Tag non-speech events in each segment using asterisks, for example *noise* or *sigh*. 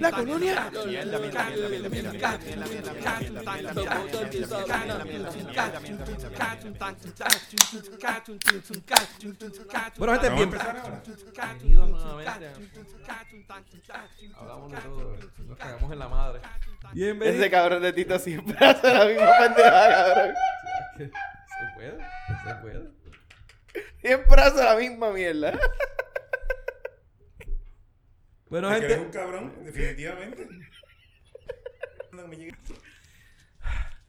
La colonia. Bueno, gente, bien- bienvenidos nuevamente. Hablamos de todo, nos cagamos en la madre. Ese cabrón de Tito siempre hace la misma pendejada, cabrón. Se puede, se puede. Siempre hace la misma mierda. Bueno, que eres un gente, cabrón, definitivamente. No me llegue-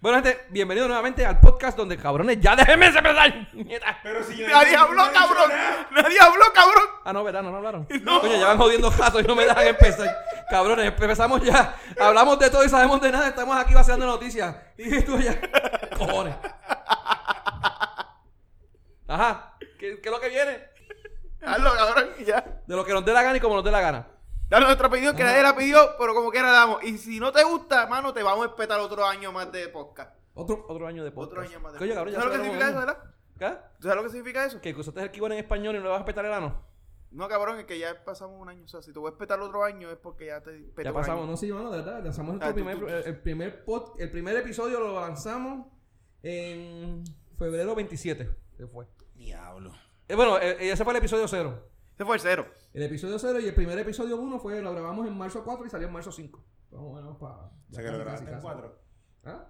bueno, gente, bienvenidos nuevamente al podcast donde cabrones ya déjenme empezar. Mierda. Pero si yo Nadie no- habló, no cabrón. nada. Nadie habló, cabrón. Ah, no, ¿verdad? No, no hablaron. No. Coño, ya van jodiendo gatos y no me dejan empezar. Cabrones, empezamos ya. Hablamos de todo y sabemos de nada. Estamos aquí vaciando noticias. Y tú ya. Cojones. Ajá. ¿Qué, qué es lo que viene? Hazlo, cabrón, y ya. De lo que nos dé la gana y como nos dé la gana. Dale nuestro pedido que nadie la pidió, pero como quiera damos. Y si no te gusta, mano, te vamos a respetar otro año más de podcast. Otro, otro año de podcast. Otro año más de podcast. cabrón, ya ¿Sabes lo que significa eso, verdad? ¿Qué? ¿Tú sabes lo que significa eso? Que usaste el keyboard en español y no le vas a petar el ano. No, cabrón, es que ya pasamos un año. O sea, si te voy a respetar otro año es porque ya te Ya pasamos, año. no, sí, mano, de verdad. Lanzamos Ah, nuestro primer, tú- el, el primer pod- el primer episodio lo lanzamos en febrero 27. Se fue. Diablo. Eh, bueno, eh, ese fue el episodio 0. Ese fue el cero. El episodio 0 y el primer episodio 1 fue, lo grabamos en marzo 4 y salió en marzo 5. Vamos, bueno, para. O sea que lo grabaste en cuatro. ¿Ah?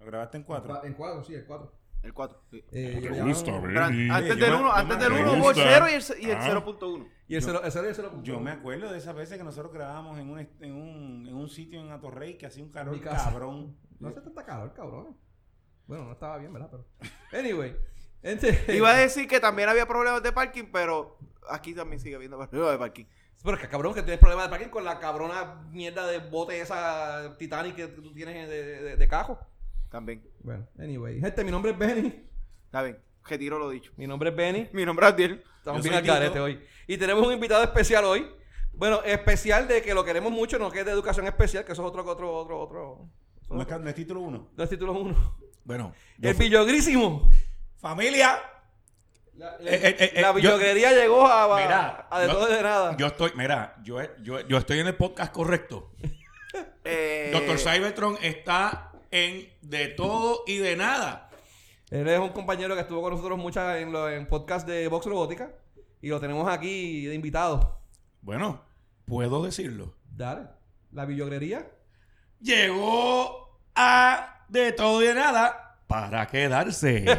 Lo grabaste en cuatro. En 4, sí, el 4. El 4. Sí. Eh, Te gusta, an- antes del me- 1 yo antes del me 1 hubo el gusta. 0 y el, ce- y el Ah. 0.1. Y el 0 el 0 y el 0. Yo me acuerdo de esas veces que nosotros grabábamos en un, en un, en un sitio en Atorrey que hacía un calor cabrón. No hace tanta calor, cabrón. Bueno, no estaba bien, ¿verdad? Pero. Anyway. Iba a decir que también había problemas de parking, pero aquí también sigue habiendo problemas de parking. Pero es que cabrón, que tienes problemas de parking con la cabrona mierda de bote esa Titanic que tú tienes de, de, de cajo. También. Bueno, anyway. Gente, mi nombre es Benny. Está bien. Retiro lo dicho. Mi nombre es Benny. Mi nombre es Adiel. Estamos bien al garete Tito. hoy. Y tenemos un invitado especial hoy. Bueno, especial de que lo queremos mucho, no que es de educación especial, que eso es otro, otro, otro, otro. ¿No es, no es título uno? Dos títulos uno. Bueno. yo El villogrísimo. Familia. La, Eh, eh, eh, la yo- llegó a, Mira, a de yo- todo y de nada. Yo estoy, mira, yo, yo, yo estoy en el podcast correcto. *laughs* Doctor Cybertron está en de todo y de nada. Él es un compañero que estuvo con nosotros muchas en, en podcast de Vox Robótica. Y lo tenemos aquí de invitado. Bueno, puedo decirlo. Dale. La villogrería. Llegó a de todo y de nada para quedarse. *laughs*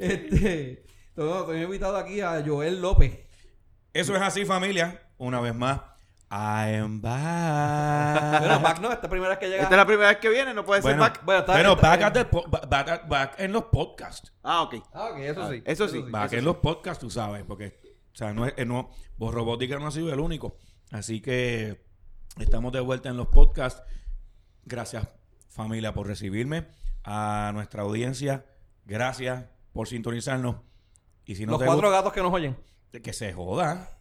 Este. Todo, tenemos invitado aquí a Joel López. Eso es así, familia. Una vez más, I am back. Bueno, Mac no, esta primera vez que llega. Esta es la primera vez que viene, no puede ser back. Bueno, está- back, at the back at- back en los podcasts. Ah, ok. Ah, ok, eso sí. eso sí. Back eso en sí. los podcasts, tú sabes, porque, o sea, no es, no, Voz Robótica no ha sido el único. Así que estamos de vuelta en los podcasts. Gracias, familia, por recibirme. A nuestra audiencia, gracias por sintonizarnos. Y si no Los te cuatro gusta, gatos que nos oyen. que se joda.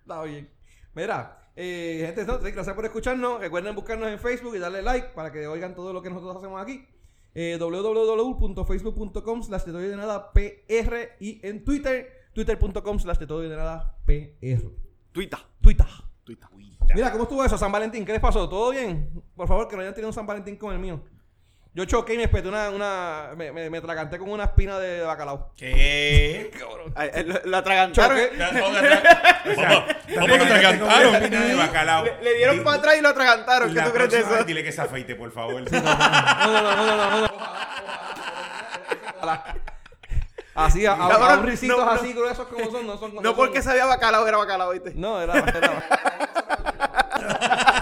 Está bien. Mira, eh, gente, entonces, gracias por escucharnos. Recuerden buscarnos en Facebook y darle like para que oigan todo lo que nosotros hacemos aquí. Eh, www.facebook.com slash de todo y de nada PR y en Twitter, twitter.com slash de todo y de nada PR. Tuita. Twitter. Tuita. Mira, ¿cómo estuvo eso, San Valentín? ¿Qué les pasó? ¿Todo bien? Por favor, que no hayan tenido un San Valentín con el mío. Yo choqué y me espeté una, una me, me, me traganté con una espina de bacalao. ¿Qué? *laughs* Cabrón. Ay, eh, lo, lo atragantaron. Choque. *laughs* ¿Cómo te atragantaron? de bacalao. Le, le dieron Di- para atrás y lo atragantaron. ¿Qué la tú crees de próxima eso? Dile que se afeite, por favor. *laughs* No, no, no, no, no, no, no. Así, a, a- a un risitos no, no. así gruesos como son, no son No son- porque sabía bacalao, era bacalao, ¿viste? No, era, era- *laughs*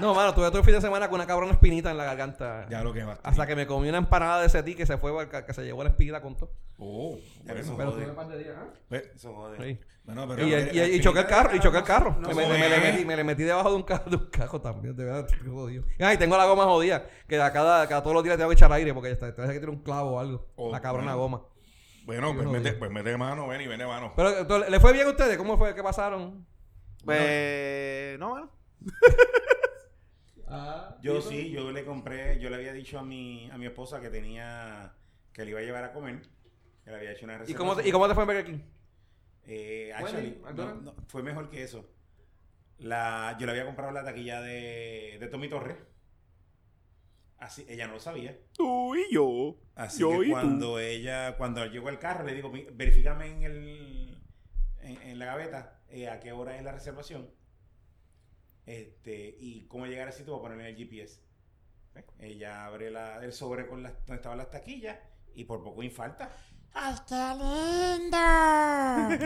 No, mano, tuve todo el fin de semana con una cabrona espinita en la garganta. Ya lo que va. Hasta que me comí una empanada de setí que se fue, que se llevó la espinita con todo. Oh, bueno, Pero tuve un par de días, ¿ah? Pues, Eso jode. Bueno, pero Y, y, y choqué el carro, y choqué el carro. No me, le metí, me le metí debajo de un carro, de un carro también, de verdad, jodido. Y tengo la goma jodida, que a cada, cada todos los días tengo que echar aire porque está, te que tiene un clavo o algo. Oh, la cabrona bueno. goma. Bueno, pues mete, pues mete mano, ven y vene mano. Pero, entonces, ¿le fue bien a ustedes? ¿Cómo fue? ¿Qué pasaron? Pues. No, bueno. Ah, Yo sí, yo le compré, yo le había dicho a mi, a mi esposa que tenía, que le iba a llevar a comer, que le había hecho una ¿Y reserva. cómo, te, ¿Y cómo te fue en Burger King? Eh, actually, no, McDonald's. no, fue mejor que eso. La, yo le había comprado la taquilla de, de Tommy Torres. Así, ella no lo sabía. Tú y yo. Así Yo que tú. cuando ella, cuando llegó el carro, le digo, "Mi- verifícame en el en, en la gaveta eh, a qué hora es la reservación. Este, y cómo llegar al sitio para ponerle el GPS. Ella abre la, el sobre con las, donde estaban las taquillas y por poco infarta. ¡Hasta lindo!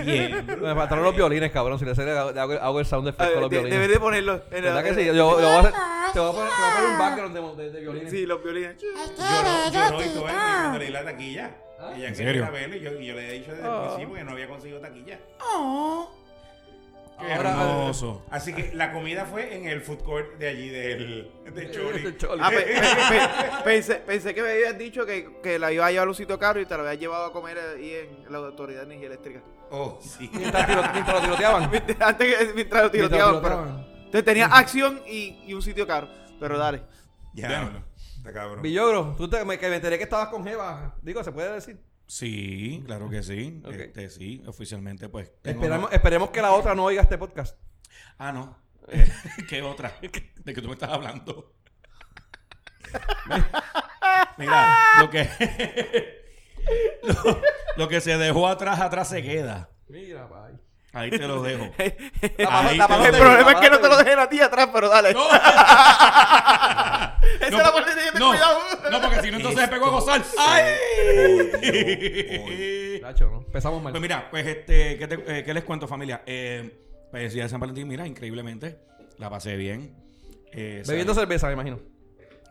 Bien. Me faltaron los violines, cabrón. Si le hago, hago, hago el sound effect con los de- violines. Debería de ponerlo. en ¿Verdad que sí? Yo, yo voy a hacer, te, voy a poner, te voy a poner un background de, de, de violines. Sí, los violines. Lloró, lloró y todo él cuando le di la taquilla. Ah, Ella ¿en quería verlo y yo, y yo le he dicho desde el Ah. principio que no había conseguido taquilla. Qué Ahora, hermoso. Así que la comida fue en el food court de allí del, *laughs* de Choli. Ah, pe- pe- pe- pensé, pensé que me habías dicho que, que la iba a llevar a un sitio caro y te la habías llevado a comer ahí en la Autoridad de Energía Eléctrica. Oh, sí. Mientras, tiro- mientras lo tiroteaban. *laughs* Antes que mientras lo Mientras lo tiroteaban. pero- tiroteaban. Entonces tenía acción y, y un sitio caro. Pero dale. Ya, está cabrón. Villogro, tú te, me, que me enteré que estabas con Jeva. Digo, ¿se puede decir? Sí, claro que sí. Este, sí, oficialmente, pues. no- esperemos que la otra no oiga este podcast. Ah, no. Eh, *laughs* ¿Qué otra? ¿De qué tú me estás hablando? *laughs* Mira, lo que. *laughs* lo, lo que se dejó atrás, atrás se queda. Mira, pay. Ahí te lo dejo. *laughs* Ahí la te lo El te- dejo. problema es que no te lo dejen a ti atrás, pero dale. No, *laughs* Esa es la parte que ten no, cuidado. no, porque si no, entonces se pegó a gozar. ¡Ay! Nacho, ¿no? Empezamos mal. Pues mira, pues este, ¿qué, te- eh, qué les cuento familia? Eh, pues día de San Valentín, mira, increíblemente, la pasé bien. Eh, Bebiendo cerveza, me imagino.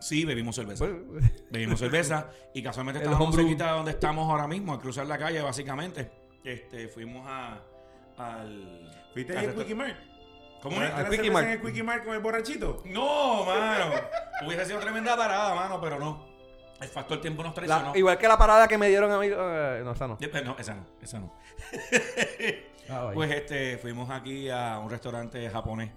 Sí, bebimos cerveza. Pues, Bebimos *laughs* cerveza y casualmente estábamos cerquita de donde estamos ahora mismo, al cruzar la calle, básicamente. Este, fuimos a, al... ¿Fuiste al al Quickie Mart? ¿Cómo ¿Al es? Quickie Quickie Mart. en el Quickie Mart con el borrachito? No, mano. *laughs* Hubiese sido tremenda parada, mano, pero no. El factor tiempo nos la- traicionó. igual que la parada que me dieron a mí. eh, no, esa no. Eh, No, esa no, esa no. *laughs* Ah. Pues este, fuimos aquí a un restaurante japonés,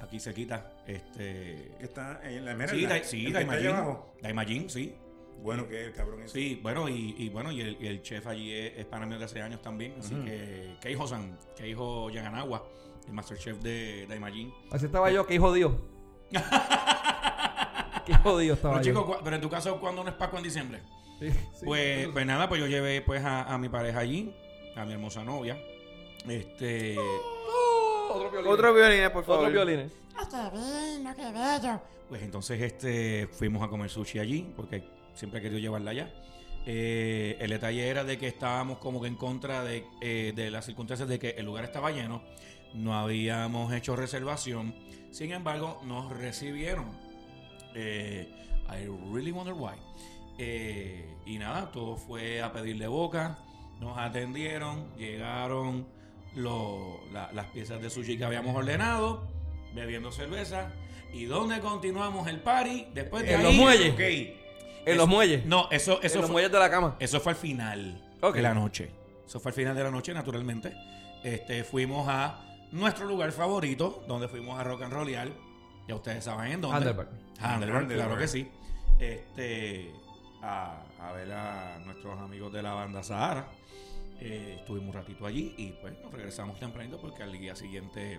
aquí cerquita. Este, Que está en la Esmeralda. sí, Daimajin. abajo. Daimajin, sí. Bueno, que el cabrón ese. Sí, bueno, y, y bueno, y el, y el chef allí es, es pana mío de hace años también. Así Ujú. que Keijo-san, Keijo Yaganawa, el master chef de Daimajin. Así estaba yo, que jodido. Qué jodido estaba Pero yo. chicos, cu- pero en tu caso, ¿cuándo no es Paco en diciembre? Sí, sí. Pues, pues nada, pues yo llevé pues a, a mi pareja allí, a mi hermosa novia. Este. Oh, otro violín. Otro violines, por favor. Otro violín. Pues entonces este fuimos a comer sushi allí, porque siempre he querido llevarla allá. Eh, el detalle era de que estábamos como que en contra de, eh, de las circunstancias de que el lugar estaba lleno, no habíamos hecho reservación, sin embargo nos recibieron. Eh, I really wonder why. Y nada, todo fue a pedirle boca, nos atendieron, llegaron lo- la- las piezas de sushi que habíamos ordenado, bebiendo cerveza. ¿Y dónde continuamos el party? Después de En ahí- los muelles. Ok. En Eso- los muelles. No, eso, eso en los fue, muelles de la cama. eso fue al final Ok. de la noche. Eso fue al final de la noche, naturalmente. Este, fuimos a nuestro lugar favorito, donde fuimos a rock and rollear. Ya ustedes saben en dónde. Handelberg. Handelberg, Handelberg. claro que sí. Este, a, a ver a nuestros amigos de la banda Sahara. Eh, estuvimos un ratito allí y pues nos regresamos tempranito porque al día siguiente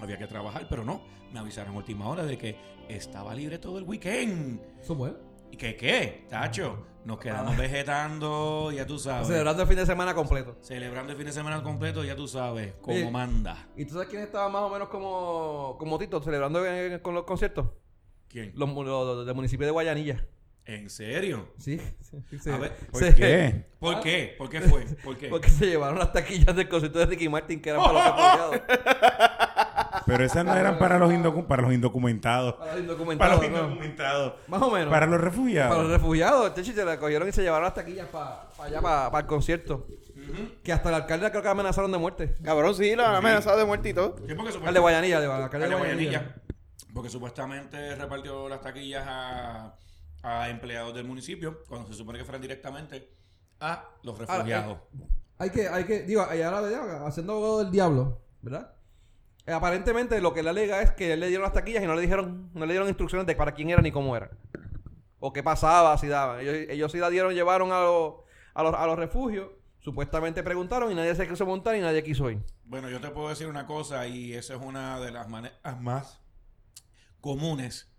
había que trabajar, pero no, me avisaron a última hora de que estaba libre todo el weekend. Eso fue. ¿Y qué qué, Tacho? Nos quedamos vegetando, ya tú sabes. Celebrando el fin de semana completo. Celebrando el fin de semana completo, ya tú sabes, como Oye. manda. ¿Y tú sabes quién estaba más o menos como, como Tito celebrando en- con los conciertos? ¿Quién? Los, mu- los del municipio de Guayanilla. ¿En serio? Sí. sí. A ver, ¿Por Se- qué? ¿Por qué? ¿Por qué fue? ¿Por qué? *laughs* Porque se llevaron las taquillas del concierto de Ricky Martin que eran para los *laughs* refugiados. Pero esas no eran para los, indocu- para los indocumentados. Para los Para indocumentados. los ¿no? indocumentados. Más o menos. Para los refugiados. Para los refugiados. Este chiste la cogieron y se llevaron las taquillas para allá, para el concierto. Que hasta el alcalde creo que amenazaron de muerte. Cabrón, sí, lo han amenazado de muerte y todo. Sí, porque Al de Guayanilla, al de- al de de Guayanilla. Porque supuestamente repartió las taquillas a, a empleados del municipio cuando se supone que fueran directamente a los refugiados. Hay que, hay que, digo, allá la haciendo abogado del diablo, ¿verdad? Aparentemente lo que le alega es que él le dieron las taquillas y no le dijeron, no le dieron instrucciones de para quién era ni cómo era. O qué pasaba, si daban. Ellos, ellos sí la dieron, llevaron a los, a los, a los refugios Supuestamente preguntaron y nadie se quiso montar y nadie quiso ir. Bueno, yo te puedo decir una cosa y esa es una de las maneras más comunes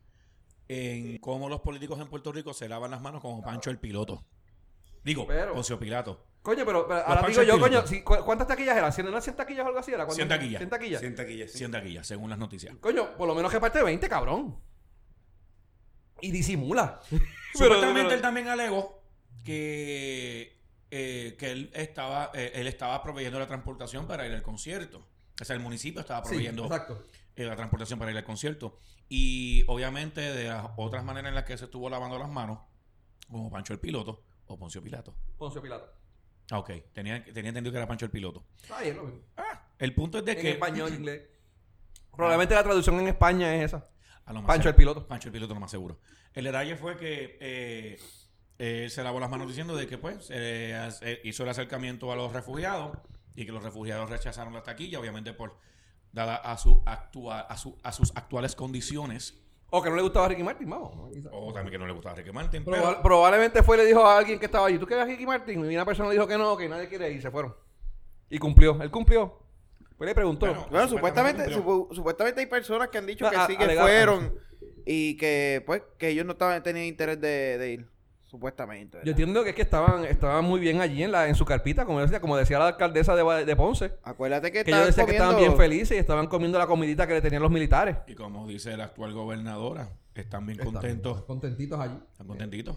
en cómo los políticos en Puerto Rico se lavan las manos como Pancho el Piloto. Digo, Pero- Poncio Pilato. Coño, pero, pero ahora digo yo, coño, si- cu- ¿cuántas taquillas eran? ¿100 eran 100 taquillas o algo así? Era? ¿Cuántas- 100 taquillas. 100 taquillas. Sienta aquí, ya, sí. 100 taquillas, según las noticias. Coño, por lo menos que parte de 20, cabrón. Y disimula. *laughs* Supuestamente él también alegó que, eh, que él estaba eh, él estaba proveyendo la transportación para ir al concierto. O sea, el municipio estaba proveyendo exacto. eh, la transportación para ir al concierto. Y obviamente de las otras maneras en las que se estuvo lavando las manos, como Pancho el Piloto o Poncio Pilato. Poncio Pilato. Ah, ok. Tenía, tenía entendido que era Pancho el Piloto. Ahí es lo mismo. El punto es de En que... español, *laughs* inglés. Probablemente la traducción en España es esa. A lo más Pancho seguro. el Piloto. Pancho el Piloto, lo más seguro. El detalle fue que eh, se lavó las manos diciendo de que pues eh, hace- hizo el acercamiento a los refugiados y que los refugiados rechazaron la taquilla, obviamente por dada a su actua, a, su- a sus actuales condiciones O que no le gustaba Ricky Martin, vamos. o también que no le gustaba Ricky Martin. Probablemente fue y le dijo a alguien que estaba allí, ¿tú quieres a Ricky Martin? Y una persona le dijo que no, que nadie quiere ir, y se fueron. Y cumplió, él cumplió. Pues le preguntó. Bueno, Bueno, Supuestamente supuestamente, supu- supuestamente hay personas que han dicho que Ah, sí que fueron y que pues que ellos no estaban tenían interés de, de ir. Supuestamente. ¿verdad? Yo entiendo que es que estaban, estaban muy bien allí en la en su carpita, como decía, como decía la alcaldesa de, de Ponce. Acuérdate que, Que ellos estaban decían que estaban bien comiendo- felices y estaban comiendo la comidita que le tenían los militares. Y como dice la actual gobernadora, están bien contentos. Contentitos allí. Están contentitos.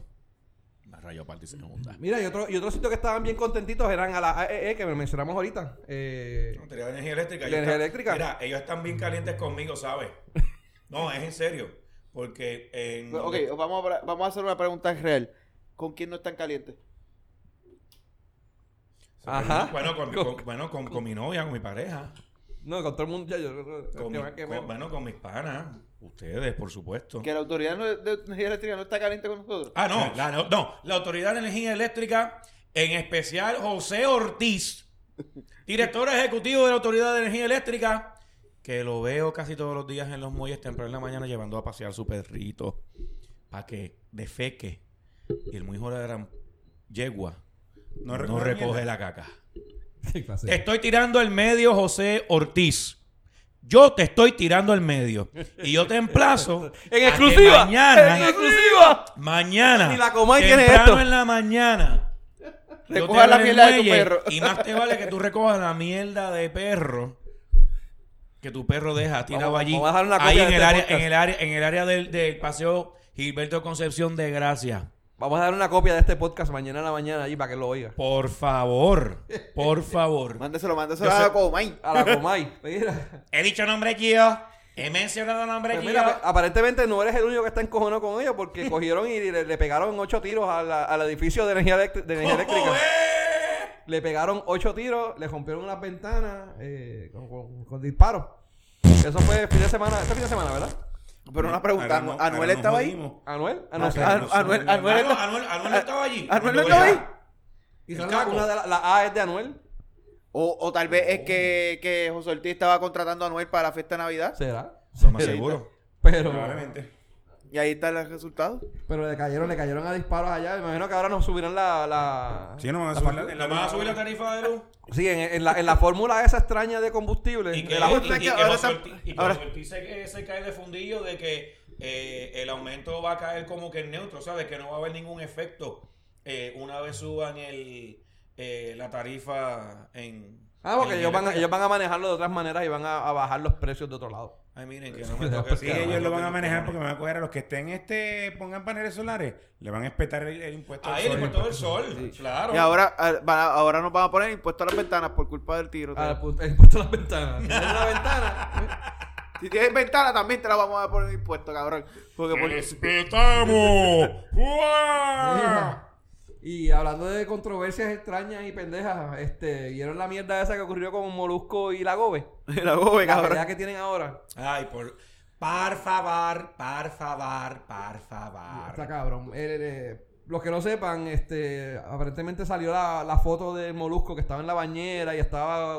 Me rayo aparte y se me junta. Mira, y otro, y otro sitio que estaban bien contentitos eran a la AEE, que me mencionamos ahorita. Eh, Autoridad de Energía Eléctrica. ¿De ellos energía están- eléctrica? Mira, ellos están bien calientes conmigo, ¿sabes? *laughs* No, es en serio. Porque en... Ok, vamos a, vamos a hacer una pregunta real. ¿Con quién no están calientes? Ajá. *laughs* Bueno, con, Con- con- bueno con, con mi novia, con mi pareja. no, con todo el mundo. ya, yo- Con que mi- que me- bueno, con mis panas. Ustedes, por supuesto. Que la autoridad de energía eléctrica no está caliente con nosotros. Ah, no, la, no, no, la Autoridad de Energía Eléctrica, en especial José Ortiz, *laughs* director ejecutivo de la Autoridad de Energía Eléctrica, que lo veo casi todos los días en los muelles temprano en la mañana llevando a pasear su perrito para que defeque. Y el muy hijo de la gran yegua No no, recoge la caca. Te estoy tirando al medio, José Ortiz. Yo te estoy tirando al medio. Y yo te emplazo. *laughs* En a que exclusiva. Mañana. En exclusiva. Mañana. Ni la Comay tiene temprano esto. en la mañana. Recoja la el mierda de tu perro. Y más te vale que tú recojas la mierda de perro que tu perro deja tirado Vamos- allí. vamos a dejar una ahí en de el, este área, en el área, en el área del, del paseo Gilberto Concepción de Gracia. Vamos a dar una copia de este podcast mañana a la mañana allí para que lo oiga. Por favor, por *laughs* favor. Mándeselo, mándeselo a la Comay. A la Comay. Mira. He dicho nombre yo. He mencionado nombre Pues mira, pues, aparentemente no eres el único que está encojonado con ellos porque *laughs* cogieron y le, le pegaron ocho tiros a la- al edificio de energía, electri- de energía eléctrica. ¡Joder! Le pegaron ocho tiros, le rompieron las ventanas eh, con, con- con disparos. Eso fue fin de semana, este fin de semana, ¿verdad? Pero una pregunta, no- ¿Anuel estaba ahí? ¿Anuel? Anuel, no, Anuel Anuel, Anuel no estaba allí. ¿Anuel no estaba ahí? Caco. una de la, la A es de Anuel. O, o tal vez es que, que José Ortiz estaba contratando a Anuel para la fiesta de Navidad. ¿Será? Lo más seguro. Pero, Probablemente. Y ahí está el resultado. pero le cayeron, le cayeron a disparos allá. Me imagino que ahora nos subirán la... la Sí, no van a subir la, en ¿La van a subir la tarifa de luz? Sí, en, en la, en la fórmula esa extraña de combustible. Y que, de la- y- que ahora Ortiz- y que ahora- Ortiz se, se cae de fundillo de que eh, el aumento va a caer como que en neutro, ¿sabes? Que no va a haber ningún efecto eh, una vez suban el, eh, la tarifa en... Ah, porque en ellos van, a, ellos van a manejarlo de otras maneras y van a, a bajar los precios de otro lado. Ay, miren, que no me toque Sí, ese ellos lo van a manejar que porque me van a coger a los que estén este, pongan paneles solares, le van a espetar el, el impuesto. al Ahí, el sol. impuesto del sol, claro. Y ahora, ah, a- ahora nos van a poner impuesto a las ventanas por culpa del tiro. Ah, pues, he puesto las ventanas. Si tienes una ventana. *laughs* Si tienes ventana, también te la vamos a poner impuesto, cabrón. Porque por- ¡Respetamos! *laughs* Y hablando de controversias extrañas y pendejas, este, ¿vieron la mierda esa que ocurrió con Molusco y la Gobe? *laughs* la gobe, La cabrón. pelea que tienen ahora. Ay, por... Par favor, par favor, par favor. Está cabrón. Eh, eh, los que no sepan, este, aparentemente salió la, la foto de Molusco que estaba en la bañera y estaba.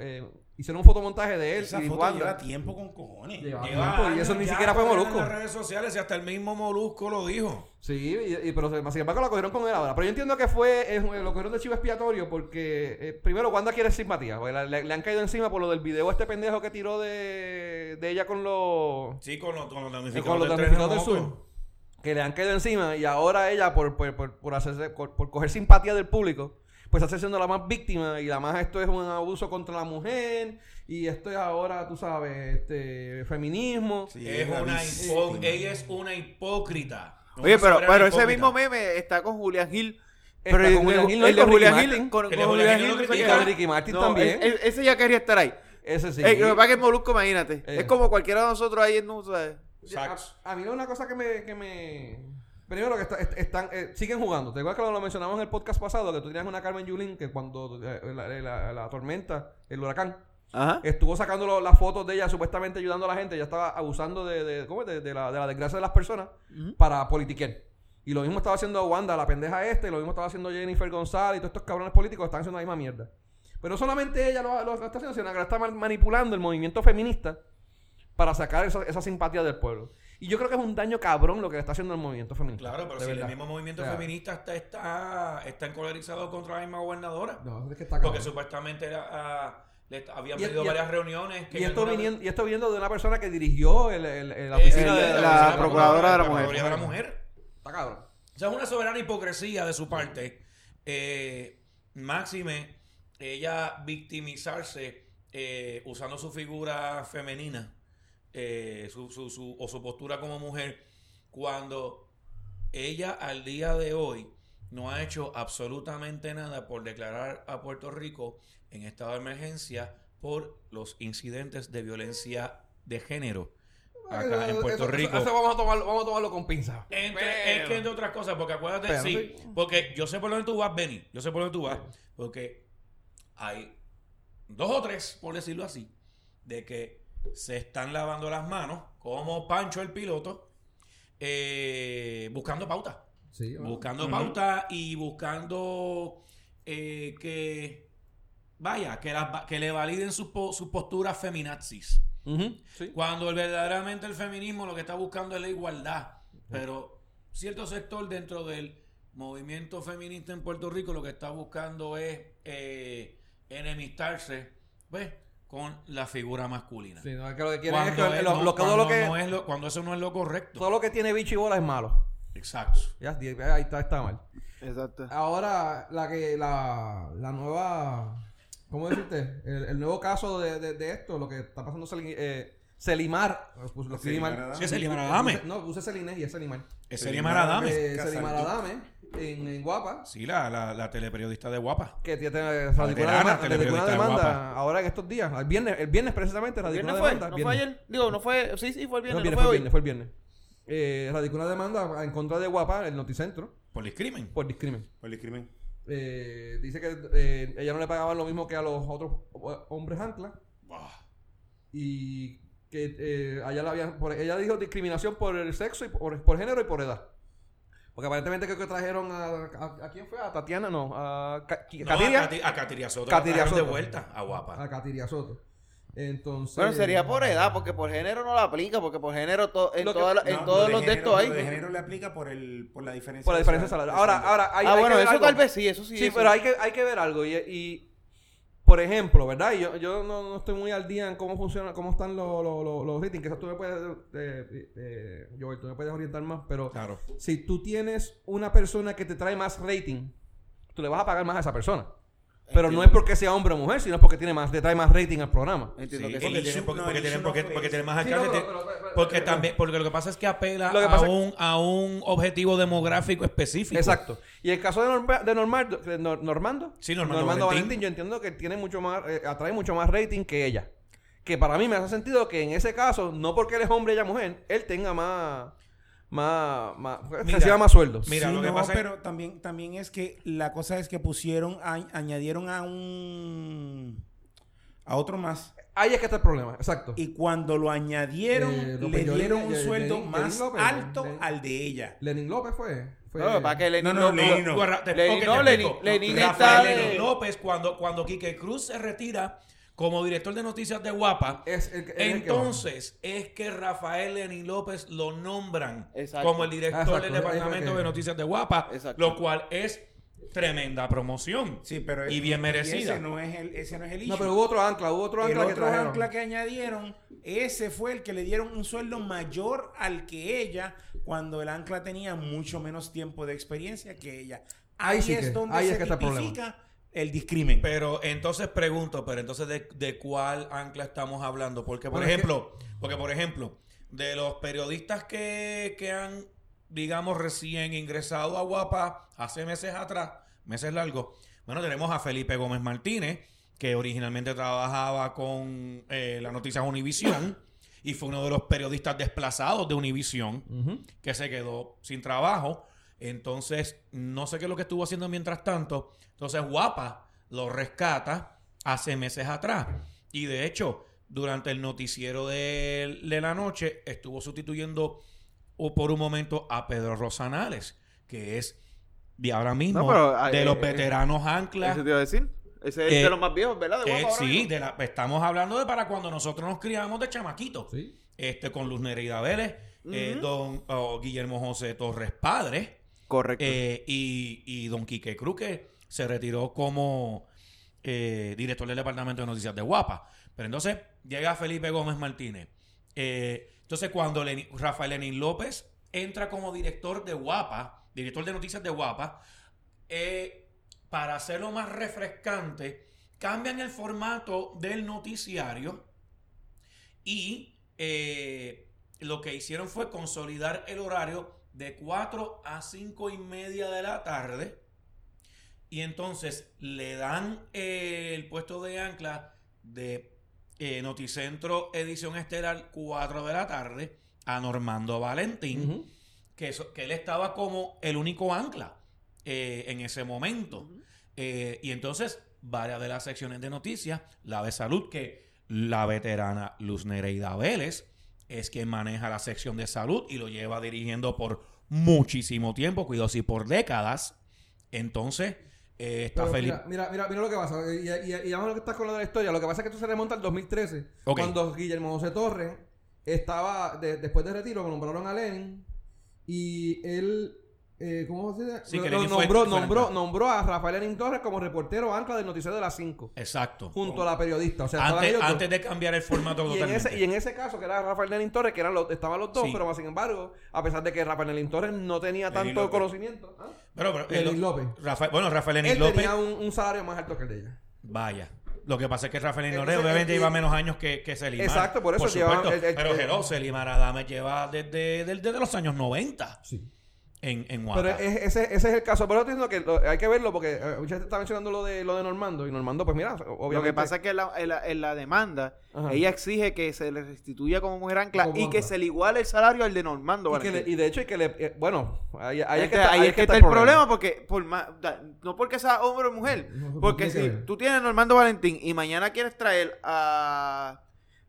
eh, hicieron un fotomontaje de él. Esa y foto Wanda. lleva tiempo con cojones. Lleva Lleva tiempo, y eso ni siquiera fue Molusco. En las redes sociales y hasta el mismo Molusco lo dijo. Sí, y, y- pero sin embargo la cogieron con él ahora. Pero yo entiendo que fue, es- lo cogieron de chivo expiatorio porque, eh, primero, Wanda quiere simpatía. la- le, le han caído encima por lo del video este pendejo que tiró de, de ella con los, Sí, con los, con damnificados del del terremoto. sur. Que le han caído encima y ahora ella, por, por, por, por hacerse, por, por coger simpatía del público, pues está siendo la más víctima y la más esto es un abuso contra la mujer y esto es ahora, tú sabes, este feminismo. Sí, Es una ella es una hipócrita. Oye, pero, pero ese hipócrita. mismo meme está con Julian Hill. Está Pero con Julian el, Hill, no, el y de con Ricky Hill, Martin. con, de con critica. Ricky Martin No, también. e- e- ese ya quería estar ahí. Ese sí. Eh, lo que pasa es que el Molusco, imagínate. Eh. Es como cualquiera de nosotros ahí en ¿no? ¿sabes? Exacto. A, a mí una cosa que me... Que me... Primero que está- est- están, eh, siguen jugando. ¿Te acuerdas que lo mencionamos en el podcast pasado? Que tú tenías una Carmen Yulín que cuando eh, la, la- la tormenta, el huracán, Ajá. estuvo sacando lo- las fotos de ella supuestamente ayudando a la gente. Ella estaba abusando de, de, ¿cómo es? de, de la, de la desgracia de las personas para politiquear. Y lo mismo estaba haciendo Wanda, la pendeja este, y lo mismo estaba haciendo Jennifer González y todos estos cabrones políticos están haciendo la misma mierda. Pero no solamente ella lo, lo está haciendo, sino que la está ma- manipulando el movimiento feminista para sacar esa, esa simpatía del pueblo. Y yo creo que es un daño cabrón lo que le está haciendo el movimiento feminista. Claro, pero si verdad. el mismo movimiento feminista está, está, está encolerizado contra la misma gobernadora. No, es que está Porque supuestamente era, ah, le habían pedido varias reuniones. Que Y esto, viniendo, y esto viniendo de una persona que dirigió el, el- el- la Eh, oficina de, la procuradora de la mujer. de la mujer. Está cabrón. O sea, es una soberana hipocresía de su parte. Eh, máxime, ella victimizarse eh, usando su figura femenina eh, su, su- su- o su postura como mujer, cuando ella al día de hoy no ha hecho absolutamente nada por declarar a Puerto Rico en estado de emergencia por los incidentes de violencia de género acá en Puerto eso- Rico. Eso, vamos, a tomarlo, vamos a tomarlo con pinza. Entre- Pero- es que entre otras cosas, porque acuérdate, Pero sí, sí. porque yo sé por dónde tú vas, Benny, yo sé por dónde tú vas, porque hay dos o tres, por decirlo así, de que se están lavando las manos, como Pancho el piloto, eh, buscando pauta, Sí, bueno. buscando Ujú. pauta y buscando eh, que, vaya, que, las que le validen sus po- sus posturas feminazis. Sí. Cuando el- verdaderamente el feminismo lo que está buscando es la igualdad. Pero cierto sector dentro del movimiento feminista en Puerto Rico lo que está buscando es eh, enemistarse pues, con la figura masculina. Sí, no, es que lo que quieren es Cuando que es- lo, no, lo- todo cuando lo que no es lo- cuando eso no es lo correcto. todo lo que tiene bicho y bola es malo. Exacto. Ya, ahí está, está mal. Exacto. Ahora, la que la, la nueva ¿cómo decirte? El, el nuevo caso de, de, de esto, lo que está pasando Seli- eh, Selimar, pues, lo. Selimar Sí, es Selimar Adame. No, puse Selinés y es Selimar. Es Selimar Adame. Eh, Selimar. Adame en, en Guapa. Sí, la, la, la teleperiodista de Guapa. Que tiene radicó una veterana demanda, ahora en estos días. El viernes, el viernes precisamente ¿El radicó viernes una fue? demanda. ¿No viernes. fue ayer? Digo, no fue... Sí, sí, fue el No, viernes, no, fue el fue hoy. viernes, fue el viernes. Eh, radicó una demanda en contra de Guapa, el Noticentro, Por discrimen. por discrimen. Por el crimen. Eh, dice que eh, ella no le pagaban lo mismo que a los otros hombres anclas Buah. y que eh, a ella, la habían- por- ella dijo discriminación por el sexo, y por, por género y por edad. Porque aparentemente creo que trajeron a, a, ¿a quién fue? A Tatiana, no, a Ca- No, Katiria, a, Cati- a Katiria Soto. Katiria de vuelta a Guapa. a Katiria Soto. Entonces, Bueno, sería por edad, porque por género no la aplica, porque por género to- en, Lo que- toda la- en No, todos lo los estos hay. Lo de género le aplica por, el, por la diferencia. por la diferencia de salario. Ahora, ahora hay, ah, hay bueno, que ver eso algo. tal vez sí, eso sí. Sí, eso. pero hay que, hay que ver algo. Y, y, por ejemplo, ¿verdad? Y yo, yo no, no estoy muy al día en cómo funciona, cómo están los, los, los, los ratings, que eso tú me puedes, eh, eh, Joel, tú me puedes orientar más, pero Claro. si tú tienes una persona que te trae más rating, tú le vas a pagar más a esa persona. Pero no es porque sea hombre o mujer, sino porque tiene más, te trae más rating al programa. Entiendo Sí, que porque sí. issue- porque, no, más Sí, no, alcance. pero- pero- pero- porque también, porque lo que pasa es que apela Lo que a, un, a un objetivo demográfico específico. Exacto. Y el caso de, Norma- de Normardo- de Nor- Normando, Sí, Normando Valentín. yo entiendo que tiene mucho más, eh, atrae mucho más rating que ella. Que para mí me hace sentido que en ese caso, no porque él es hombre y ella mujer, él tenga más, más, más, *laughs* Mira, más sueldos. mira, Sí, lo que no, pasa es- pero también, también es que la cosa es que pusieron, a- añadieron a un, a otro más. Ahí es que está el problema, exacto. Y cuando lo añadieron, Eh, le López dieron un sueldo más López, alto al de ella. Lenin López fue. Fue- No, para que Lenin No, no, no- Lenin no. Lenin. Lenin- Lenin Lenin López, cuando, cuando Quique Cruz se retira como director de noticias de Guapa, Es el, que- es el que va. entonces es que Rafael Lenin López lo nombran Exacto. como el director Exacto, del departamento de noticias de Guapa, Exacto. lo cual es tremenda promoción. Sí, pero Y bien merecida. ese no es el, ese no es el issue. No, pero hubo otro ancla, hubo otro el ancla que otro trajeron. ancla que añadieron, ese fue el que le dieron un sueldo mayor al que ella, cuando el ancla tenía mucho menos tiempo de experiencia que ella. Ahí Ahí, sí es que- donde ahí se es que está el problema. tipifica el discrimen. Pero entonces pregunto, pero entonces de, de cuál ancla estamos hablando? Porque por ejemplo, porque por ejemplo, de los periodistas que, que han, digamos, recién ingresado a Guapa hace meses atrás, meses largos, bueno, tenemos a Felipe Gómez Martínez, que originalmente trabajaba con eh, la Noticias Univisión y fue uno de los periodistas desplazados de Univisión Ujú. que se quedó sin trabajo. Entonces, no sé qué es lo que estuvo haciendo mientras tanto. Entonces, Guapa lo rescata hace meses atrás. Y de hecho, durante el noticiero de, de la noche, estuvo sustituyendo o por un momento a Pedro Rosanales, que es de ahora mismo No, pero, ah, de eh, los eh, veteranos anclas. Eso te iba a decir. Ese es Eh, de los más viejos, ¿verdad? De Eh, Guapa sí, de la- estamos hablando de para cuando nosotros nos criamos de chamaquitos. Sí. Este, con Luz Nereida Vélez, eh, don oh, Guillermo José Torres Padre. Correcto. Eh, y, y don Quique Cruz, que se retiró como eh, director del Departamento de Noticias de Guapa. Pero entonces llega Felipe Gómez Martínez. Eh, entonces, cuando Rafael Lenín López entra como director de Guapa, director de Noticias de Guapa, para hacerlo más refrescante, cambian el formato del noticiario y lo que hicieron fue consolidar el horario de 4 a 5 y media de la tarde. Y entonces le dan eh, el puesto de ancla de eh, Noticentro Edición Estelar 4 de la tarde a Normando Valentín, que, eso- que él estaba como el único ancla eh, en ese momento. Y entonces, varias de las secciones de noticias, la de salud, que la veterana Luz Nereida Vélez es quien maneja la sección de salud y lo lleva dirigiendo por muchísimo tiempo, cuidado si por décadas. Entonces, eh, está Pero feliz. Mira, mira, mira, lo que pasa. Y, y, y vamos a lo que estás con lo de la historia. Lo que pasa es que esto se remonta al 2013. Ok. Cuando Guillermo José Torres estaba, de- después de retiro, que nombraron a Lenin. Y él, eh, ¿cómo se dice? Sí, Lo- que lo Lenin fue- nombró, fue nombró, nombró a Rafael Lenin Torres como reportero ancla del noticiero de las 5. Exacto. Junto a la periodista. O sea, estaban Antes, ellos dos. antes de cambiar el formato *laughs* y en, totalmente. ese, y en ese caso, que era Rafael Lenin Torres, que eran los, estaban los dos, Sí. pero más sin embargo, a pesar de que Rafael Lenin Torres no tenía tanto López. conocimiento, ¿ah? Pero, pero, López. Rafael, bueno, Rafael Lenin él López. tenía un, un salario más alto que el de ella. Vaya. Lo que pasa es que Rafael Entonces, López obviamente eh, lleva eh, menos años que, que Selimar. Exacto, por eso lleva- supuesto. el- el- pero el- hello, Selimar lleva desde, desde, desde los años 90 Sí. En, en. Pero es- ese, ese es el caso. Pero estoy diciendo que lo- hay que verlo porque eh, mucha gente está mencionando lo de, lo de Normando. Y Normando, pues mira, obviamente. Lo que pasa es que en la, en la- en la demanda, Ajá. ella exige que se le restituya como mujer ancla Como y que se le iguale el salario al de Normando. y, que le- Valentín. y de hecho, hay que le. eh, bueno, ahí, ahí es Este- que está, ahí es que está el problema, porque por más, no porque sea hombre o mujer, porque si tú tienes a Normando Valentín y mañana quieres traer a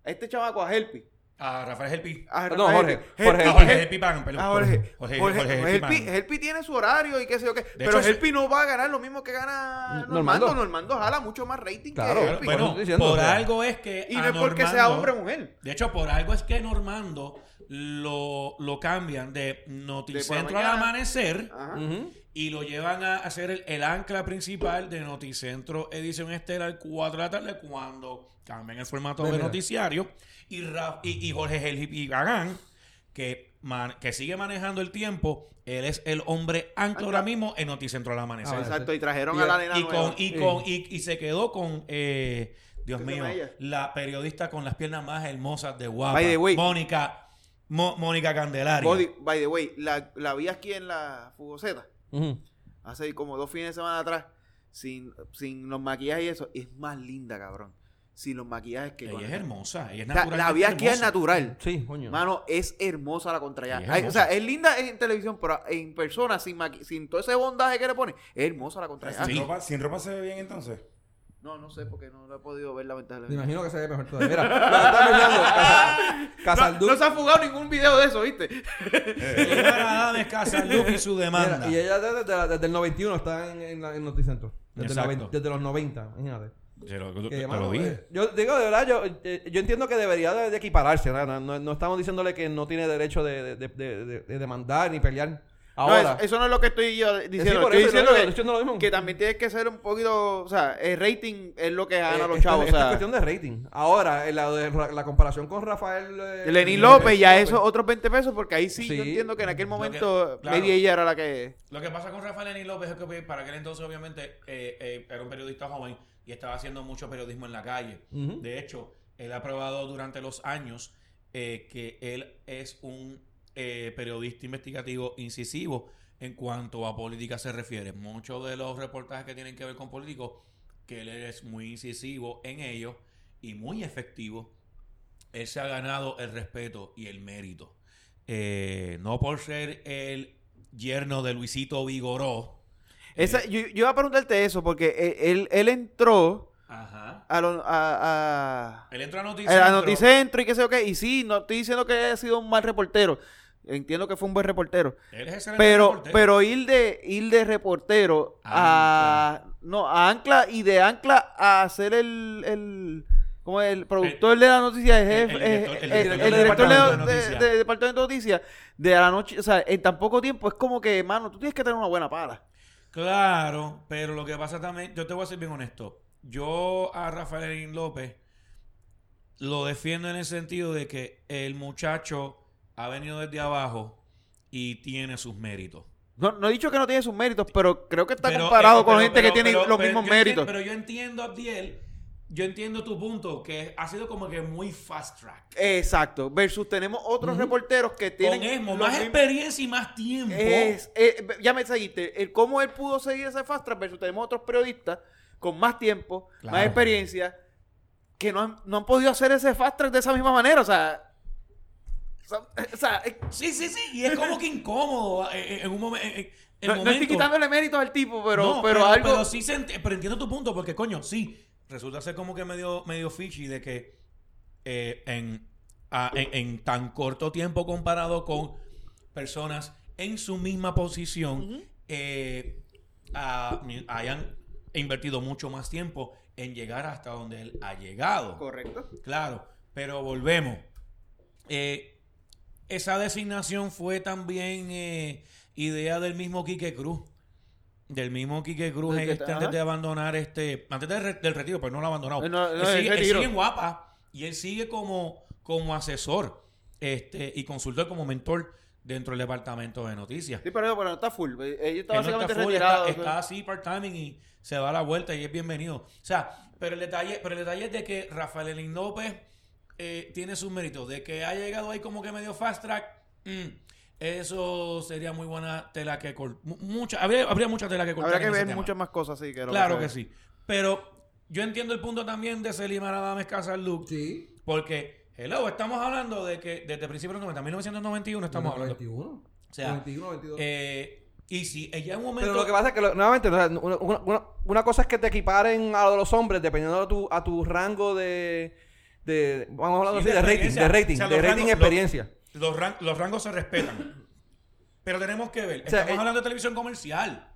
este chamaco a Helpi, A Rafael Helpi. a No, Jorge, Jorge, Helpi- Jorge Helpi perdón. Jorge, Jorge, Jorge, Jorge Jorge Helpi tiene su horario y qué sé yo qué, pero hecho, Helpi no va a ganar lo mismo que gana Normando. Normando, Normando jala mucho más rating Claro, que Helpi. bueno, diciendo, por o sea, algo es que. y no es porque sea hombre o mujer. De hecho, por algo es que Normando lo, lo cambian de Noticentro al amanecer Ajá. Y lo llevan a hacer el, el ancla principal de Noticentro Edición Estelar 4 de la tarde cuando cambian el formato de mira. noticiario y, Ra- y, y Jorge Helgi Gagán que, man- que sigue manejando el tiempo él es el hombre ancla ahora mismo en Noticentro al amanecer Ah, Exacto, y trajeron Y- a la nena y, nueva. con, y, con, y, y se quedó con eh, Dios ¿Qué se mío la periodista con las piernas más hermosas de Guapa. Mónica Mo- Mónica Candelaria Body- by the way, la, la vi aquí en la Fugoceta Ujú. hace como dos fines de semana atrás, sin, sin los maquillajes y eso, es más linda, cabrón. Sin los maquillajes que ella es hermosa ella es O sea, natural la vi aquí es natural. Sí, coño. Mano, es hermosa la contra Ella allá. es Ay, O sea, es linda en televisión, pero en persona, sin, maqui- sin todo ese bondaje que le pone, es hermosa la contra allá. Sí. ¿Sin, ropa, ¿Sin ropa se ve bien entonces? No, no sé porque no lo he podido ver Me lamentablemente. imagino que se ve mejor todavía. Mira, está mencionando, Casa- *laughs* No, Casaldú. no se ha fugado ningún video de eso, ¿viste? Señora Adames y su demanda. Mira, y ella desde, desde- desde el 91 está en, en, la- en Noticentro. Desde, desde los 90, imagínate. Te lo, te Que, lo mano, dije. eh, yo digo, de verdad, yo, eh, yo entiendo que debería de, de equipararse. No, no- no estamos diciéndole que no tiene derecho de, de, de- de- de demandar ni pelear. No, Ahora, eso, eso no es lo que estoy yo diciendo. por estoy eso, diciendo yo que, lo que también tienes que ser un poquito. O sea, el rating es lo que eh, gana los esto- chavos. o es sea, cuestión de rating. Ahora, la, de- la comparación con Rafael. eh, Lenín López, López, ya López. eso otros 20 pesos, porque ahí sí, Sí. yo entiendo que en aquel que- momento claro. Lady ella era la que. Lo que pasa con Rafael Lenín López es que para aquel entonces, obviamente, eh, eh, era un periodista joven y estaba haciendo mucho periodismo en la calle. De hecho, él ha probado durante los años eh, que él es un eh, periodista investigativo incisivo en cuanto a política se refiere. Muchos de los reportajes que tienen que ver con políticos, que él es muy incisivo en ellos y muy efectivo, él se ha ganado el respeto y el mérito. Eh, no por ser el yerno de Luisito Vigoró. Esa, yo, yo iba a preguntarte eso, porque él, él, él entró Ajá. a, lo- a, a, Él entró a a Noticentro. la Noticentro y qué sé yo qué. Y sí, no estoy diciendo que haya sido un mal reportero. Entiendo que fue un buen reportero. Él es excelente Pero, reportero. pero ir de, ir de reportero a, no, a Ancla y de Ancla a ser el, el, como el productor de la noticia, el, el jefe, director- eh, el el, director el de, departamento de de- departamento de noticias, de la noche, o sea, en tan poco tiempo es como que, mano, tú tienes que tener una buena pala. Claro, pero lo que pasa también, yo te voy a ser bien honesto. Yo a Rafael López lo defiendo en el sentido de que el muchacho ha venido desde abajo y tiene sus méritos. No, no he dicho que no tiene sus méritos, pero creo que está Pero, comparado eh, con pero- gente que tiene los mismos méritos. Pero yo entiendo, Abdiel, yo entiendo tu punto, que ha sido como que muy fast track. Exacto. Versus tenemos otros reporteros que tienen. Con Esmo, más mismos- experiencia y más tiempo. Es, eh, ya me seguiste. El cómo él pudo seguir ese fast track versus tenemos otros periodistas con más tiempo, más experiencia, que no han, no han podido hacer ese fast track de esa misma manera. O sea. *laughs* O sea, Sí, sí, sí, y es como que incómodo eh, eh, en un momen- en- en- en no, no estoy momento. quitándole méritos al tipo, pero, No, pero, algo. pero sí se ent- pero entiendo tu punto, porque coño, sí, resulta ser como que medio, medio fishy de que eh, en, a- en, en tan corto tiempo comparado con personas en su misma posición eh, a- hayan invertido mucho más tiempo en llegar hasta donde él ha llegado. Correcto. Claro, pero volvemos. Eh, esa designación fue también eh, idea del mismo Quique Cruz. Del mismo Quique Cruz este, antes de abandonar este. Antes de re- del retiro, pero no lo ha abandonado. Eh, no, no, él, sigue, él sigue guapa y él sigue como, como asesor este, y consultor como mentor dentro del departamento de noticias. Sí, pero, pero no está full. Ellos está Él no básicamente está full, retirado. está, está así part-timing y se da la vuelta y es bienvenido. O sea, pero el detalle, pero el detalle es de que Rafael Elín López eh, tiene sus méritos. De que ha llegado ahí como que medio fast track, mm, eso sería muy buena tela que cortar. Mucha, habría, habría mucha tela que cortar. Habrá que ver muchas más cosas, sí. Que Claro que sí. Pero yo entiendo el punto también de Selimar Adames Casalduc. Sí. Porque, hello, estamos hablando de que desde principios de los 90, 1991 estamos hablando. 91. O sea, 91, 22. Eh, y si ella en un momento. Pero lo que pasa es que, lo- nuevamente, una, una- una- cosa es que te equiparen a lo de los hombres dependiendo de tu, a tu rango de, de vamos a hablar Sí, así, de de, rating, de rating, O sea, de rating rangos- experiencia. Los, ran- los rangos se respetan. *coughs* Pero tenemos que ver. O sea, Estamos eh, hablando de televisión comercial.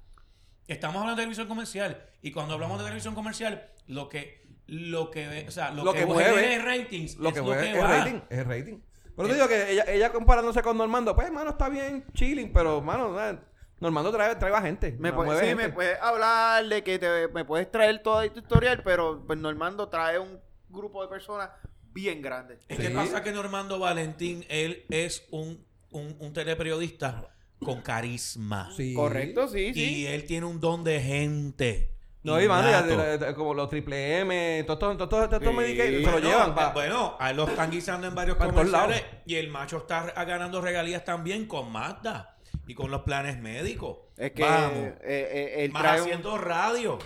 Estamos hablando de televisión comercial. Y cuando hablamos de televisión comercial, lo que, lo que, o sea, lo, Lo que, que mueve, genera ratings Lo es que lo que es va. rating, es rating. Pero te digo que ella, ella comparándose con Normando, pues, mano, está bien chilling, pero, mano, eh, Normando trae, trae a gente. Me no, puede- mueve sí, me puedes hablar de que te, me puedes traer todo tu historial, pero pues, Normando trae un grupo de personas bien grande. Es Sí. que pasa que Normando Valentín, él es un, un, un teleperiodista con carisma. Sí. Correcto, sí, Y sí. él tiene un don de gente. No, y de- como los triple M, todos estos todo, todo, Sí. Medicaid, se lo Bueno, llevan pa- Bueno, a él lo están guisando en varios comerciales. Y el macho está re- ganando regalías también con Mazda y con los planes médicos. Es que Vamos. eh, eh, él Más trae un- haciendo radio.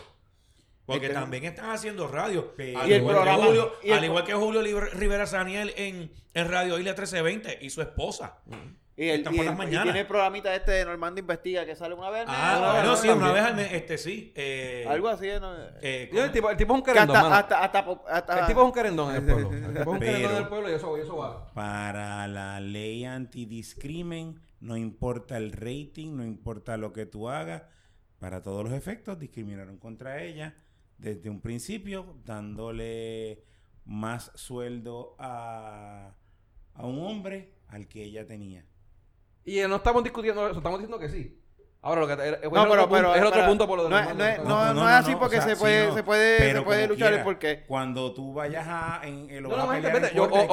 Porque Este- también están haciendo radio. Pero- Al, Y igual, programa- que Julio, y el- al igual que Julio Libre- Rivera Saniel en, en Radio Isla 1320 y su esposa. Y, el, Están y por el- las y mañanas. tiene el programita este de Normando Investiga que sale una vez al mes, Ah, una vez bueno, al sí, una vez al mes, este sí. eh, Algo así, ¿no? eh, Yo, el, tipo, el tipo es un Que querendón, hasta, hasta, hasta, hasta- El tipo es un querendón en el pueblo. El tipo es un querendón Pero- en el pueblo y eso, y eso va. Para la ley antidiscrimen, no importa el rating, no importa lo que tú hagas, para todos los efectos discriminaron contra ella desde un principio, dándole más sueldo a, a un hombre al que ella tenía. Y eh, no estamos discutiendo eso, estamos diciendo que sí. Ahora, lo que es, es No, otro, pero, punto, pero, es otro pero- punto por lo de no, no, es- no, No, no es así porque o sea, se sí, puede, no, se puede, pero se puede luchar quiera, porque Cuando tú vayas a... En, corte-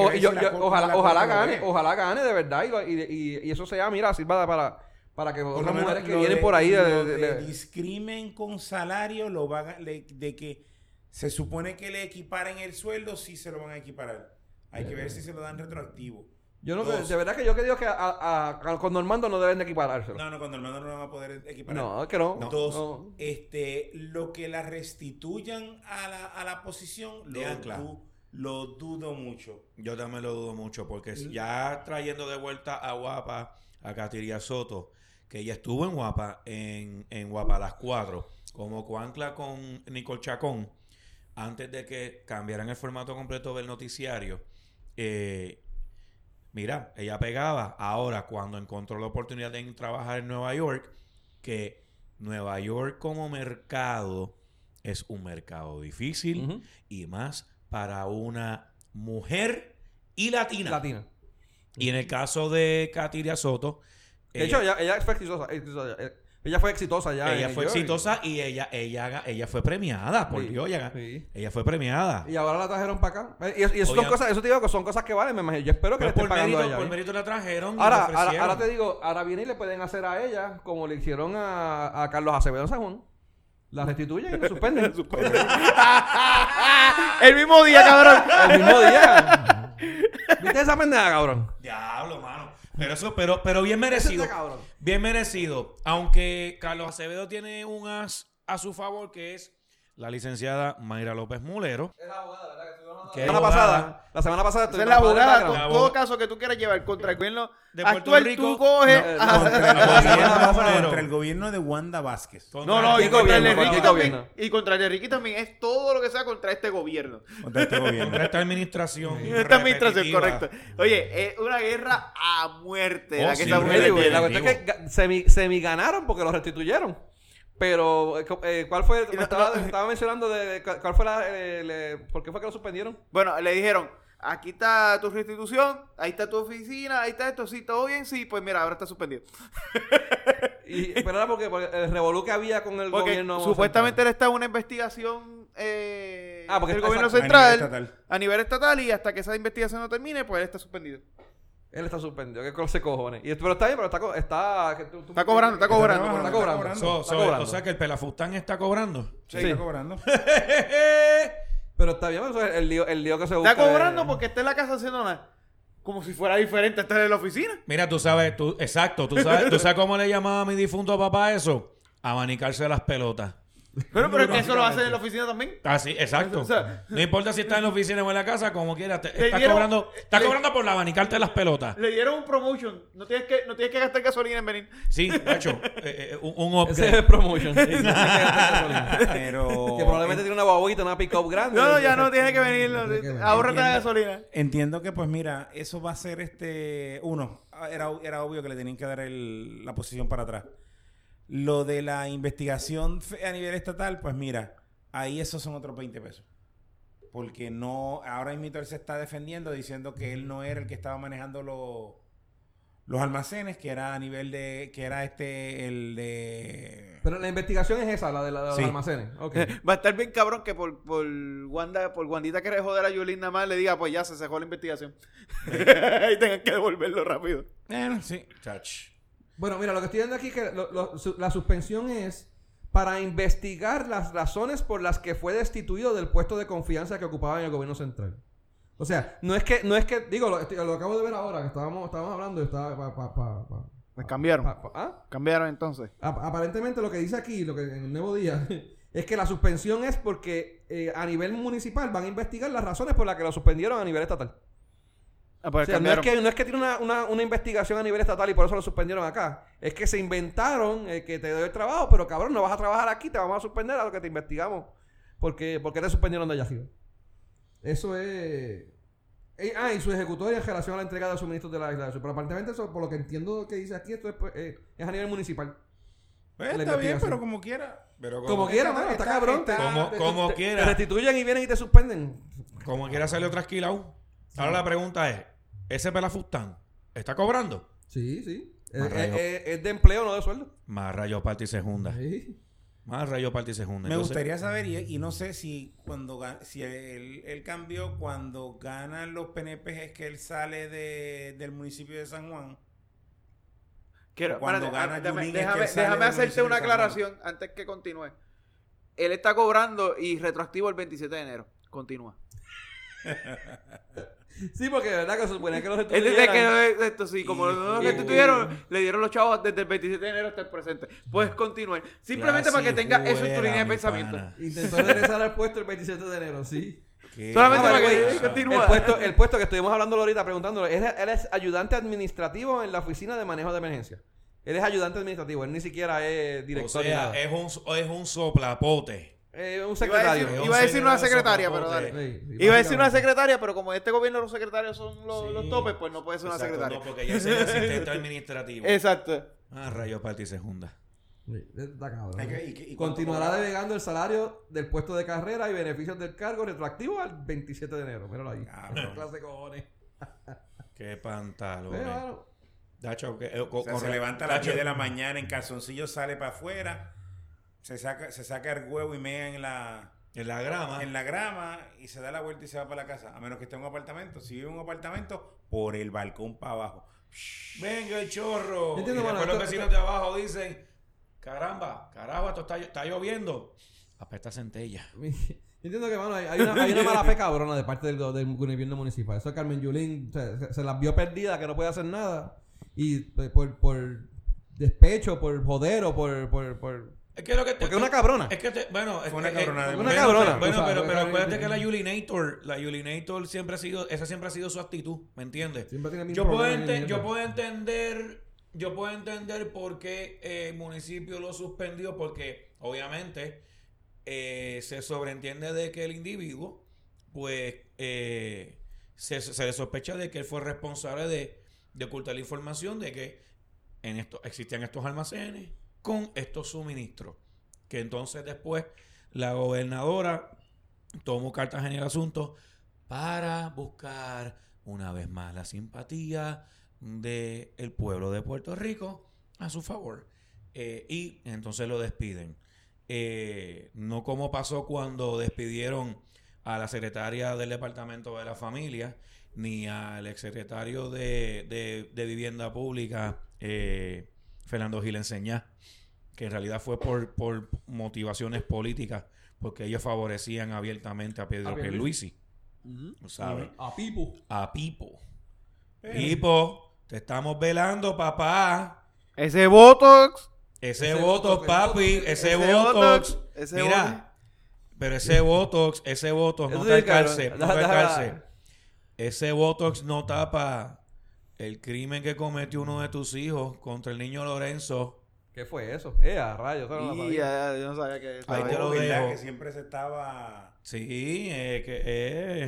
ojalá, ojalá gane, ojalá gane de verdad y, y, y- y eso sea, mira, sirva para, para que Por otras menos mujeres que vienen de- por ahí de, lo de- de de- discrimen con salario lo van a- le- de que se supone que le equiparen el sueldo sí se lo van a equiparar hay que ver si se lo dan retroactivo Yo no Dos. de verdad que yo que digo que a, a- a- con Normando no deben de equiparárselo. no no cuando el mando no lo van a poder equiparar No, es que no. dos No. este lo que la restituyan a la, a la posición lo, du- lo dudo mucho Yo también lo dudo mucho porque ya trayendo de vuelta a Guapa, a Katiria Soto, que ella estuvo en Guapa, en, en Guapa a las 4, como coancla con Nicole Chacón, antes de que cambiaran el formato completo del noticiario, eh, mira, ella pegaba. Ahora, cuando encontró la oportunidad de trabajar en Nueva York, que Nueva York como mercado es un mercado difícil y más para una mujer y latina. Latina. Y en el caso de Katiria Soto, De hecho, ella, ella fue exitosa. exitosa, eh, Ella fue exitosa ya. ella fue York. exitosa y ella, ella, ella fue premiada, por Sí, Dios, ella, sí. ella fue premiada. Y ahora la trajeron para acá. Eh, Y, y eso son cosas, eso te digo que son cosas que valen, me imagino. Yo espero que le por, estén pagando mérito, a ella. por ¿eh? mérito la trajeron y Ahora, ahora, te digo, ahora viene y le pueden hacer a ella como le hicieron a, a Carlos Acevedo Juan. La restituyen y la suspenden. *laughs* *laughs* el mismo día, cabrón. El mismo día. ¿Viste esa pendeja, cabrón? Diablo, mano. Pero eso, pero, pero bien merecido. Bien merecido. Aunque Carlos Acevedo tiene un as a su favor, que es la licenciada Mayra López Mulero. Es la abogada, ¿verdad? Que La semana pasada. La semana pasada. Esa es la abogada. La todo caso que tú quieras llevar contra el gobierno De Puerto actual, Rico, tú coges. no, *laughs* contra el, gobierno, abogada Mulero. contra el gobierno de Wanda Vázquez No, no, y ¿Cualquier contra el cualquier también. Y contra el Ricky también. Es todo lo que sea contra este gobierno. contra este gobierno Contra esta administración. Esta administración, correcto. Oye, es una guerra a muerte Oh, la que sí, esa mujer la cuestión es que semi, semi ganaron porque lo restituyeron. Pero, eh, eh, ¿cuál fue? Me no- estaba, no. estaba mencionando de, de cu- cuál fue la. eh, le- ¿Por qué fue que lo suspendieron? Bueno, le dijeron, aquí está tu restitución, ahí está tu oficina, ahí está esto, sí, todo bien, sí, pues mira, ahora está suspendido. *laughs* Y, pero era porque, porque el revolú que había con el Porque gobierno. supuestamente central. él está en una investigación eh, Ah, porque del gobierno exacto, a nivel central estatal. a nivel estatal y hasta que esa investigación no termine, pues él está suspendido. Él está suspendido. ¿Qué cosa se cojones? Y, pero está bien, pero está. co- Está, que tú- tú- Está cobrando, está cobrando. Está Está cobrando. cobrando. So- Está so- cobrando. o sea que el pelafustán está cobrando. Sí, Sí. está cobrando *laughs* Pero está bien, eso es el lío, el lío que se busca. Está cobrando de- porque está en la casa haciendo nada. Como si fuera diferente estar en la oficina. Mira, tú sabes, tú, exacto, tú sabes, tú *laughs* sabes cómo le llamaba a mi difunto papá eso. Abanicarse las pelotas. Pero, pero es que eso lo hacen en la oficina también. Así, exacto. O sea- no importa si estás en la oficina o en la casa, como quieras, te- estás dieron- cobrando, estás le- cobrando por la abanicarte las pelotas. Le dieron un promotion. No tienes que, no tienes que gastar gasolina en venir. Sí, hecho, *laughs* eh, eh, un, un Ese es upgrade. el promotion. *laughs* pero que probablemente tiene una guaguita, una pick-up grande. No, no, ya no tienes que venir. no, venir. Ahórrate la gasolina. Entiendo que, pues mira, eso va a ser este. Uno, era, era obvio que le tenían que dar el- la posición para atrás. Lo de la investigación fe- a nivel estatal, pues mira, ahí esos son otros 20 pesos. Porque no, ahora mismo él se está defendiendo diciendo que él no era el que estaba manejando los los almacenes, que era a nivel de, que era este, el de... Pero la investigación es esa, la de, la de los Sí. almacenes. Ok. *laughs* Va a estar bien cabrón que por, por Wanda, por Wandita quiere joder a Yulín nada más le diga, pues ya se cerró la investigación. *laughs* y tengan que devolverlo rápido. Bueno, sí. Chach. Bueno, mira, lo que estoy viendo aquí es que lo- lo- su- la suspensión es para investigar las razones por las que fue destituido del puesto de confianza que ocupaba en el gobierno central. O sea, no es que, no es que, digo, lo, acabo de ver ahora, que estábamos, estábamos hablando y estaba pa- pa- pa- cambiaron. ¿ah? Cambiaron entonces. Ap- aparentemente lo que dice aquí, lo que en el nuevo día, *laughs* es que la suspensión es porque eh, a nivel municipal van a investigar las razones por las que lo suspendieron a nivel estatal. Ah, pues O sea, no, es que, no es que tiene una, una, una investigación a nivel estatal y por eso lo suspendieron acá. Es que se inventaron eh, que te doy el trabajo, pero cabrón, no vas a trabajar aquí, te vamos a suspender a lo que te investigamos. Porque, porque te suspendieron de allá arriba. Eso es. Eh, ah, y su ejecutoria en relación a la entrega de suministros de la isla. Pero aparentemente, eso, por lo que entiendo que dice aquí, esto es, pues, eh, es a nivel municipal. Pues, está bien, pero como quiera. Pero Como quiera, mano, está, cabrón. te- como- te- como te- quiera. Te restituyen y vienen y te suspenden. Como quiera salió trasquilado. Ahora la pregunta es, ¿ese pelafustán está cobrando? Sí, sí. Eh, eh, eh, es de empleo, no de sueldo. Más rayo parte y se junda. Sí. Más rayo parte y se junda. Me Entonces, gustaría saber, y, y no sé si cuando ga- si él, él cambió cuando ganan los PNP es que él sale de, del municipio de San Juan. Quiero- Cuando espérate, gana ah, déjame, Yulín es que déjame- sale déjame del hacerte municipio una de San Juan. aclaración antes que continúe. Él está cobrando y retroactivo el 27 de enero. Continúa. *laughs* Sí, porque de verdad que se supone que los dice restituyeran. que esto sí, como no lo y- restituyeron, le dieron los chavos desde el 27 de enero hasta el presente. Puedes continuar. Simplemente para que Clase tenga eso en tu línea de mi pensamiento. pana. Intentó regresar al puesto el 27 de enero, sí. Qué Solamente Ah, para que continúe. El puesto, el puesto que estuvimos hablando ahorita preguntándolo, él, él es ayudante administrativo en la oficina de manejo de emergencia. Él es ayudante administrativo, él ni siquiera es O director. ni sea, nada. es un, es un soplapote. Eh, un Iba a secretario. decir, iba a decir una secretaria, pero dale. Sí, sí, Iba a decir una secretaria, pero como en este gobierno los secretarios son los, Sí. los topes, pues no puede ser una secretaria. No, porque ella es el *laughs* asistente administrativo. Exacto. Ah, rayo parte y se que- y Continuará cobraba. devengando el salario del puesto de carrera y beneficios del cargo retroactivo al 27 de enero. Míralo ahí. Cabrón. Clase de cojones. Qué pantalones. Pero, Dacho, que- eh, O sea, con- se levanta a las Dacho, 10 de la mañana en calzoncillo, sale para afuera, se saca, se saca el huevo y mea en la, En la grama. en la grama y se da la vuelta y se va para la casa. A menos que esté en un apartamento. Si vive en un apartamento, por el balcón para abajo. Venga el chorro. Yo entiendo, y mano, después los esto- vecinos de abajo dicen, caramba, carajo, esto está, está lloviendo. Apesta centella. *laughs* Yo entiendo que, mano, hay, hay una, hay una mala fe cabrona de parte del, del gobierno municipal. Eso Carmen Yulín se, se- se las vio perdida, que no puede hacer nada. Y pues, por, por despecho, por joder o por... por, por Es que lo que te- porque es una cabrona. Es que te, bueno, es una que- cabrona de eh, Una bueno, cabrona, Bueno, sabes, pero, pero acuérdate que la Yulinator, la Yulinator siempre ha sido, esa siempre ha sido su actitud, ¿me entiendes? Siempre tiene el Yo puedo, ente- yo puedo entender, yo puedo entender por qué eh, el municipio lo suspendió, porque obviamente eh, se sobreentiende de que el individuo, pues, eh, se, se le sospecha de que él fue responsable de, de ocultar la información de que en esto existían estos almacenes con estos suministros. Que entonces después la gobernadora tomó cartas en el asunto para buscar una vez más la simpatía del pueblo de Puerto Rico a su favor. Eh, y entonces lo despiden. Eh, no como pasó cuando despidieron a la secretaria del Departamento de la Familia, ni al exsecretario de, de, Vivienda Pública, eh, Fernando Gil Enseñá, que en realidad fue por, por motivaciones políticas, porque ellos favorecían abiertamente a Pedro Pierluisi, ¿sabes? A Pipo. A Pipo. Pipo, te estamos velando, papá. Ese Botox. Ese, Ese Botox, Botox, papi, ese ese, ese Botox. Botox, ese Mira, Botox. pero ese Botox, ese Botox no te no *laughs* te. Ese Botox no tapa el crimen que cometió uno de tus hijos contra el niño Lorenzo. ¿Qué fue eso? Eh, a rayos. eso no lo Y sabía. ya, ya, yo no sabía que estaba Ahí te lo dejo. Que siempre se estaba... Sí, eh, que es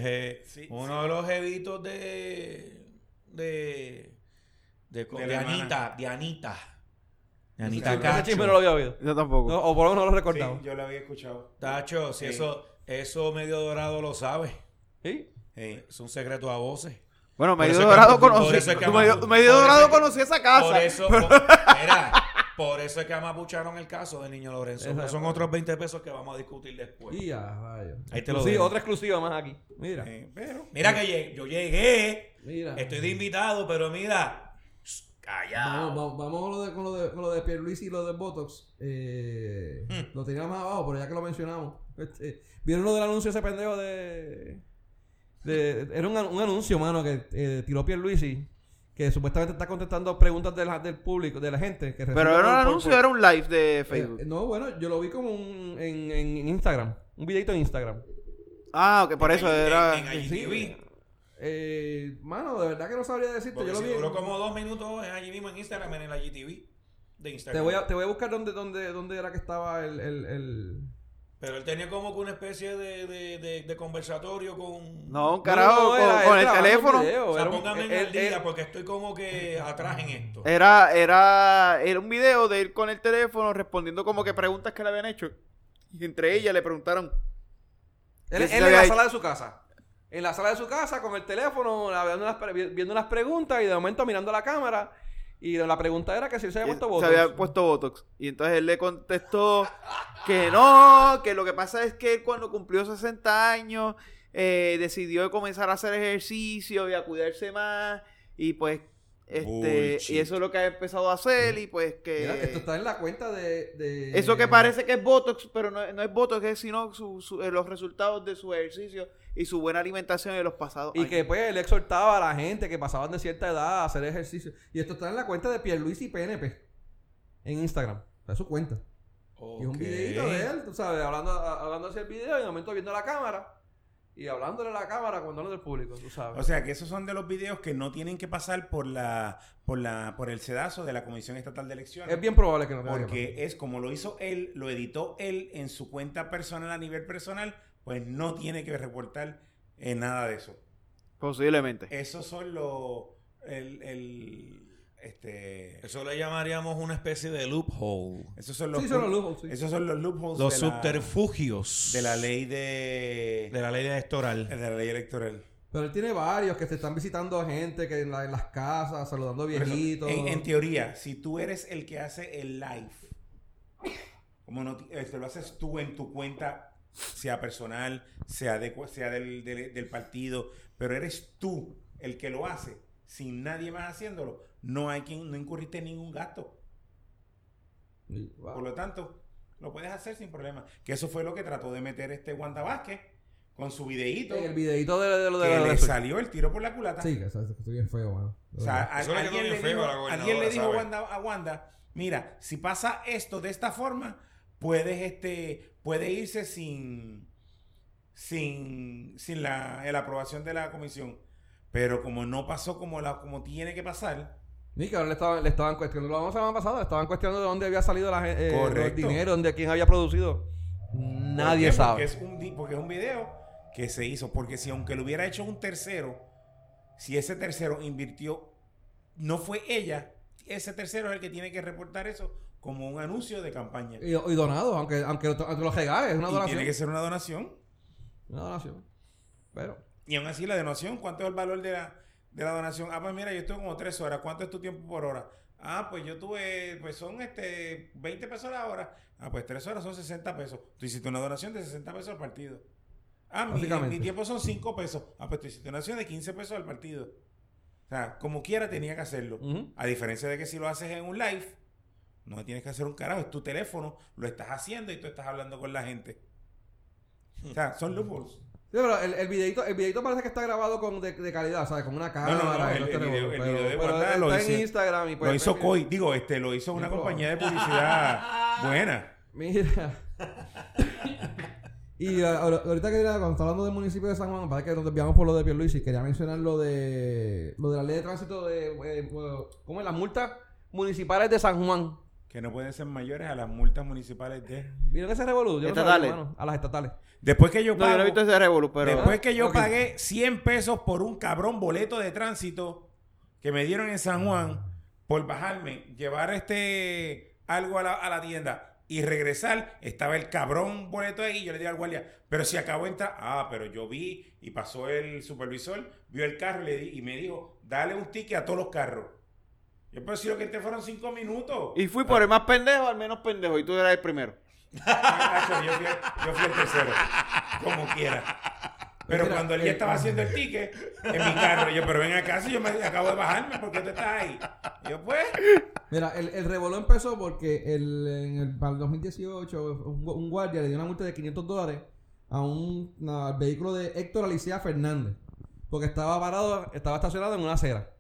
eh, Sí, uno sí. de los jevitos de de de, de, De. Anita, de Anita. De Ese Anita chisme- ese chisme no lo había oído. Yo tampoco. No, o por lo menos no lo Sí, recordaba. yo lo había escuchado. Tacho, si Sí. eso eso medio dorado lo sabe. ¿Sí? Sí. Es un secreto a voces. Bueno, medio dorado por conocí. eso es que Medio, dorado conocí esa casa. Por eso, *laughs* por, mira, por eso es que amapucharon el caso de Niño Lorenzo. Exacto. Son otros 20 pesos que vamos a discutir después. Y a rayos. Ahí te lo Sí, dejo. otra exclusiva más aquí. Mira. Eh, pero... Mira que llegué- yo llegué, Mira. estoy de invitado, pero mira, callado. Vamos, vamos, vamos con, lo de, con, lo de, con lo de Pierluisi y lo de Botox. Eh, Hmm. Lo tenía más abajo, pero ya que lo mencionamos. Este, ¿Vieron lo del anuncio ese pendejo de... de era un, un anuncio, mano, que eh, tiró Pierluisi. Que supuestamente está contestando preguntas de la- del público, de la gente. Que Pero era un anuncio, por- era un live de Facebook. Eh, no, bueno, yo lo vi como un, en, en Instagram. Un videito en Instagram. ah, ok, por eso En- era. en- en sí. IGTV. Eh, mano, de verdad que no sabría decirte. Porque Yo lo vi. duró como dos minutos allí mismo en Instagram, en la GTV de Instagram. Te voy, a, te voy a buscar dónde, dónde, dónde era que estaba el, el, el... Pero él tenía como que una especie de, de, de, de conversatorio con... No, carajo, no, con, el teléfono. video, O sea, era un- póngame en el día porque estoy como que atrás en esto. Era, era, era un video de él con el teléfono respondiendo como que preguntas que le habían hecho. Y entre ellas le preguntaron. Él, en la hecho. sala de su casa. En la sala de su casa con el teléfono, viendo viendo las preguntas y de momento mirando la cámara. Y la pregunta era que si él se había puesto se votos. había puesto Botox. Y entonces él le contestó que no, que lo que pasa es que él cuando cumplió 60 años eh, decidió comenzar a hacer ejercicio y a cuidarse más. Y pues, este, Bullshit. y eso es lo que ha empezado a hacer. Y pues que. Mira, esto está en la cuenta de... de- Eso que parece que es Botox, pero no, no es Botox, es sino su- su- eh, los resultados de su ejercicio y su buena alimentación en los pasados Y años. que pues él exhortaba a la gente que pasaban de cierta edad a hacer ejercicio. Y esto está en la cuenta de Pierluisi PNP. En Instagram. Es su cuenta. Y es un videito de él, tú sabes, hablando, hablando hacia el video y de momento viendo la cámara. Y hablándole a la cámara cuando habla del público, tú sabes. O sea que esos son de los videos que no tienen que pasar por la, por la, por el sedazo de la Comisión Estatal de Elecciones. es bien probable que no Porque es como lo hizo él, lo editó él en su cuenta personal a nivel personal, pues no tiene que reportar en nada de eso. Posiblemente. Esos son los el, el este Eso le llamaríamos una especie de loophole. esos son los Sí, son los lujos, sí. esos son los loopholes Los de la- subterfugios. de la ley de, De la ley electoral. de la ley electoral. Pero él tiene varios que se están visitando a gente que en, la- en las casas, saludando eso, viejitos. En, en teoría, si tú eres el que hace el live, como no, este, lo haces tú en tu cuenta, sea personal, sea, de, sea del, del- del partido, pero eres tú el que lo hace, sin nadie más haciéndolo, no hay quien, no incurriste en ningún gasto. Y, wow. Por lo tanto, lo puedes hacer sin problema. Que eso fue lo que trató de meter este Wanda Vázquez con su videíto, En el videito de, de lo de que la le salió el tiro por la culata. Sí, que eso, eso estoy bien feo, mano. O sea, a- alguien, bien le feo dijo, a alguien le dijo a Wanda, mira, si pasa esto de esta forma, puedes este, puede irse sin, sin, sin la, la aprobación de la comisión. Pero como no pasó como la, como tiene que pasar, Ni que ahora le estaban, le estaban cuestionando, lo hablamos la semana pasada, le estaban cuestionando de dónde había salido la, eh, el Correcto. dinero, dónde quién había producido. ¿por Nadie sabe. Porque es un, di- porque es un video que se hizo. Porque si aunque lo hubiera hecho un tercero, si ese tercero invirtió, no fue ella, ese tercero es el que tiene que reportar eso como un anuncio de campaña. Y, y donado, aunque, aunque, lo- aunque lo regales, es una Y donación. tiene que ser una donación. Una donación. Pero, Y aún así la donación, ¿cuánto es el valor de la, de la donación? Ah, pues mira, yo estuve como tres horas. ¿Cuánto es tu tiempo por hora? Ah, pues yo tuve, pues son este 20 pesos la hora. Ah, pues tres horas son 60 pesos. Tú hiciste una donación de 60 pesos al partido. Ah, mi, mi tiempo son 5 pesos. Ah, pues tú hiciste una donación de 15 pesos al partido. O sea, como quiera tenía que hacerlo. A diferencia de que si lo haces en un live, no tienes que hacer un carajo. Es tu teléfono, lo estás haciendo y tú estás hablando con la gente. O sea, son loopholes. Sí, pero el, el, videito, el videito parece que está grabado con de, de calidad, ¿sabes? Con una cámara. no, no, y el- este el video- revolú, el video de está lo en hice- Instagram y pues, lo hizo pues, COI, digo, este, lo hizo una compañía de *laughs* publicidad buena. Mira. *laughs* y uh, ahora- ahorita que cuando está hablando del municipio de San Juan, para que nos desviamos por lo de Pierluisi, quería mencionar lo de lo de la ley de tránsito de eh, ¿cómo es? las multas municipales de San Juan. Que no pueden ser mayores a las multas municipales de... ¿Vieron ese revolú? Yo no Estatales. sabía, a las estatales. Después que yo No, yo he visto ese revolú, pero. después que yo pagué 100 pesos por un cabrón boleto de tránsito que me dieron en San Juan por bajarme, llevar este algo a la, a la tienda y regresar, estaba el cabrón boleto ahí y yo le dije al guardia, pero si acabo de entrar, ah, pero yo vi y pasó el supervisor, vio el carro y, le di- y me dijo, dale un ticket a todos los carros. Yo lo que entré fueron cinco minutos. Y fui por el más pendejo al menos pendejo. Y tú eras el primero. Yo, fui, yo fui el tercero, como quiera. Pero Mira, cuando él ya eh, estaba haciendo el ticket en mi carro, yo, pero ven acá, si yo me acabo de bajarme, ¿por qué tú estás ahí? Yo, pues, Mira, el, el revolú empezó porque el, en el, para el 2018 un, gu- un guardia le dio una multa de 500 dólares a un al vehículo de Héctor Alicia Fernández. Porque estaba parado, estaba estacionado en una acera.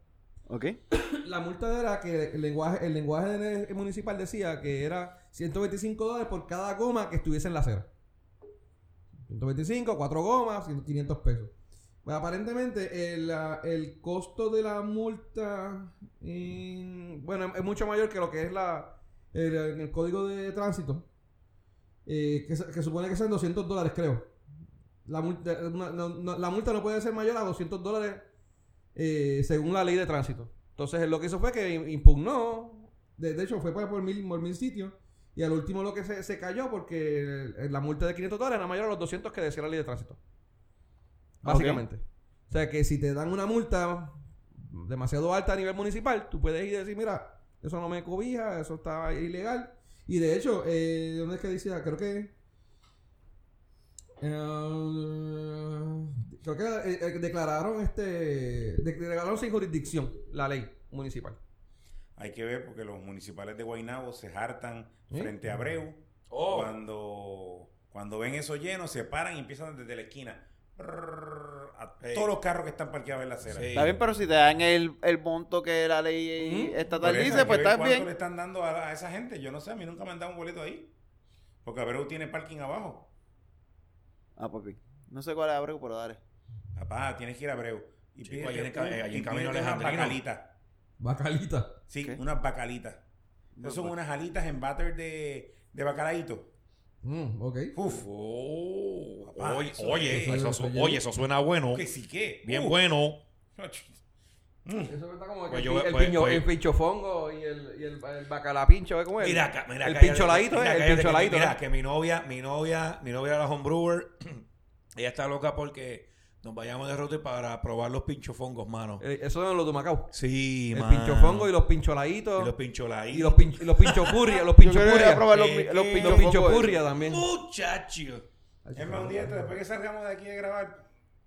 ¿Ok? *coughs* La multa era que el lenguaje, el lenguaje municipal decía que era 125 dólares por cada goma que estuviese en la acera. 125, cuatro gomas, 500 pesos. Pues aparentemente el, el costo de la multa en- bueno, es mucho mayor que lo que es la el, el código de tránsito. eh, que, supone que sean 200 dólares, creo. La multa, no, no- la multa no puede ser mayor a 200 dólares eh, según la ley de tránsito. Entonces, él lo que hizo fue que impugnó, de, de hecho, fue por, por mil, por mil sitios, y al último lo que se, se cayó porque el- la multa de 500 dólares era mayor a los 200 que decía la ley de tránsito. Básicamente. O sea, que si te dan una multa demasiado alta a nivel municipal, tú puedes ir y decir, mira, eso no me cobija, eso está ilegal. Y de hecho, eh, ¿dónde es que dice? Creo que... eh, creo que eh, eh, declararon este declararon sin jurisdicción la ley municipal. Hay que ver porque los municipales de Guaynabo se hartan ¿Sí? frente a Abreu. Oh. Cuando, cuando ven eso lleno, se paran y empiezan desde la esquina. Brrr, a Sí. todos los carros que están parqueados en la acera. Sí. Está bien, pero si te dan el, el monto que la ley Ujú. estatal eso dice, pues está cuánto bien. le están dando a, a esa gente? Yo no sé, a mí nunca me han dado un boleto ahí. Porque Abreu tiene parking abajo. Ah, papi. No sé cuál es Abreu, pero dale. Papá, tienes que ir a Abreu. Y Chico, allí en eh, en Camino unas bacalitas. Bacalita. Sí, ¿Qué? unas bacalitas. Esas son unas alitas en batter de, de bacalaíto. Mm, ok. Uf. Oh. Papá, oye, eso oye, es- eso, eso su- es- oye, eso suena bueno. Que sí que. Bien Uh. bueno. Mm. Eso está como Pues el, yo- pi- el pues- piño- pues- el pinchofongo y el, y el, el bacalapincho, ¿eh? ¿cómo es? Mira acá, mira El pincholadito, mira, ¿eh? El pincholadito. Mira, ¿no? que mi novia, mi novia, mi novia la homebrewer, *clears throat* ella está loca porque nos vayamos de rote para probar los pinchofongos, mano. Eh, Eso es lo de Macao. Sí, El mano. pinchofongo y los pincholaditos. Y los pincholaditos. Y los, pin- y los pinchopurria, los *laughs* a pinchopurria. probar los, Eh, los Los pinchopurria también. Muchacho. Es más, un día después que salgamos de aquí de grabar,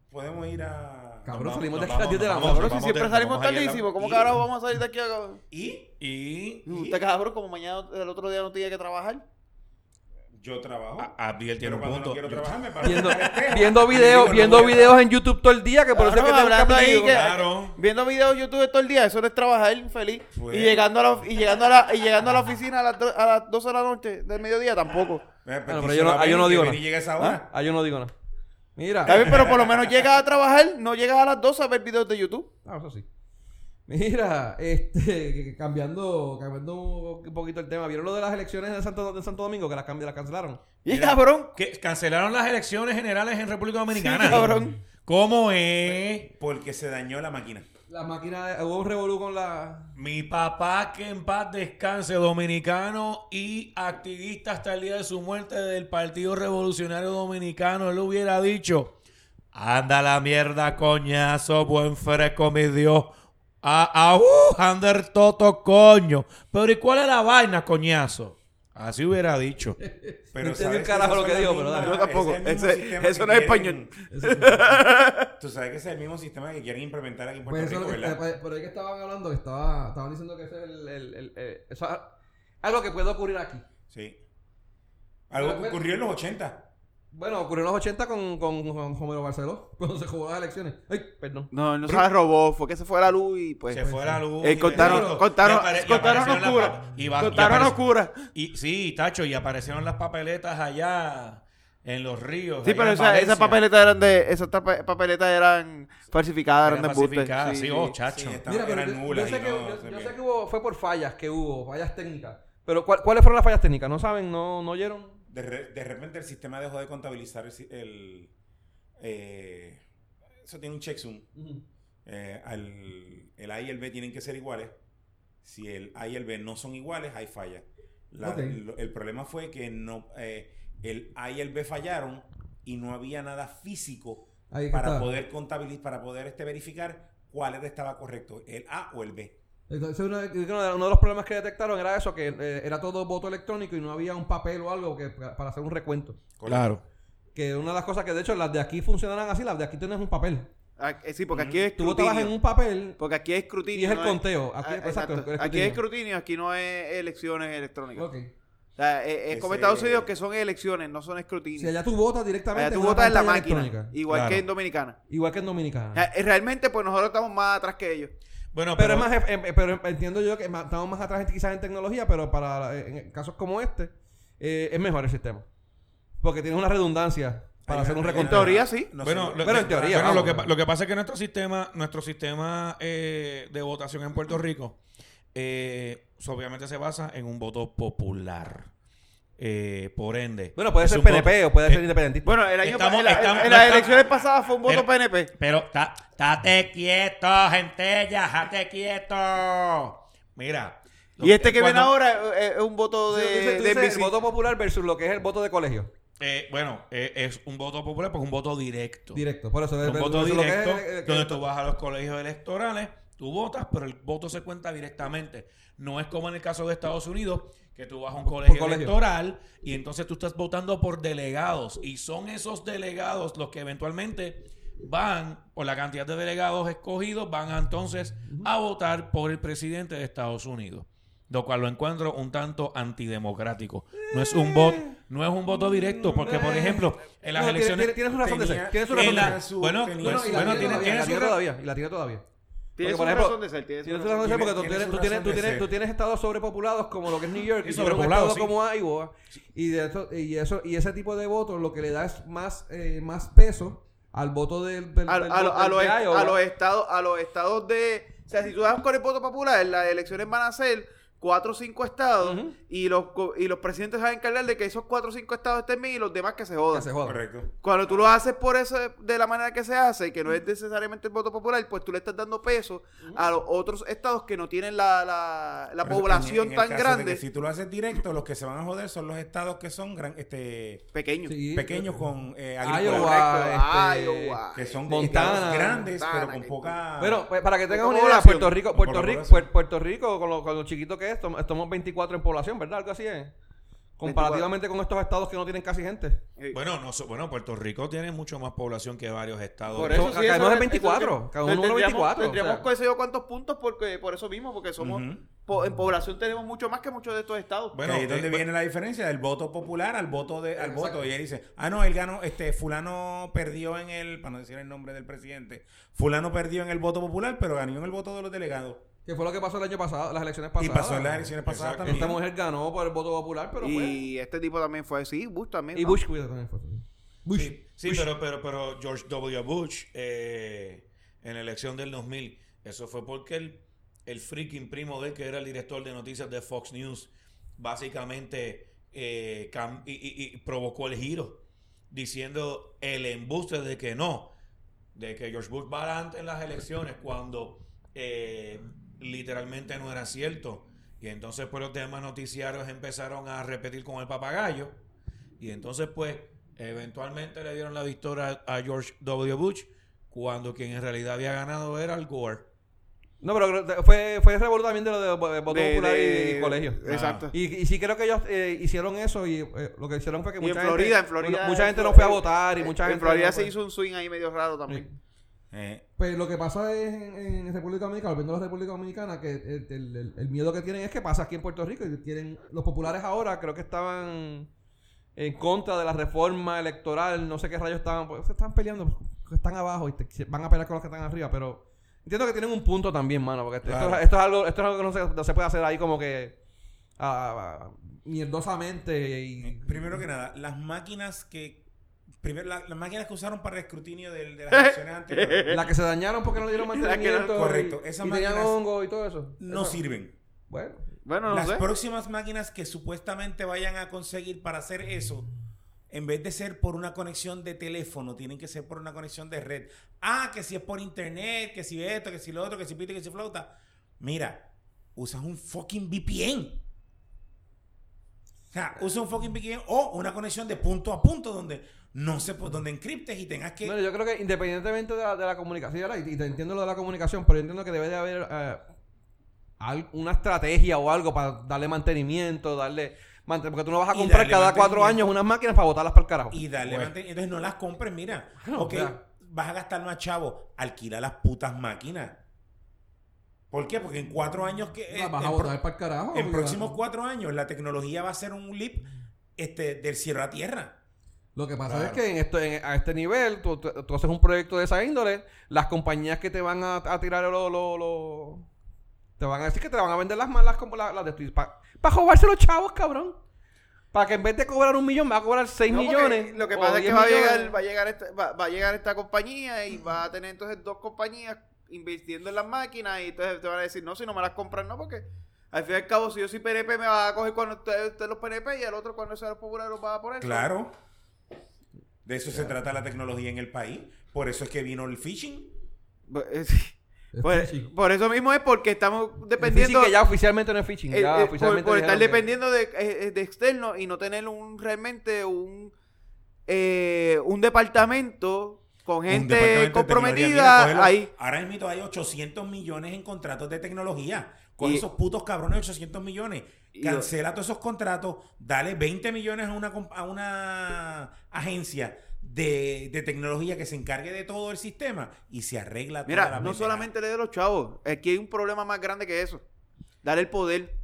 podemos ir a. Cabrón, salimos de vamos, aquí a las 10 de la Cabrón, si siempre salimos a tardísimo, ¿cómo y- carajo vamos a salir de aquí a... Y Y, Uh, Usted cabrón, como mañana, el otro día no tiene que trabajar. Yo trabajo. a- Abdiel tiene un punto. no quiero Yo- trabajar, me *laughs* paro Viendo, *laughs* en viendo videos, digo, viendo no voy a videos en YouTube todo el día, que por eso es que hablando ahí que- Claro. Viendo videos de YouTube todo el día, eso no es trabajar feliz. Pues. Y llegando a la, y llegando a la, y llegando a la oficina a las, do- a las 12 de la noche del mediodía tampoco. Eh, pero yo no- a ah, yo no digo nada. Benny llega a esa hora. Ah, yo no digo nada. Mira. Está bien, pero por lo menos llegas a trabajar, no llegas a las 12 a ver videos de YouTube. Ah, eso sí. Mira, este, *laughs* cambiando, cambiando un poquito el tema. ¿Vieron lo de las elecciones de Santo, de Santo Domingo que las, las cancelaron? Y Mira. cabrón, Que cancelaron las elecciones generales en República Dominicana. Sí, cabrón. ¿Cómo es? Porque se dañó la máquina. La máquina, hubo un revolú con la... Mi papá, que en paz descanse, dominicano y activista hasta el día de su muerte del Partido Revolucionario Dominicano, él hubiera dicho, anda la mierda, coñazo, buen fresco, mi Dios. Ah, uh, Ander Toto, coño. Pero ¿y cuál es la vaina, coñazo? Así hubiera dicho. *laughs* Pero No un carajo lo que dijo, pero dale. Yo tampoco. es Ese- eso no es quieren- *laughs* Tú sabes que ese es el mismo sistema que quieren implementar aquí en Puerto Pues eso es Rico, que, ¿verdad? pues, por ahí que estaban hablando, que estaba, estaban diciendo que ese es el, el- el- eh, eso es algo que puede ocurrir aquí. Sí. Algo que Pero- ocurrió en los 80. Bueno, ocurrió en los 80 con, con, con Homero Barceló, *laughs* cuando se jugó las elecciones. Ay, perdón. no, no se la robó, fue que se fue la luz y pues. Se fue la luz. Eh, y contaron, de- contaron, y apare- y contaron oscura. y va- y Contaron oscura. Y sí, Tacho, y aparecieron las papeletas allá en los ríos. Sí, pero esa- esas papeletas eran de, esas papeletas eran falsificadas, eran, Eran de embuste. falsificadas, sí, oh, Sí, chacho. está- Mira, pero eran yo, nulas yo sé y que, no yo- sé yo qué. sé que hubo, fue por fallas que hubo, fallas técnicas. Pero ¿cuál- ¿cuáles fueron las fallas técnicas? ¿No saben? ¿No, no oyeron? De, re- de repente el sistema dejó de contabilizar el... eh, eso tiene un checksum. Eh, al- el A y el B tienen que ser iguales. Si el A y el B no son iguales, hay falla. La- el problema fue que no, eh, el A y el B fallaron y no había nada físico para está. poder contabilizar, para poder este, verificar cuál estaba correcto, el A o el B. Entonces, creo que uno de los problemas que detectaron era eso, que eh, era todo voto electrónico y no había un papel o algo que, para hacer un recuento. Claro. Que una de las cosas que de hecho las de aquí funcionarán así, las de aquí tienes un papel. Ah, eh, sí, porque aquí es Tú votabas en un papel Porque aquí es escrutinio. y es el no conteo. Aquí, Ah, exacto, exacto. el Aquí es escrutinio, aquí no es elecciones electrónicas. Ok. O sea, es, es como Ese- Estados Unidos que son elecciones, no son escrutinio. Si allá tú votas directamente Allá tú una votas en la máquina, igual Claro. que en Dominicana. Igual que en Dominicana. O sea, eh, realmente, pues nosotros estamos más atrás que ellos. Bueno, Pero, pero, es más, eh, eh, pero entiendo yo que estamos más atrás quizás en tecnología, pero para eh, en casos como este eh, es mejor el sistema. Porque tienes una redundancia. para hacer un una- En teoría sí. No bueno, lo, Pero en teoría, bueno, vamos. lo, que, lo que pasa es que nuestro sistema, nuestro sistema eh, de votación en Puerto Rico, eh, obviamente se basa en un voto popular. Eh, por ende. Bueno, puede es ser un PNP voto- o puede eh, ser independiente. Bueno, el año Estamos- pa- en, la- estamos- en no las estamos- elecciones pasadas fue un voto Pero- PNP. Pero, ta- tate quieto, gente, ya, jate quieto. Mira. lo Y este que ven cuando- ahora eh, es un voto Tú de, dices- tú de dices NBC. el voto popular versus lo que es el voto de colegio. eh, bueno, eh, es un voto popular porque es un voto directo. Directo. Por eso, un versus voto es, directo eh, donde tú vas a los colegios electorales, tú votas, pero el voto se cuenta directamente. No es como en el caso de Estados Unidos, que tú vas a un colegio, colegio. electoral y entonces tú estás votando por delegados y son esos delegados los que eventualmente van, por la cantidad de delegados escogidos, van entonces a votar por el presidente de Estados Unidos. Lo cual lo encuentro un tanto antidemocrático. No es un voto, no es un voto directo, porque por ejemplo, en las no, elecciones tiene- Tienes una razón de ser. Tienes en razón de ser. bueno, todavía. Y la tiene todavía. Tiene Porque, por ejemplo, razón de ser. Tiene su Tienes razón razón de ser porque tú Tiene- tienes, tiene tú tienes, tú tienes, tú tienes estados sobrepopulados como lo que es New York Y y, tienes estado sí. como Iowa y de eso, y eso y ese tipo de votos lo que le da es más eh, más peso al voto del, del, a, del- a lo- a los, de Iowa. a los estados a los estados de o sea si tú das con el voto popular las elecciones van a ser cuatro o cinco estados y los co- y los presidentes se van a encargar de que esos cuatro o cinco estados estén bien y los demás que se jodan que se joda. Correcto. cuando tú lo haces por eso de la manera que se hace que no es necesariamente el voto popular pues tú le estás dando peso a los otros estados que no tienen la, la, la población en- en el tan grande si tú lo haces directo, los que se van a joder son los estados que son gran, este, pequeños Sí. pequeños con eh, Iowa, este, Iowa. que son Montana, estados grandes, Montana, pero con poca... Bueno, pues, para que tengas una idea. Puerto Rico, Puerto Rico, Puerto Rico, con lo, con lo chiquito que es, estamos 24 en población, ¿verdad? Algo así es. Comparativamente con estos estados que no tienen casi gente. Bueno, no, bueno, Puerto Rico tiene mucho más población que varios estados. Por de- eso, Acá sí, no eso es es- 24, eso es- cada uno tendríamos- 24, Tendríamos o sea. cuántos puntos porque por eso mismo, porque somos po- en población tenemos mucho más que muchos de estos estados. Bueno, ahí es donde eh, viene la diferencia del voto popular al voto de al Exacto. voto y él dice ah no él ganó este fulano perdió en el para no decir el nombre del presidente fulano perdió en el voto popular pero ganó en el voto de los delegados Que fue lo que pasó el año pasado, las elecciones y pasadas. pasó en las elecciones pasadas Exacto. también Esta mujer ganó por el voto popular, pero fue. y este tipo también fue así, Bush también. Y ¿no? Bush, cuidado, también fue. Bush. Sí, sí, pero, pero, pero George W. Bush eh, en la elección del 2000, eso fue porque el, el freaking primo de él, que era el director de noticias de Fox News, básicamente eh, cam- y, y- y provocó el giro, diciendo el embuste de que no, de que George Bush va adelante en las elecciones cuando eh, literalmente no era cierto. Y entonces pues los demás noticiarios empezaron a repetir con el papagayo. Y entonces pues eventualmente le dieron la victoria a George W. Bush cuando quien en realidad había ganado era Al Gore. No, pero fue, fue revuelo también de lo de vo- voto De- popular de- y, y colegio. Exacto. Y, y sí creo que ellos eh, hicieron eso y eh, lo que hicieron fue que Y mucha en Florida, gente, en Florida. mucha gente en no fue a votar y mucha en gente Florida no se hizo un swing ahí medio raro también. Eh, Pues lo que pasa es en, en República Dominicana, volviendo a la República Dominicana, que el, el- el- el miedo que tienen es que pasa aquí en Puerto Rico y quieren los populares ahora creo que estaban en contra de la reforma electoral, no sé qué rayos estaban, pues se están peleando, están abajo y te- van a pelear con los que están arriba, pero entiendo que tienen un punto también, mano, porque esto, Claro. esto es algo, esto es algo que no se, no se puede hacer ahí como que ah, ah, mierdosamente y eh, primero que nada las máquinas que primero la- las máquinas que usaron para el escrutinio de, las *laughs* elecciones anteriores la que se dañaron porque no le dieron no- mantenimiento y- correcto, y, esas tenían máquinas hongo y todo eso. no Eso- sirven Bueno, Bueno, no las sé. próximas máquinas que supuestamente vayan a conseguir para hacer eso, en vez de ser por una conexión de teléfono, tienen que ser por una conexión de red. Ah, que si es por internet, que si esto, que si lo otro, que si pito, que si flauta. Mira, usas un fucking VPN. O sea, usa un fucking VPN o una conexión de punto a punto donde no se pu- donde encriptes y tengas que Bueno, yo creo que independientemente de la, de la comunicación, y, y te entiendo lo de la comunicación, pero yo entiendo que debe de haber eh, una estrategia o algo para darle mantenimiento, darle... porque tú no vas a comprar cada cuatro años unas máquinas para botarlas para el carajo. y darle Pues, mantenimiento. Entonces no las compres, mira. Bueno, ok, o sea- vas a gastar más chavo, alquila las putas máquinas. ¿Por qué? Porque en cuatro años que... eh, vas a pro- para el carajo. En próximos cuatro años la tecnología va a ser un leap este, del cielo a tierra. Lo que pasa Claro. es que en esto, en- a este nivel, tú, tú- tú haces un proyecto de esa índole, las compañías que te van a, a tirar lo, lo, lo- Te van a decir que te van a vender las malas como las las de Para robarse los chavos, cabrón. Para que en vez de cobrar un millón, va a cobrar 6 No, porque millones. Lo que pasa es que 10 va a, llegar, va, a llegar esta, va, va a llegar esta compañía y va a tener entonces dos compañías invirtiendo en las máquinas y entonces te van a decir, no, si no me las compran, no, porque al fin y al cabo, si yo soy PNP, me va a coger cuando ustedes usted los PNP y el otro cuando sea los populares los va a poner. Claro. De eso se trata la tecnología en el país. Por eso es que vino el phishing. Pues, *laughs* Es Por, eso mismo es porque estamos dependiendo que ya oficialmente no es phishing. eh, ya eh, por, oficialmente por estar dependiendo de, eh, de externo y no tener un realmente un eh, un departamento con gente comprometida. Mira, ahí Ahora mismo hay 800 millones en contratos de tecnología. Con Y- esos putos cabrones 800 millones. Y- Cancela todos esos contratos. Dale 20 millones a una, a una agencia de, de tecnología que se encargue de todo el sistema y se arregla toda la Mira, no solamente le de los chavos, aquí hay un problema más grande que eso. Dar el poder.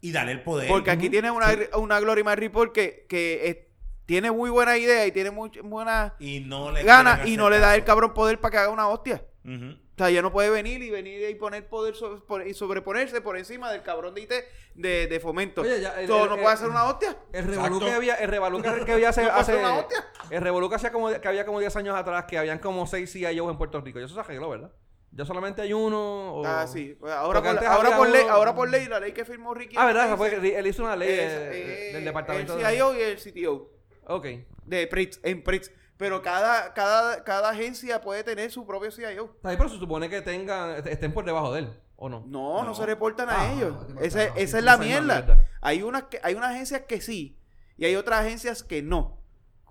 Y dale el poder. Porque aquí tienes una, una Glory Mary Report que, que eh, tiene muy buena idea y tiene muy buena Y no le gana quieren y no le da el cabrón poder para que haga una hostia. O sea, ya no puede venir y venir y poner poder sobre- por- y sobreponerse por encima del cabrón de IT de, de fomento. Oye, ya, el- So, el- no el- puede hacer una hostia. El revolú que había, el revolú que, que había *laughs* hace, No una hostia. el revolú que, hacía como, que había como 10 años atrás, que habían como 6 CIOs en Puerto Rico. Y eso se arregló, ¿verdad? Ya solamente hay uno. o- Ah, sí. Ahora, Porque por, antes ahora, por ley, uno- ahora por ley, la ley que firmó Ricky. Ah, ¿verdad? Fue, él hizo una ley es, eh, eh, del departamento El de- CIO y el CTO Ok. de Pritz, en Pritz. Pero cada, cada, cada agencia puede tener su propio CIO. Pero se supone que tengan, estén por debajo de él, ¿o no? No, no, No. se reportan a Ah, ellos. no, Esa, no, esa es la mierda. mierda. Hay unas, que, hay unas agencias que sí y hay otras agencias que no.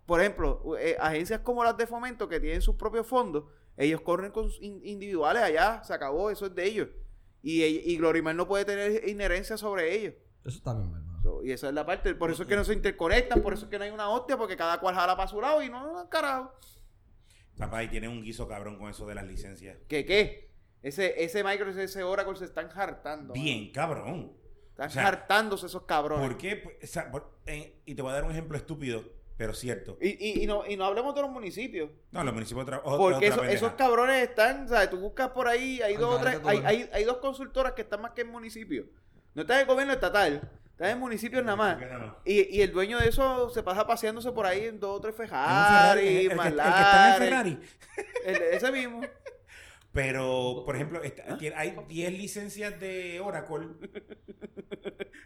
Por ejemplo, eh, agencias como las de fomento que tienen sus propios fondos, ellos corren con sus in- individuales allá, se acabó, eso es de ellos. Y, y Glorimar no puede tener inherencia sobre ellos. Eso está bien, hermano. So, y esa es la parte, por eso es que no se interconectan, por eso es que no hay una hostia, porque cada cual jala para su lado y no, carajo. Papá, y tiene un guiso cabrón con eso de las licencias. ¿Qué qué? Ese, ese Microsoft, ese Oracle se están hartando. mano. Bien, cabrón. Están O sea, hartándose esos cabrones. ¿Por qué? O sea, por- eh, y te voy a dar un ejemplo estúpido, pero cierto. Y, y, y, no, y no hablemos de los municipios. No, los municipios otra, otra- Porque otra eso- esos cabrones están, ¿sabes? Tú buscas por ahí, hay dos o garete tres, hay, todo. hay, hay dos consultoras que están más que en municipios. No están en el gobierno estatal, están en municipios nada más. Y, y el dueño de eso se pasa paseándose por ahí en dos o tres Ferrari, el, el que, el que está en Ferrari. el- ese mismo. *laughs* Pero, por ejemplo, está- tiene- hay 10 licencias de Oracle. *laughs*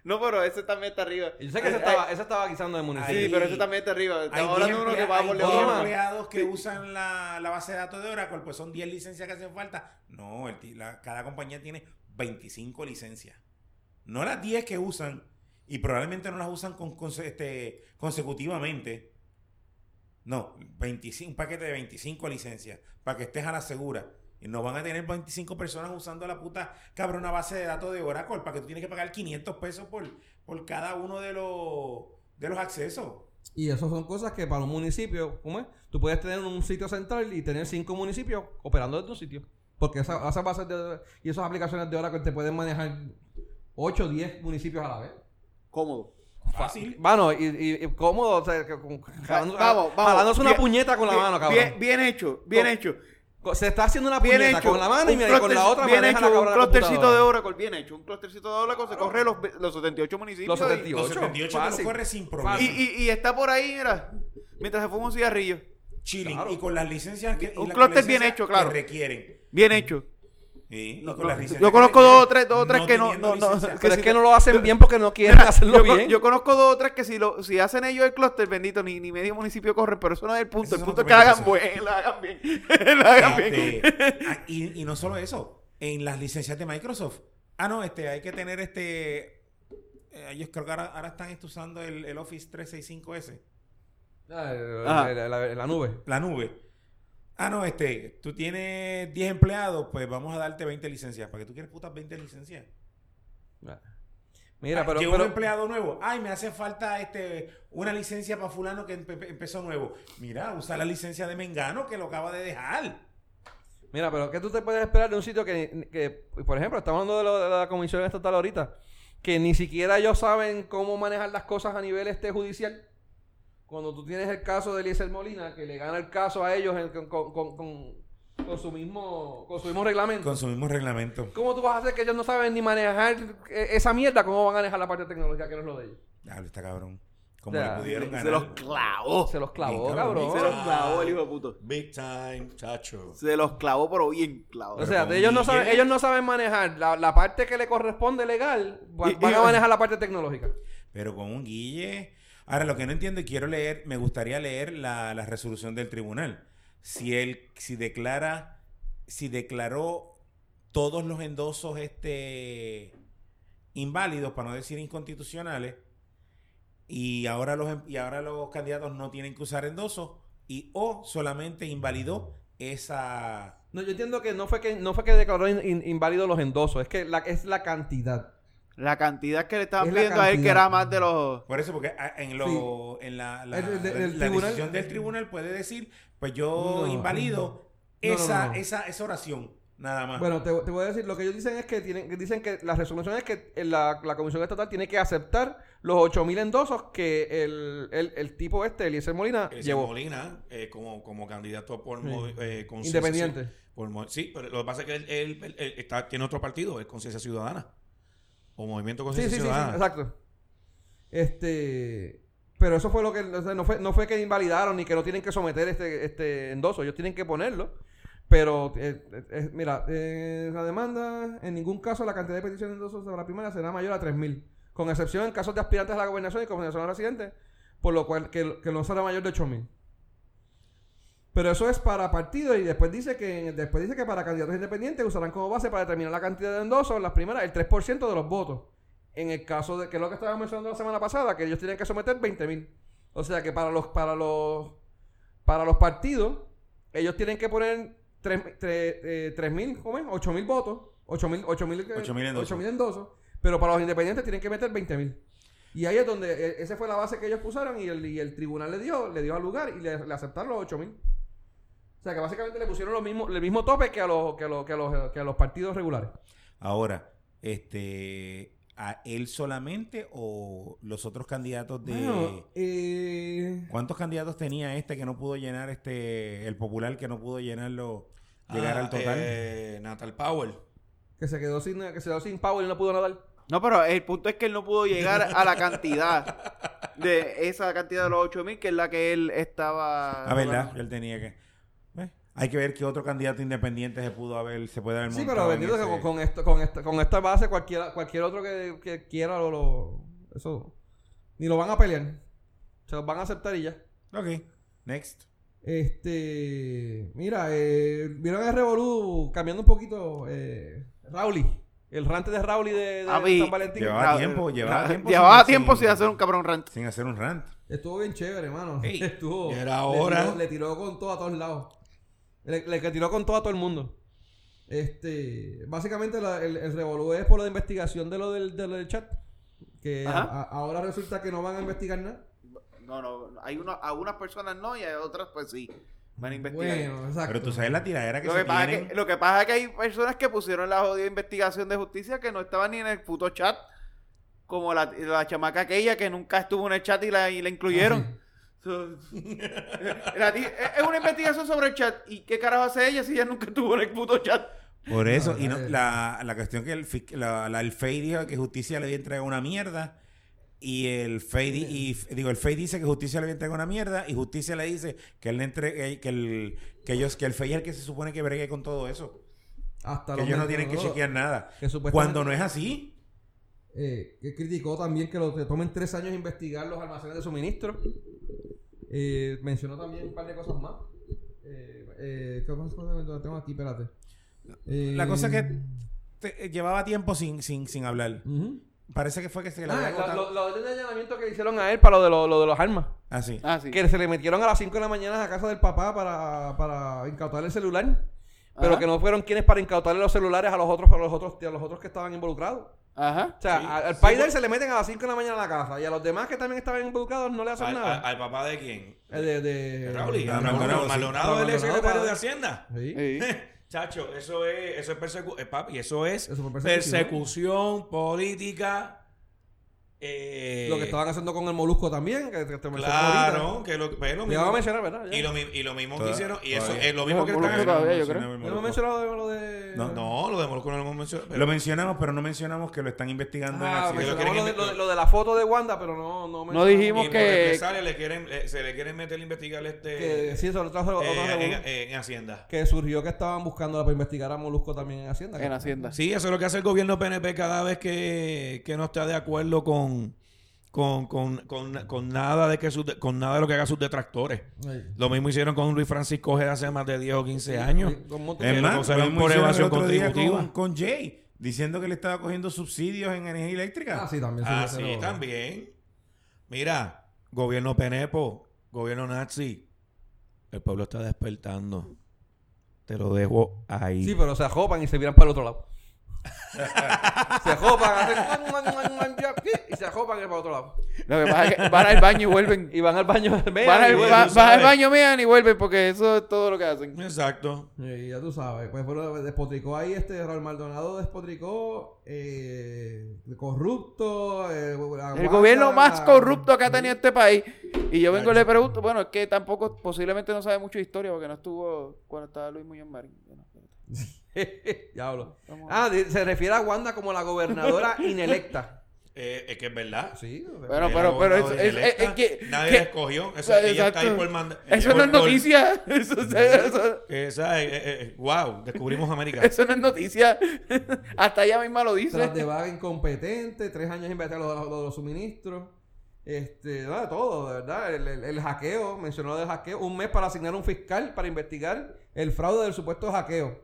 No, pero ese también está arriba. Yo sé que ese estaba, ese estaba guisando de municipio. Sí, pero ese también está arriba. Hay Estamos 10 hablando de uno que va hay por 10 debajo. más. empleados que usan la, la base de datos de Oracle, pues son 10 licencias que hacen falta. No, el la- cada compañía tiene 25 licencias. No las 10 que usan, y probablemente no las usan este, consecutivamente. No, 25, un paquete de 25 licencias para que estés a la segura. Y no van a tener 25 personas usando la puta cabrona base de datos de Oracle para que tú tienes que pagar 500 pesos por, por cada uno de los, de los accesos. Y eso son cosas que para un municipio, ¿cómo es? Tú puedes tener un sitio central y tener cinco municipios operando desde un sitio. Porque esa- esas bases y esas aplicaciones de Oracle te pueden manejar 8 o 10 municipios a la vez. Cómodo. Fácil. Mano, y, y- y cómodo, o sea, que con- jalando- vamos, vamos. jalándose una Bien- puñeta con la Bien- mano, cabrón. Bien, bien hecho, bien hecho. Se está haciendo una Bien puñeta hecho. con la mano y, Un mira, y con la otra bien hecho, la un clustercito de. Oracle, bien hecho. Un clustercito de Oracle se corre los, los 78 municipios. Los y- 78. Los 78 te fácil. corre sin problema. Y, y, y está por ahí, mira, mientras se fuma un cigarrillo. Chilling. Claro. Y con las licencias que. y Un licencias bien hecho, claro. Que requieren. Bien hecho. Sí, y No, con no, las licencias yo conozco dos o tres, dos o tres que no- no- no- licencia. Pero si es que no lo hacen *laughs* bien porque no quieren Mira, hacerlo yo, con- bien. yo conozco dos o tres que si, lo, si hacen ellos el clúster, bendito, ni, ni medio municipio corren, pero eso no es el punto. Eso el punto es que hagan buen, hagan bien. *laughs* hagan bien. Este, *laughs* ah, y, y no solo eso, en las licencias de Microsoft. Ah, no, este, hay que tener este. eh, ellos creo que ahora, ahora están usando el, el Office 365S, Ah, Ajá. la, la- la nube. la nube. Ah, no, este, tú tienes 10 empleados, pues vamos a darte 20 licencias. ¿Para que tú quieres putas 20 licencias? Mira, Ah, pero, Llegó pero- un empleado nuevo. Ay, me hace falta este una licencia para fulano que empe- empezó nuevo. Mira, usa la licencia de Mengano que lo acaba de dejar. Mira, pero ¿qué tú te puedes esperar de un sitio que, que, por ejemplo, estamos hablando de, lo- de la comisión estatal ahorita, que ni siquiera ellos saben cómo manejar las cosas a nivel este judicial? Cuando tú tienes el caso de Eliezer Molina, que le gana el caso a ellos en- con, con- con- con- su mismo con su mismo reglamento. Con su mismo reglamento. ¿Cómo tú vas a hacer que ellos no saben ni manejar eh, esa mierda? ¿Cómo van a manejar la parte de tecnología que no es lo de ellos? Diablo, está cabrón. Como O sea, le pudieron Se ganar. los clavó. Se los clavó, Bien, cabrón. Se los clavó el hijo de puto. Big time, chacho. Se los clavó, pero bien clavado. O sea, ellos no, saben, ellos no saben manejar la, la parte que le corresponde legal, Y- van y- a manejar la parte tecnológica. Pero con un guille. Ahora, lo que no entiendo y quiero leer, me gustaría leer la, la resolución del tribunal. Si él, si declara, si declaró todos los endosos este inválidos, para no decir inconstitucionales, y ahora los em- y ahora los candidatos no tienen que usar endosos, y o solamente invalidó esa No, yo entiendo que no fue que no fue que declaró in- in- inválido los endosos, es que es la cantidad. La cantidad que le estaban Es pidiendo a él, que era más de los. Por eso, porque ah, en, lo, en la, la, El- el- el la tribunal- decisión del tribunal puede decir, pues yo No, invalido no, no, esa, no. Esa, esa oración, nada más. Bueno, te, te voy a decir, lo que ellos dicen es que tienen, dicen que la resolución es que la, la Comisión Estatal tiene que aceptar los 8000 endosos que el, el, el tipo este, Eliezer Molina, Eliezer llevó. Molina, eh, como, como candidato por Sí. eh, conciencia- Independiente. por sí, pero lo que pasa es que él, él- él- él está, tiene otro partido, es Conciencia Ciudadana. O Movimiento Conciencia sí, sí, sí, exacto. Este, pero eso fue lo que, o sea, no fue, no fue que invalidaron ni que no tienen que someter este, este endoso, ellos tienen que ponerlo. Pero, eh, eh, mira, eh, la demanda, en ningún caso la cantidad de peticiones de endosos de la primera será mayor a 3.000, con excepción en casos de aspirantes a la gobernación y coordinación residentes, por lo cual que, que no será mayor de 8.000. Pero eso es para partidos y después dice que después dice que para candidatos independientes usarán como base para determinar la cantidad de endosos, las primeras, el 3% de los votos. En el caso de que es lo que estábamos mencionando la semana pasada, que ellos tienen que someter 20.000. O sea que para los para los para los partidos ellos tienen que poner 3.000 eh, 3.000, ¿cómo es? 8.000 votos, 8.000 8.000 eh, 8.000 endosos. 8.000 endosos, pero para los independientes tienen que meter 20.000. Y ahí es donde eh, esa fue la base que ellos pusieron y el, y el tribunal le dio le dio al lugar y le, le aceptaron los 8.000. O sea que básicamente le pusieron lo mismo, el mismo tope que a los, que a los, que a los, que a los partidos regulares. Ahora, este, ¿a él solamente o los otros candidatos de... Bueno, eh, ¿Cuántos candidatos tenía este que no pudo llenar, este, el popular que no pudo llenarlo, llegar Ah, al total? eh, Natal Powell. que se quedó sin, que se quedó sin power y no pudo nadar. No, pero el punto es que él no pudo llegar a la cantidad de esa cantidad de los 8000, que es la que él estaba. Ah, verdad, él tenía que... Hay que ver qué otro candidato independiente se pudo haber, se puede haber Sí, pero en bendito que ese- con, con esto, con esta, con esta base cualquiera, cualquier otro que, que quiera lo, lo- eso ni lo van a pelear. Se los van a aceptar y ya. Ok, next. Este, mira, eh, vieron el Revolú cambiando un poquito eh, Rauli, el rante de Rauli de, de San Valentín. Llevaba tiempo, llevaba tiempo Llevaba sin- tiempo sin- sin hacer un cabrón rant. Sin hacer un rant. Estuvo bien chévere, hermano. Estuvo. era le hora. tiró- Le tiró, con todo a todos lados. Le, le tiró con todo a todo el mundo. Este, básicamente la- el, el revolú es por la investigación de lo del, de lo del chat. Que a- Ajá. a- ahora resulta que no van a investigar nada. No, no, hay una, algunas personas no y hay otras pues sí. Van a investigar. Bueno, exacto. Pero tú sabes la tiradera que Lo se que, pasa tienen. que, lo que pasa es que hay personas que pusieron la jodida investigación de justicia que no estaban ni en el puto chat. Como la, la chamaca aquella que nunca estuvo en el chat y la, y la incluyeron. So- *laughs* La ti- es una investigación sobre el chat. ¿Y qué carajo hace ella si ella nunca estuvo en el puto chat? Por eso, No, y no- eh. la, la cuestión que el, la, la- el FEI dijo que justicia le había entregado una mierda. Y el FEI, di- y, digo, el FEI dice que justicia le había entregado una mierda. Y justicia le dice que él le entregue, que el, que ellos, que el FEI es el que se supone que bregue con todo eso. Hasta Que los ellos no tienen que chequear nada. Que Cuando no es así. Eh, que criticó también que lo que tomen tres años investigar los almacenes de suministro. Eh, mencionó también un par de cosas más. Eh, eh, ¿Qué más cosas tengo aquí? Espérate. Eh, La cosa es que te- llevaba tiempo sin, sin, sin hablar. Parece que fue que se le Ah, había lo, agotado. lo- lo orden de allanamiento que hicieron a él para lo de, lo, lo de los armas. Así. Ah, sí. Que se le metieron a las 5 de la mañana a casa del papá para, para incautar el celular. Pero Ajá. que no fueron quienes para incautarle los celulares a los otros, a los otros, a los otros que estaban involucrados. Ajá. O sea, Sí. al, al Sí, pues- él se le meten a las 5 de la mañana a la casa. Y a los demás que también estaban involucrados no le hacen ¿Al, nada. al- al papá de quién? Eh, de, de, Raúl. de- Maldonado, él es secretario de. Hacienda. Sí. *laughs* Chacho, eso es, eso es persecución, papi, eso es Eso persecución. persecución. política Eh, Lo que estaban haciendo con el molusco también, que te, te mencioné ahorita. Claro, que lo, pues, lo iba a mencionar, ¿verdad? Ya. Y lo, y lo mismo que hicieron. Y eso es lo mismo No, que están yo creo. el ¿No hemos mencionado lo de...? No, No, lo de Molusco no lo hemos mencionado. Lo mencionamos, pero no mencionamos que lo están investigando Ah, en mencionamos mencionamos lo de, quieren- lo, de, lo de la foto de Wanda, pero no... No, mencionamos- dijimos y que- represalia le quieren, se le quieren meter a investigar este. Que sí, sobre todo otro eh, en, Hacienda. que surgió que estaban buscándola para investigar a Molusco también en Hacienda. En Hacienda. Sí, eso es lo que hace el gobierno PNP cada vez que, que no está de acuerdo con, con, con, con, con nada de que sus con nada de lo que hagan sus detractores. Sí. Lo mismo hicieron con Luis Francisco Ojeda hace más de 10 o 15 años. Es más, causaron lo mismo por evasión contributiva. Con, con Jay, diciendo que le estaba cogiendo subsidios en energía eléctrica. Ah, sí, también. Ah, sí, sí, pero- también. Mira, gobierno Penepo, gobierno nazi, el pueblo está despertando. Te lo dejo ahí. Sí, pero se ajopan y se miran para el otro lado. *laughs* se ajopan, hacen y se ajopan y para el otro lado. Lo que pasa es que van al baño y vuelven. *laughs* Y van al baño. mean, Van al, va- van baño, mean y vuelven porque eso es todo lo que hacen. Exacto. Y ya tú sabes, pues bueno, despotricó ahí este Raúl Maldonado, despotricó eh, corrupto. eh, El gobierno más corrupto que ha tenido este país. Y yo vengo y le pregunto, bueno, es que tampoco, posiblemente no sabe mucho de historia porque no estuvo cuando estaba Luis Muñoz Marín. *laughs* *laughs* Ah, se refiere a Wanda como la gobernadora *laughs* inelecta. Eh, es que es verdad. Sí. pero, pero gobernadora es, es- electa. es que... Nadie que- la escogió. Eso, ella está ahí por mandar. Eso no es noticia. *laughs* Eso, eso- Esa, eh, eh, eh, wow, descubrimos América. eso no es noticia. Hasta ella misma lo dice. Tras de vaga incompetente, tres años lo de los suministros. Este, nada, de todo, de verdad. El, el- el hackeo, mencionó lo del hackeo. Un mes para asignar un fiscal para investigar el fraude del supuesto hackeo.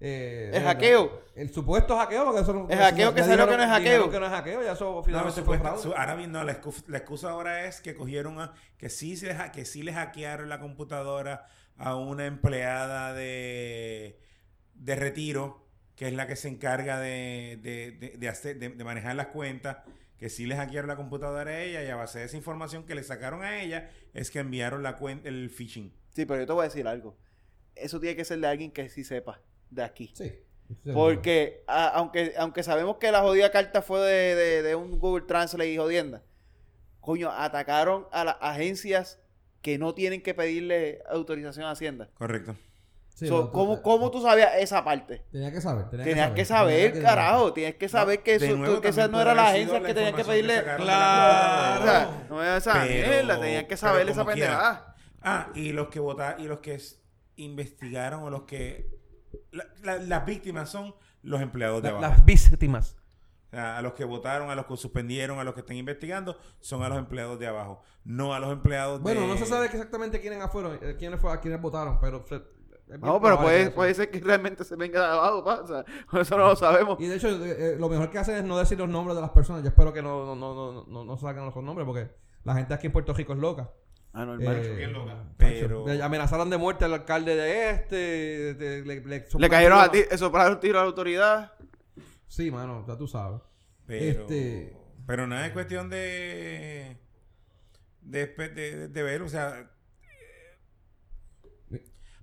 Eh, ¿El hackeo? El supuesto hackeo, porque eso no- El hackeo que salió que no es hackeo. que no es hackeo, ya eso No, finalmente fue supuesta- fraude. su- ahora bien, no, la, excu- la excusa ahora es que cogieron a, que sí se que sí le hackearon la computadora a una empleada de, de retiro, que es la que se encarga de, de, de- de hacer, de, de manejar las cuentas, que sí le hackearon la computadora a ella y a base de esa información que le sacaron a ella es que enviaron la cuenta, el phishing. Sí, pero yo te voy a decir algo. Eso tiene que ser de alguien que sí sepa de aquí. Sí. Porque a- aunque, aunque sabemos que la jodida carta fue de, de- de un Google Translate y jodienda, coño, atacaron a las agencias que no tienen que pedirle autorización a Hacienda. Correcto. sí, So, no, tú- ¿cómo, cómo tú sabías esa parte? Tenía que saber. Tenía Tenías que saber, que- carajo. Tienes que saber que, eso, nuevo, tú- que esa también no era la agencia la que tenían que pedirle. Claro. O sea, no es esa mierda, tenían que saber esa pendejada. Ah, y los que votaron, y los que investigaron o los que... la- la- las víctimas son los empleados de La- abajo. las víctimas. A los que votaron, a los que suspendieron, a los que están investigando, son a los empleados de abajo, no a los empleados Bueno, de... no se sabe exactamente quiénes fueron, eh, quiénes, fue, a quiénes votaron, pero... se- No, pero puede, puede ser que realmente se venga de abajo, pa, o sea, *laughs* eso no lo sabemos. Y de hecho, eh, eh, lo mejor que hacen es no decir los nombres de las personas. Yo espero que no, no, no, no, no, no saquen los nombres porque la gente aquí en Puerto Rico es loca. Ah, Eh, normal. bien loca. Pero- Le amenazaron de muerte al alcalde de este. de- de- le, le- Le cayeron a ti, soplaron tiro a la autoridad. Sí, mano, ya tú sabes. Pero, Este- pero nada, es cuestión de... De, de, de ver, o sea...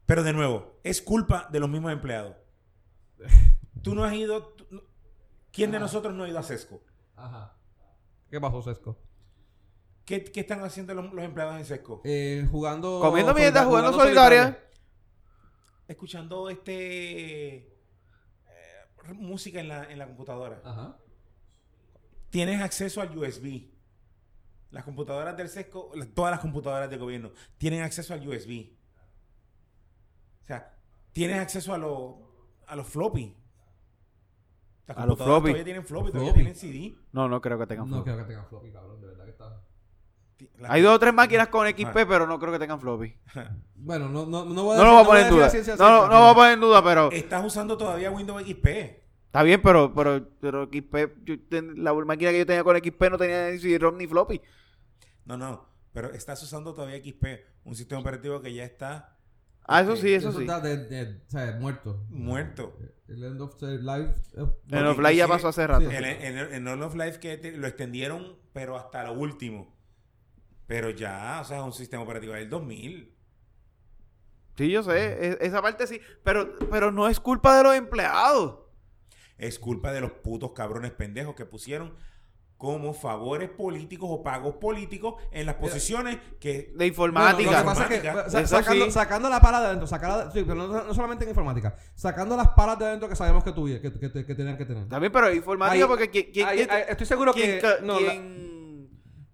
Pero de nuevo, es culpa de los mismos empleados. *laughs* Tú no has ido... tú no- ¿Quién de nosotros no ha ido a Sesco? Ajá. ¿Qué pasó, Sesco? ¿Qué, qué están haciendo los, los empleados en Sesco? Eh, jugando. Comiendo mierda, solida- jugando solidaria. Escuchando este... eh, música en la, en la computadora. Ajá. Tienes acceso al USB. Las computadoras del SESCO, todas las computadoras del gobierno, tienen acceso al USB. O sea, tienes acceso a, los a los floppy. Las A los computadoras floppy. todavía tienen floppy, todavía Floppy. tienen CD. No, no creo que tengan No floppy. creo que tengan floppy, cabrón. De verdad que está. Hay dos o tres máquinas con XP, Ah. pero no creo que tengan floppy. Bueno, no, no, no voy No lo voy a poner en duda. ciencia No, no, cierta, no voy a pero- poner en duda, pero Estás usando todavía Windows XP. está bien, pero, pero, pero XP, yo la máquina que yo tenía con XP no tenía ni CD-ROM ni floppy. No, no. Pero estás usando todavía XP, un sistema operativo que ya está Ah, eso sí, eso Eso sí. está de, de- o sea, muerto. muerto. El end of life. eh, En Porque Offline ya inclusive- pasó hace rato. Sí. En, en, en All of Life que te- lo extendieron, pero hasta lo último. Pero ya, o sea, es un sistema operativo del 2000. Sí, yo sé, e- esa parte sí, pero, pero no es culpa de los empleados. Es culpa de los putos cabrones pendejos que pusieron como favores políticos o pagos políticos en las posiciones que... De informática. Bueno, lo que pasa es que Informática. sa- Eso sacando, sí. sacando la pala de adentro, sacar, sí, pero no, no solamente en informática, sacando las palas de adentro que sabemos que, tuvi- que, que, que tenían que tener. También, pero informática Ahí- porque ¿quién, quién- Ahí- estoy seguro que ca- no, la-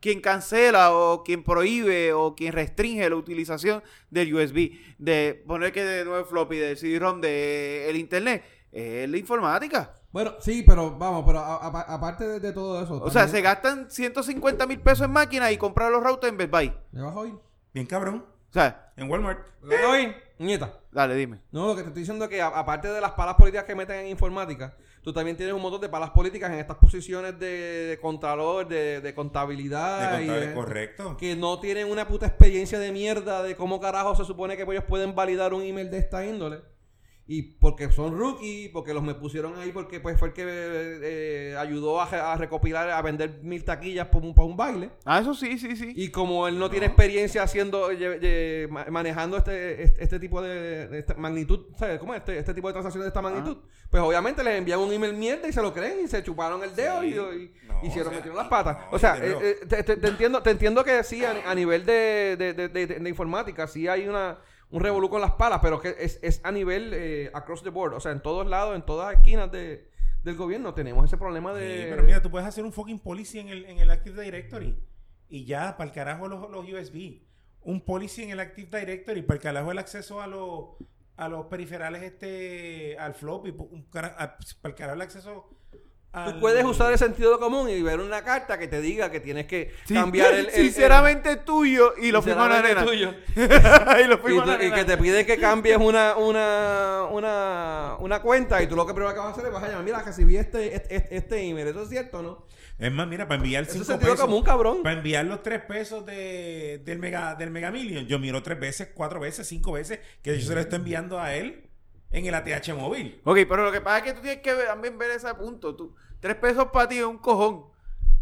quien- cancela o quien prohíbe o quien restringe la utilización del USB, de poner que de nuevo floppy del CD-ROM de el internet, es la informática. Bueno, sí, pero vamos, pero aparte de, de todo eso. O sea, se gastan 150 mil pesos en máquinas y comprar los routers en Best Buy. ¿Me vas a oír? Bien cabrón. O sea, En Walmart. ¿Me vas a oír? Nieta. dale, dime. No, lo que te estoy diciendo es que aparte de las palas políticas que meten en informática, tú también tienes un montón de palas políticas en estas posiciones de, de contralor, de, de contabilidad. De contable, correcto. que no tienen una puta experiencia de mierda de cómo carajo se supone que ellos pueden validar un email de esta índole. Y porque son rookie, porque los me pusieron ahí porque pues fue el que eh, ayudó a, re- a recopilar, a vender mil taquillas para un, baile. Ah, eso sí, sí, sí. Y como él no tiene experiencia haciendo, manejando este, este, este tipo de, de esta magnitud, ¿sabes? ¿Cómo es? Este, este tipo de transacciones de esta magnitud. Pues obviamente les envían un email mierda y se lo creen y se chuparon el dedo Sí. y, y No, hicieron, o sea, metieron las patas. no, o sea, eh, eh, te, te- te entiendo, te entiendo que sí, a, a nivel de, de, de, de- de informática, sí hay una, un revolú con las palas, pero que es, es a nivel eh, across the board. O sea, en todos lados, en todas esquinas de, del gobierno tenemos ese problema de... Sí, pero mira, tú puedes hacer un fucking policy en el, en el Active Directory. Y ya, para el carajo los, los USB. Un policy en el Active Directory, para el carajo el acceso a los a los periferales este al floppy, para el carajo el acceso al- Tú puedes usar el sentido común y ver una carta que te diga que tienes que Sí, cambiar el, *laughs* el- sinceramente tuyo y el- la tuyo. y lo *laughs* Y, firma tú- la y nena. que te pide que cambies *laughs* una, una, una, una cuenta y tú lo que primero que vas a hacer es vas a llamar, mira, recibí este, este, este- este email. ¿Eso es cierto no? Es más, mira, para enviar Eso 5 sentido pesos. común, cabrón. Para enviar los 3 pesos de, del, mega, del Mega Million, yo miro 3 veces, 4 veces, 5 veces que yo se lo estoy enviando a él en el ATH móvil. Ok, pero lo que pasa es que tú tienes que ver- también ver ese punto. Tú, tres pesos para ti es un cojón.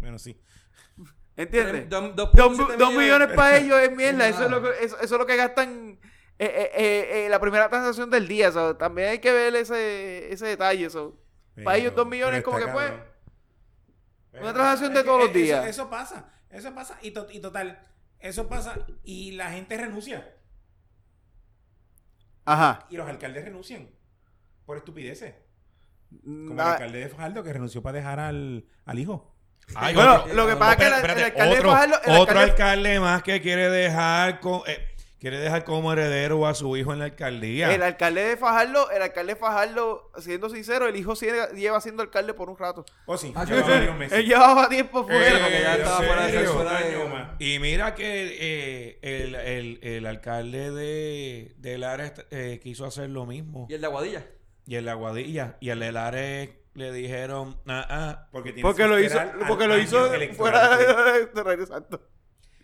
Bueno, sí. ¿Entiendes? Dos- dos- Dos, dos dos millones para ellos es mierda. Es Eso es, lo que, eso, eso es lo que gastan eh, eh, eh, eh, la primera transacción del día. so, también hay que ver ese, ese detalle. so. Para ellos dos millones como que fue. cabrón. Una transacción de todos los eso- días. Eso, pasa, eso pasa. Y, to- y total, eso pasa y la gente renuncia. Ajá. Y los alcaldes renuncian por estupideces. Mm, Como el ah, alcalde de Fajardo que renunció para dejar al, al hijo. Ay, Bueno, otro- lo que pasa es que el- espérate, el alcalde de Fajardo- el otro alcalde- alcalde más que quiere dejar co- eh, quiere dejar como heredero a su hijo en la alcaldía. El alcalde de Fajardo, el alcalde de Fajardo, siendo sincero, el hijo sigue- lleva siendo alcalde por un rato. O sí, Ah, lleva varios meses. Él *laughs* llevaba tiempo Eh, fuera. porque ya ¿en estaba fuera de- serio? fuera Un de- año más. Y mira que eh, el, el, el alcalde de, de Lares eh, quiso hacer lo mismo. Y el de Aguadilla. Y el de Aguadilla. Y el de Lares le dijeron, ah, ah. Porque, lo hizo, porque lo hizo fuera de, de, de-.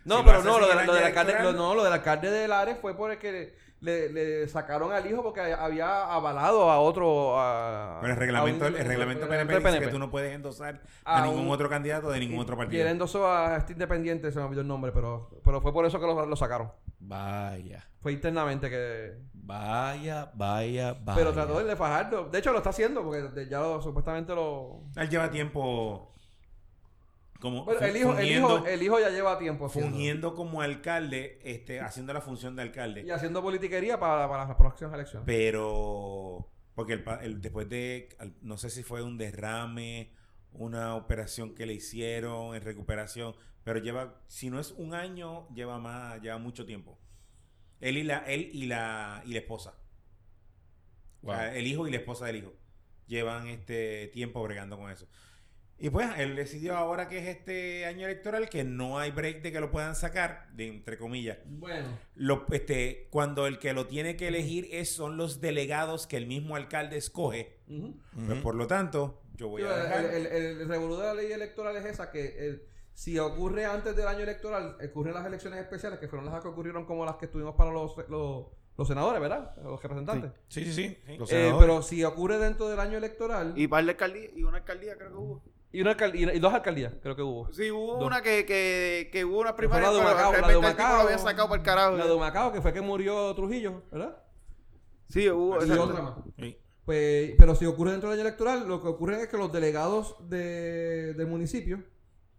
No, Si pero no, lo, de- lo del año alcalde, lo, no, lo del alcalde de Lares fue porque le, le sacaron al hijo porque había avalado a otro. A, Pero el reglamento, a un- el reglamento el PNP dice que tú no puedes endosar a, A ningún un- otro candidato de ningún otro Y partido. él endosó a este independiente, se me olvidó el nombre, pero, pero fue por eso que lo, lo sacaron. Vaya, Fue internamente que. vaya, vaya, vaya. Pero trató de Fajardo. De hecho, lo está haciendo porque de- ya lo- supuestamente lo. Él lleva tiempo como Bueno, el hijo, el, hijo, el hijo ya lleva tiempo haciendo. fungiendo como alcalde, este, haciendo la función de alcalde. Y haciendo politiquería para, para las próximas elecciones. Pero porque el, pa- el- después de no sé si fue un derrame, una operación que le hicieron en recuperación, pero lleva si no es un año, lleva más, lleva mucho tiempo. Él y la él y la y la esposa. O sea, Wow. el hijo y la esposa del hijo llevan este tiempo bregando con eso. Y pues él decidió ahora que es este año electoral que no hay break de que lo puedan sacar, de entre comillas. Bueno. Lo, este, cuando el que lo tiene que elegir es, son los delegados que el mismo alcalde escoge. Pues por lo tanto, yo voy Sí, a el, dejar. el, el- el revolú de la ley electoral es esa que el- si ocurre antes del año electoral, ocurren las elecciones especiales, que fueron las que ocurrieron como las que estuvimos para los, los, los senadores, ¿verdad? Los representantes. Sí, sí, sí. Los Eh, pero si ocurre dentro del año electoral y, Y par de alcaldía, y una alcaldía creo que hubo. Una alcal- y- y dos alcaldías, creo que hubo. Sí, hubo Dos. una que, que, que hubo una primaria, la de pero Humacao, la de realmente el tipo Humacao. lo había sacado para el carajo. La de Humacao, que fue que murió Trujillo, ¿verdad? Sí, hubo. Y otra más. Sí. Pues, pero si ocurre dentro del año electoral, lo que ocurre es que los delegados de, del municipio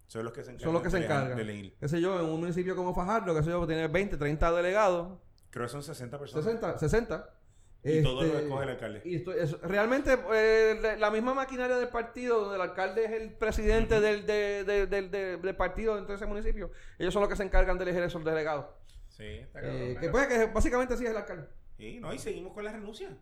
Son los que se encargan, son los que se de encargan. de leer. Qué sé yo, en un municipio como Fajardo, que sé yo, tiene 20, 30 delegados, Creo que son 60 personas. 60, 60. Y todo lo Este, escoge el alcalde. Y esto- es- realmente, eh, la misma maquinaria del partido, donde el alcalde es el presidente del, de- de- del- de- del partido dentro de ese municipio, ellos son los que se encargan de elegir esos delegados. Sí, está cabrón, Eh, que, pero- pues, que básicamente sí es el alcalde. Sí, no, y seguimos con la renuncia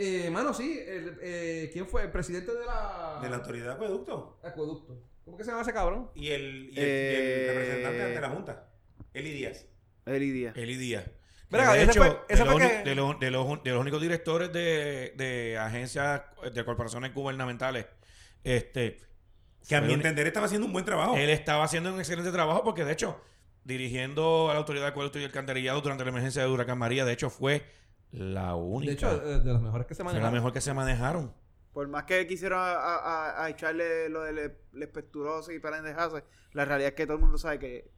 Eh, mano, sí, el, eh, ¿quién fue? El presidente de la... de la autoridad de acueducto. Acueducto. ¿Cómo que se llama ese cabrón? Y el, y el, y Eh, el representante ante la Junta, Eli Díaz. Eli Díaz. Eli Díaz. De ese hecho, fue- ese de, fue los, que- de, los, de, los, de los únicos directores de, de agencias, de corporaciones gubernamentales, este, Que a mi entender estaba haciendo un buen trabajo. él estaba haciendo un excelente trabajo porque, de hecho, dirigiendo a la autoridad de acueducto y el alcantarillado durante la emergencia de Huracán María, de hecho, fue la única. De hecho, de los mejores que se fue la mejor que se manejaron. Por más que quisieron a, a- a echarle lo del especturoso y pendejarse, la realidad es que todo el mundo sabe que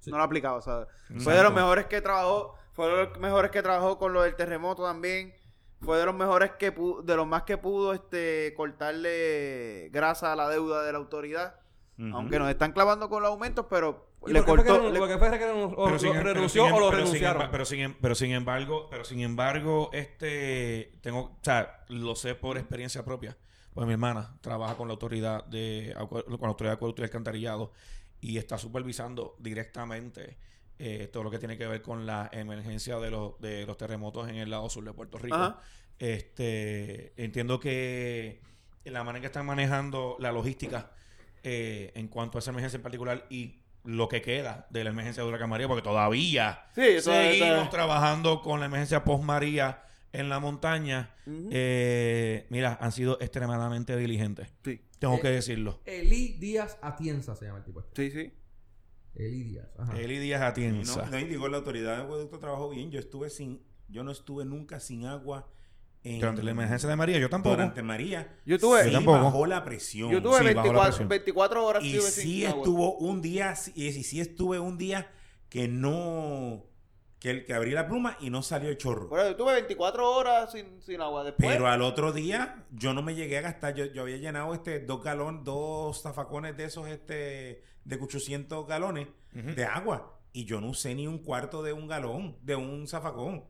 Sí. no lo ha aplicado. O sea, fue de los mejores que trabajó, fue de los mejores que trabajó con lo del terremoto también. Fue de los mejores que pudo, de los más que pudo este cortarle grasa a la deuda de la autoridad. Ujú. Aunque nos están clavando con los aumentos, pero ¿Y le cortó. lo que fue que pero renunció sin- o lo pero sin renunciaron? Pero sin, em- pero sin embargo, pero sin embargo, este, tengo, o sea, lo sé por experiencia propia. Pues mi hermana trabaja con la autoridad de, con la autoridad de acueducto y alcantarillado y está supervisando directamente eh, todo lo que tiene que ver con la emergencia de los, de los terremotos en el lado sur de Puerto Rico. Ajá. Este, entiendo que la manera en que están manejando la logística eh, en cuanto a esa emergencia en particular y lo que queda de la emergencia de Huracán María, porque todavía Sí, seguimos trabajando con la emergencia post María en la montaña. Eh, mira, han sido extremadamente diligentes. sí, Tengo Eh, que decirlo. Eli Díaz Atienza se llama el tipo. este. sí, sí. Eli Díaz. Ajá. Eli Díaz Atienza. No, no, y digo, la autoridad de acueducto trabajó bien. Yo estuve sin, yo no estuve nunca sin agua en, Durante la emergencia de María, yo tampoco. Durante María. Yo tuve- sí Yo tampoco. bajó la presión. Yo tuve Sí, bajo la 24, presión. 24 horas y sí agua. estuvo un día, y y sí estuve un día que no, que, el- que abrí la pluma y no salió el chorro. Bueno, yo tuve 24 horas sin, sin agua. Después, Pero al otro día yo no me llegué a gastar. Yo, yo había llenado este dos galones, dos zafacones de esos este de 800 galones Ujú. de agua. Y yo no usé ni un cuarto de un galón, de un zafacón.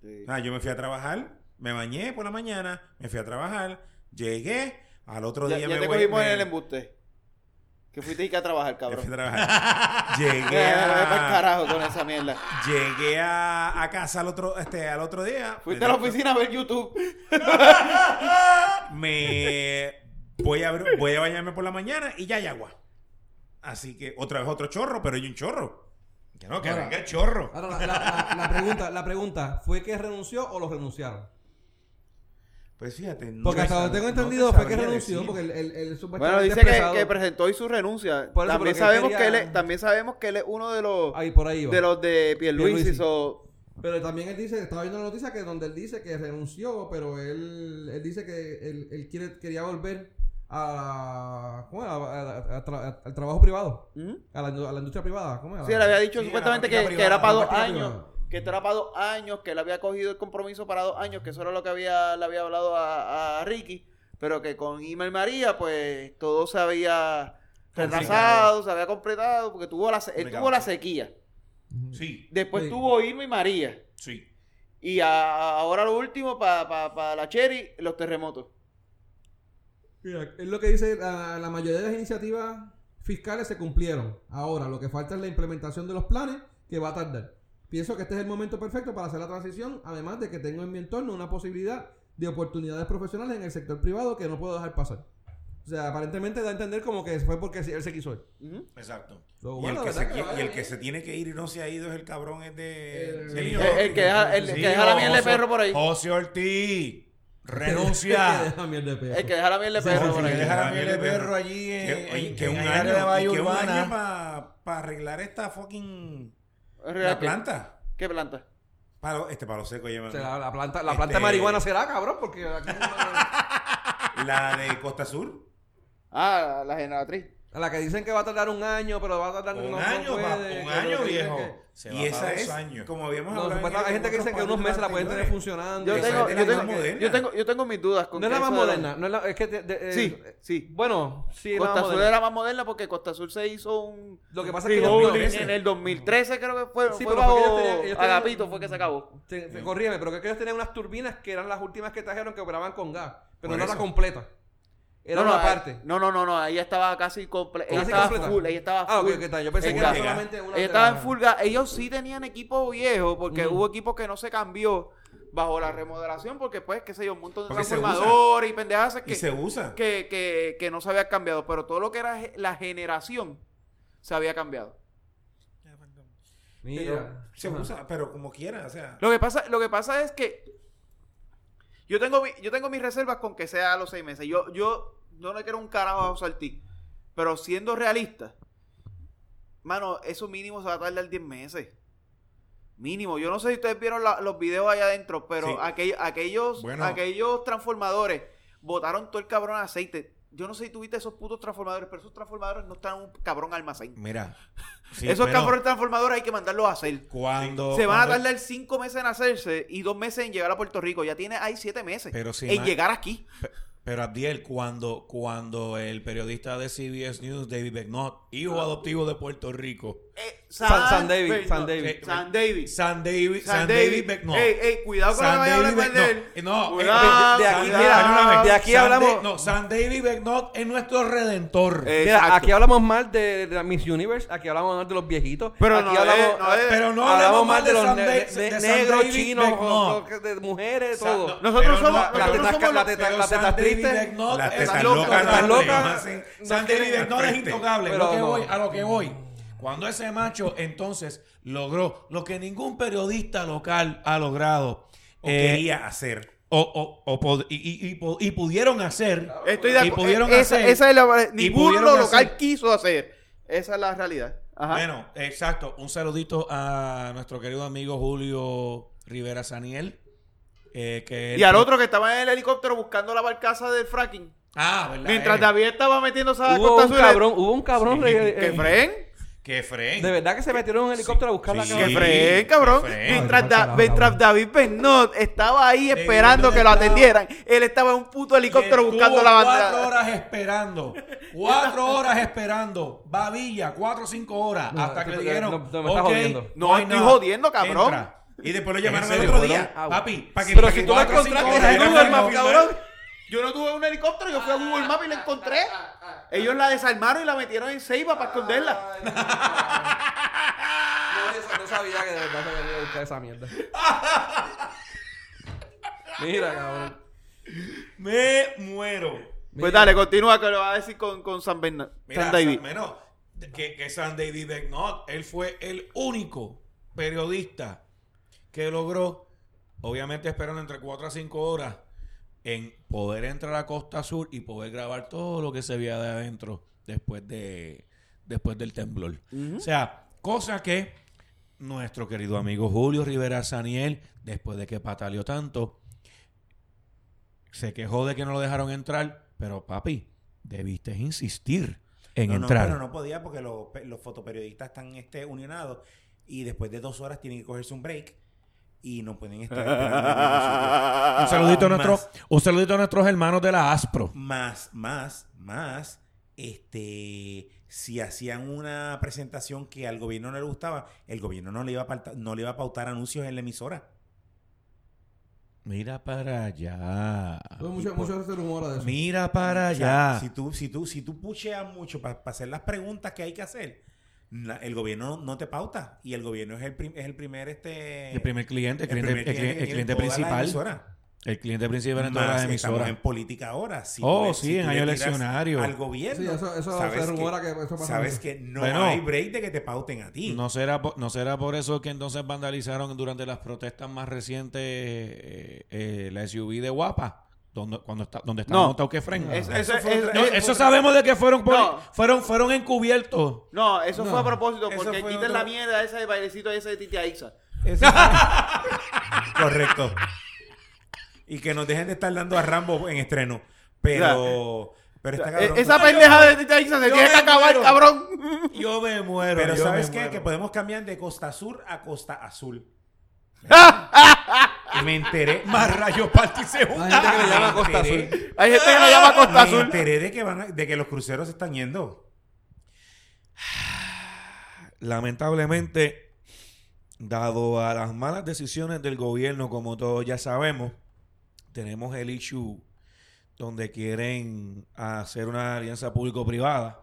Sí. Ah, yo me fui a trabajar, me bañé por la mañana, me fui a trabajar, llegué, al otro ya día ya me te voy- cogimos me- en el embuste. Que fuiste y que a trabajar, me cabrón. fui a trabajar. *laughs* llegué a, carajo con esa mierda. llegué a, a casa al otro, este, al otro día. Fuiste a la oficina a ver YouTube. *laughs* me voy a voy a bañarme por la mañana y ya hay agua. Así que otra vez otro chorro, pero hay un chorro. Que no, que Ahora- venga el chorro. Ahora, la, la- la- la pregunta, la pregunta, ¿fue que renunció o lo renunciaron? Pues fíjate, no Porque hasta donde tengo no te entendido fue que renunció, decir. porque él, él, él Bueno, dice que, presentó hoy su renuncia. Por eso, también sabemos quería- que él es, también sabemos que él es uno de los Ahí, por ahí va. de los de Pierluisi. Pierluisi. so- Pero también él dice, estaba viendo la noticia que donde él dice que renunció, pero él, él dice que él, él quiere, quería volver a, ¿cómo era? A- a- a tra- al trabajo privado, Ujú. a la, indu- a la industria privada. ¿cómo era? Sí, él había dicho Sí, supuestamente que, era para dos años. privada. Que esto era para dos años, que él había cogido el compromiso para dos años, que eso era lo que había, le había hablado a, a Ricky, pero que con Irma y María, pues todo se había retrasado, se había completado, porque tuvo la, él tuvo la sequía. Sí, Después Sí. tuvo Irma y María. sí. Y a- ahora lo último, para la Cherry, los terremotos. Mira, es lo que dice, la, la mayoría de las iniciativas fiscales se cumplieron. Ahora, lo que falta es la implementación de los planes, que va a tardar. Pienso que este es el momento perfecto para hacer la transición, además de que tengo en mi entorno una posibilidad de oportunidades profesionales en el sector privado que no puedo dejar pasar. O sea, aparentemente da a entender como que fue porque él se quiso ir. Exacto. So, Y, el, que se, y el que tiene que ir y no se ha ido es el cabrón es de... El- el-. El, el que deja, el, Sí, que deja la miel de perro por ahí. José Ortiz, renuncia. *laughs* El que deja la miel de perro sí, por sí, ahí. que deja la miel de perro allí en, Que, un área de Bahía Urbana. año para arreglar esta fucking... La planta. ¿Qué planta? Palo, este palo seco lleva... O sea, la, la planta, la Este- planta de marihuana será, cabrón, porque aquí no- *laughs* La de Costa Sur. Ah, la generatriz. A la que dicen que va a tardar un año, pero va a tardar Un no- no año, puede, que un año, viejo. que- Se va y esa es, años. como habíamos No, hablado. hay gente que dice que unos meses la pueden tener funcionando. Yo tengo, yo, la tengo, yo, tengo, yo tengo mis dudas con No es la más la- moderna, no es la, es que de- de- eh, Sí, sí. Bueno, sí, la Costa Azul era más moderna porque Costa Azul se hizo un Lo que pasa es que en el 2013 creo que fue, Sí, fue pero ellos tenían- ellos Agapito fue que se acabó. Te- te- corrígeme, pero que ellos tenían unas turbinas que eran las últimas que trajeron que operaban con gas, pero no era eso. completa. Era no, no, una ahí- parte. No, no, no, no, ella estaba casi completa. Ella ¿Casi estaba completa? full, ella estaba Ah, ok, full. ¿qué tal? Yo pensé en que era solamente una. Ella estaba en gas. Ellos sí tenían equipo viejo porque hubo equipos que no se cambió bajo la remodelación porque pues, qué sé yo, un montón de transformadores y pendejas Y que, se usa. que, que, que no se había cambiado, pero todo lo que era la generación se había cambiado. Mira. Pero se usa, pero como quiera, o sea. Lo que pasa, lo que pasa es que yo tengo, mi- yo tengo mis reservas con que sea a los seis meses. Yo, yo no le quiero un carajo a Saltí, pero siendo realista, mano, eso mínimo se va a tardar 10 meses. Mínimo. Yo no sé si ustedes vieron la- los videos allá adentro, pero Sí. aquell- aquellos, Bueno. aquellos transformadores botaron todo el cabrón aceite. Yo no sé si tuviste esos putos transformadores, pero esos transformadores no están en un cabrón almacén. Mira. *laughs* sí, esos cabrones transformadores hay que mandarlos a hacer. Cuando. Se van a tardar cinco meses en hacerse y dos meses en llegar a Puerto Rico. Ya tiene ahí siete meses Pero sí, en llegar aquí. Pero Abdiel, cuando, cuando el periodista de CBS News, David Becknott, hijo adoptivo de Puerto Rico, Eh, San- San David, Bernard. San David. Eh, San David. San David, San San David. David Becknott. Ey, ey, cuidado con lo que San vaya a hablar David de él. No, eh, Cuidado, de aquí- San- cuidado. mira, de aquí San hablamos- no, San David Becknott es nuestro redentor. Eh, Mira, aquí hablamos mal de, de Miss Universe, aquí hablamos mal de los viejitos. Pero aquí no hablamos, es- no es- pero no hablamos mal de los de- de de negros, David chinos, de mujeres, San- todo. no, Nosotros somos- no, la teta- San la teta David triste. Tetas San- No David Becknott es intocable. Pero Lo que no. voy, a lo que voy. Cuando ese macho entonces logró lo que ningún periodista local ha logrado. O eh, quería hacer. o, o- o pod- y, y- y po- y pudieron hacer. Estoy de y pudieron esa, hacer. esa es la Ninguno lo local hacer- quiso hacer. Esa es la realidad. Ajá. Bueno, exacto. Un saludito a nuestro querido amigo Julio Rivera Saniel. eh, que y al otro que estaba en el helicóptero buscando la barcaza del fracking. Ah, ¿verdad? Mientras Eh, David estaba metiéndose a Hubo Costa un Azul. cabrón, hubo un cabrón. Sí, re- Que eh, fren. Que fren. de verdad que se metieron en un helicóptero a buscar la sí. Que cabeza. fren, cabrón. que. Mientras, Ay, Da- carajo, mientras. David Bernot estaba ahí esperando que lo estaba- atendieran. Él estaba en un puto helicóptero buscando la Cuatro bandera. horas esperando. Cuatro *laughs* horas esperando. Babilla, cuatro o cinco horas. No, hasta que le dijeron. no, no, me estás "Ok, jodiendo". No, hay estoy nada, jodiendo, cabrón. entra". Y después lo llamaron ¿En el serio? otro día. Fueron- Papi, Pa' que- Pero si que tú la cuatro o cinco encontraste horas en era Google cabrón. Yo no tuve un helicóptero, yo fui a Google Maps y la encontré. Ellos la desarmaron y la metieron en Ceiba para esconderla. Ay, no, sabía que de verdad se venía a buscar esa mierda. Mira, cabrón. Me muero. Pues Mira. dale, continúa que lo va a decir con, con San, Bernard, Mira, San David. San- bueno, que, que San David Becknott, él fue el único periodista que logró, obviamente esperando entre 4 a 5 horas, en poder entrar a Costa Sur y poder grabar todo lo que se veía de adentro después de después del temblor. O sea, cosa que nuestro querido amigo Julio Rivera Saniel, después de que pataleó tanto, se quejó de que no lo dejaron entrar, pero papi, debiste insistir en No, no, entrar. pero no podía porque los, los fotoperiodistas están este, unionados y después de dos horas tienen que cogerse un break y no pueden *laughs* estar Un saludito, a Más. nuestros, un saludito a nuestros hermanos de la Aspro. Más, más, más, este, si hacían una presentación que al gobierno no le gustaba, el gobierno no le iba a pautar, no le iba a pautar anuncios en la emisora. Mira para allá. Hubo mucho, mucho ese rumor de eso. Mira para allá. si tú, si tú, si tú pucheas mucho para hacer las preguntas que hay que hacer, la- el gobierno no te pauta. Y el gobierno es el, prim- es el primer este El primer cliente, el el cliente, primer el cliente- que el principal. El cliente principal en todas las emisoras. en política ahora. Si Oh, le- sí, si en año eleccionario. Al gobierno. Sí, eso- eso sabes se rumora que eso pasa Sabes que no Bueno. hay break de que te pauten a ti. No será, no será por eso que entonces vandalizaron durante las protestas más recientes eh, eh, la SUV de Guapa, donde, cuando está, donde estaba No. montado que fren. Es- No, eso, fue es- otra- es- eso sabemos de que fueron, por- No. fueron, fueron encubiertos. No, eso No. fue a propósito, porque quiten otro- la mierda esa de bailecito ese de Titi. Eso fue- *laughs* Correcto. Y que nos dejen de estar dando a Rambo en estreno. Pero, Pero está Eh, cabrón. Esa pendeja de Tyson se yo tiene que acabar, muero. cabrón. Yo me muero. Pero yo ¿sabes qué? muero. Que podemos cambiar de Costa Sur a Costa Azul. Y me enteré. Más rayos party se Hay gente que le llama Me Costa. Azul. Hay gente que lo llama Costa Me Azul. enteré de que, van a- de que los cruceros se están yendo. Lamentablemente, dado a las malas decisiones del gobierno, como todos ya sabemos, tenemos el issue donde quieren hacer una alianza público-privada.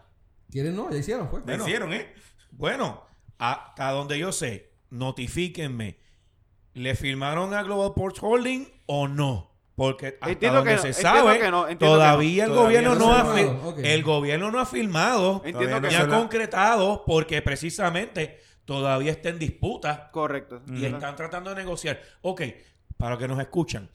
¿Quieren no? Ya hicieron, pues. Me hicieron, ¿eh? Bueno, hasta donde yo sé, notifíquenme, ¿le firmaron a Global Ports Holding o no? Porque hasta Entiendo donde que se sabe, que no, entiendo todavía el Todavía gobierno no ha ha fir- firmado, ok. el gobierno no ha firmado Entiendo Todavía que no ni ha la- concretado porque precisamente todavía está en disputa Correcto. y están tratando de negociar. Ok, para los que nos escuchan,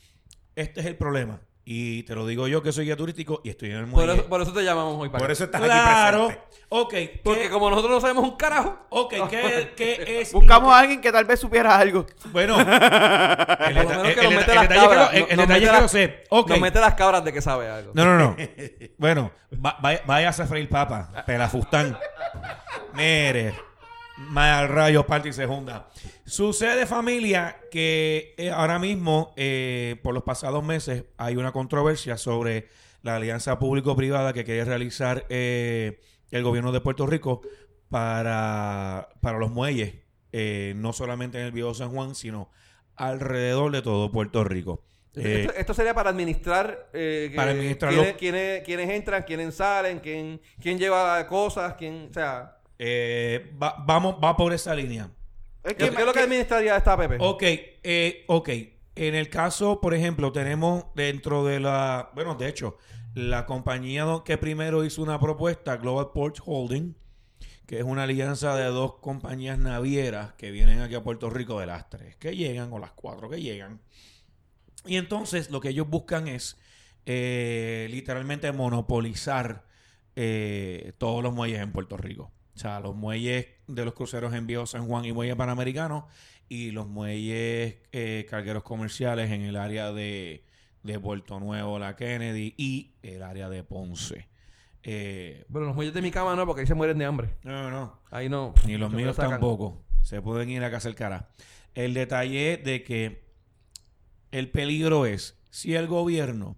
este es el problema. Y te lo digo yo que soy guía turístico y estoy en el Por muelle. eso, por eso te llamamos hoy para Por acá. eso estás claro. aquí presente. Ok, ¿qué- Porque como nosotros no sabemos un carajo. ok, ¿qué, *laughs* qué es? Buscamos a alguien que tal vez supiera algo. Bueno, *laughs* el, Por lo deta- menos el- que nos el- mete el las detalle que cabras. lo- el- Nos- el nos detalle mete que las- lo sé. Ok. Nos mete las cabras de que sabe algo. No, no, no. *laughs* Bueno, va- vaya, váyase a freír papa, pelafustán. Mire, mal rayo parte y se junta. Sucede, familia, que eh, ahora mismo, eh, por los pasados meses, hay una controversia sobre la alianza público-privada que quiere realizar eh, el gobierno de Puerto Rico para, para los muelles, eh, no solamente en el Viejo San Juan, sino alrededor de todo Puerto Rico. Esto, esto sería para administrar, eh, Para administrar quiénes, lo- quiénes- quiénes entran, quiénes salen, quién, quién lleva cosas, quién, o sea, Eh, va, vamos, va por esa línea. Es ¿qué, que, qué es lo que administraría esta Pepe? Ok, eh, ok. En el caso, por ejemplo, tenemos dentro de la, bueno, de hecho, la compañía que primero hizo una propuesta, Global Port Holding, que es una alianza de dos compañías navieras que vienen aquí a Puerto Rico de las tres que llegan o las cuatro que llegan. Y entonces lo que ellos buscan es eh, literalmente monopolizar eh, todos los muelles en Puerto Rico. O sea, los muelles de los cruceros en Viejo San Juan y muelles panamericanos y los muelles eh, cargueros comerciales en el área de, de Puerto Nuevo, la Kennedy y el área de Ponce. Eh, Bueno, los muelles de mi cama no, porque ahí se mueren de hambre. no, no. Ahí no. Ni los míos tampoco. Se pueden ir a casa el cara. El detalle de que el peligro es si el gobierno,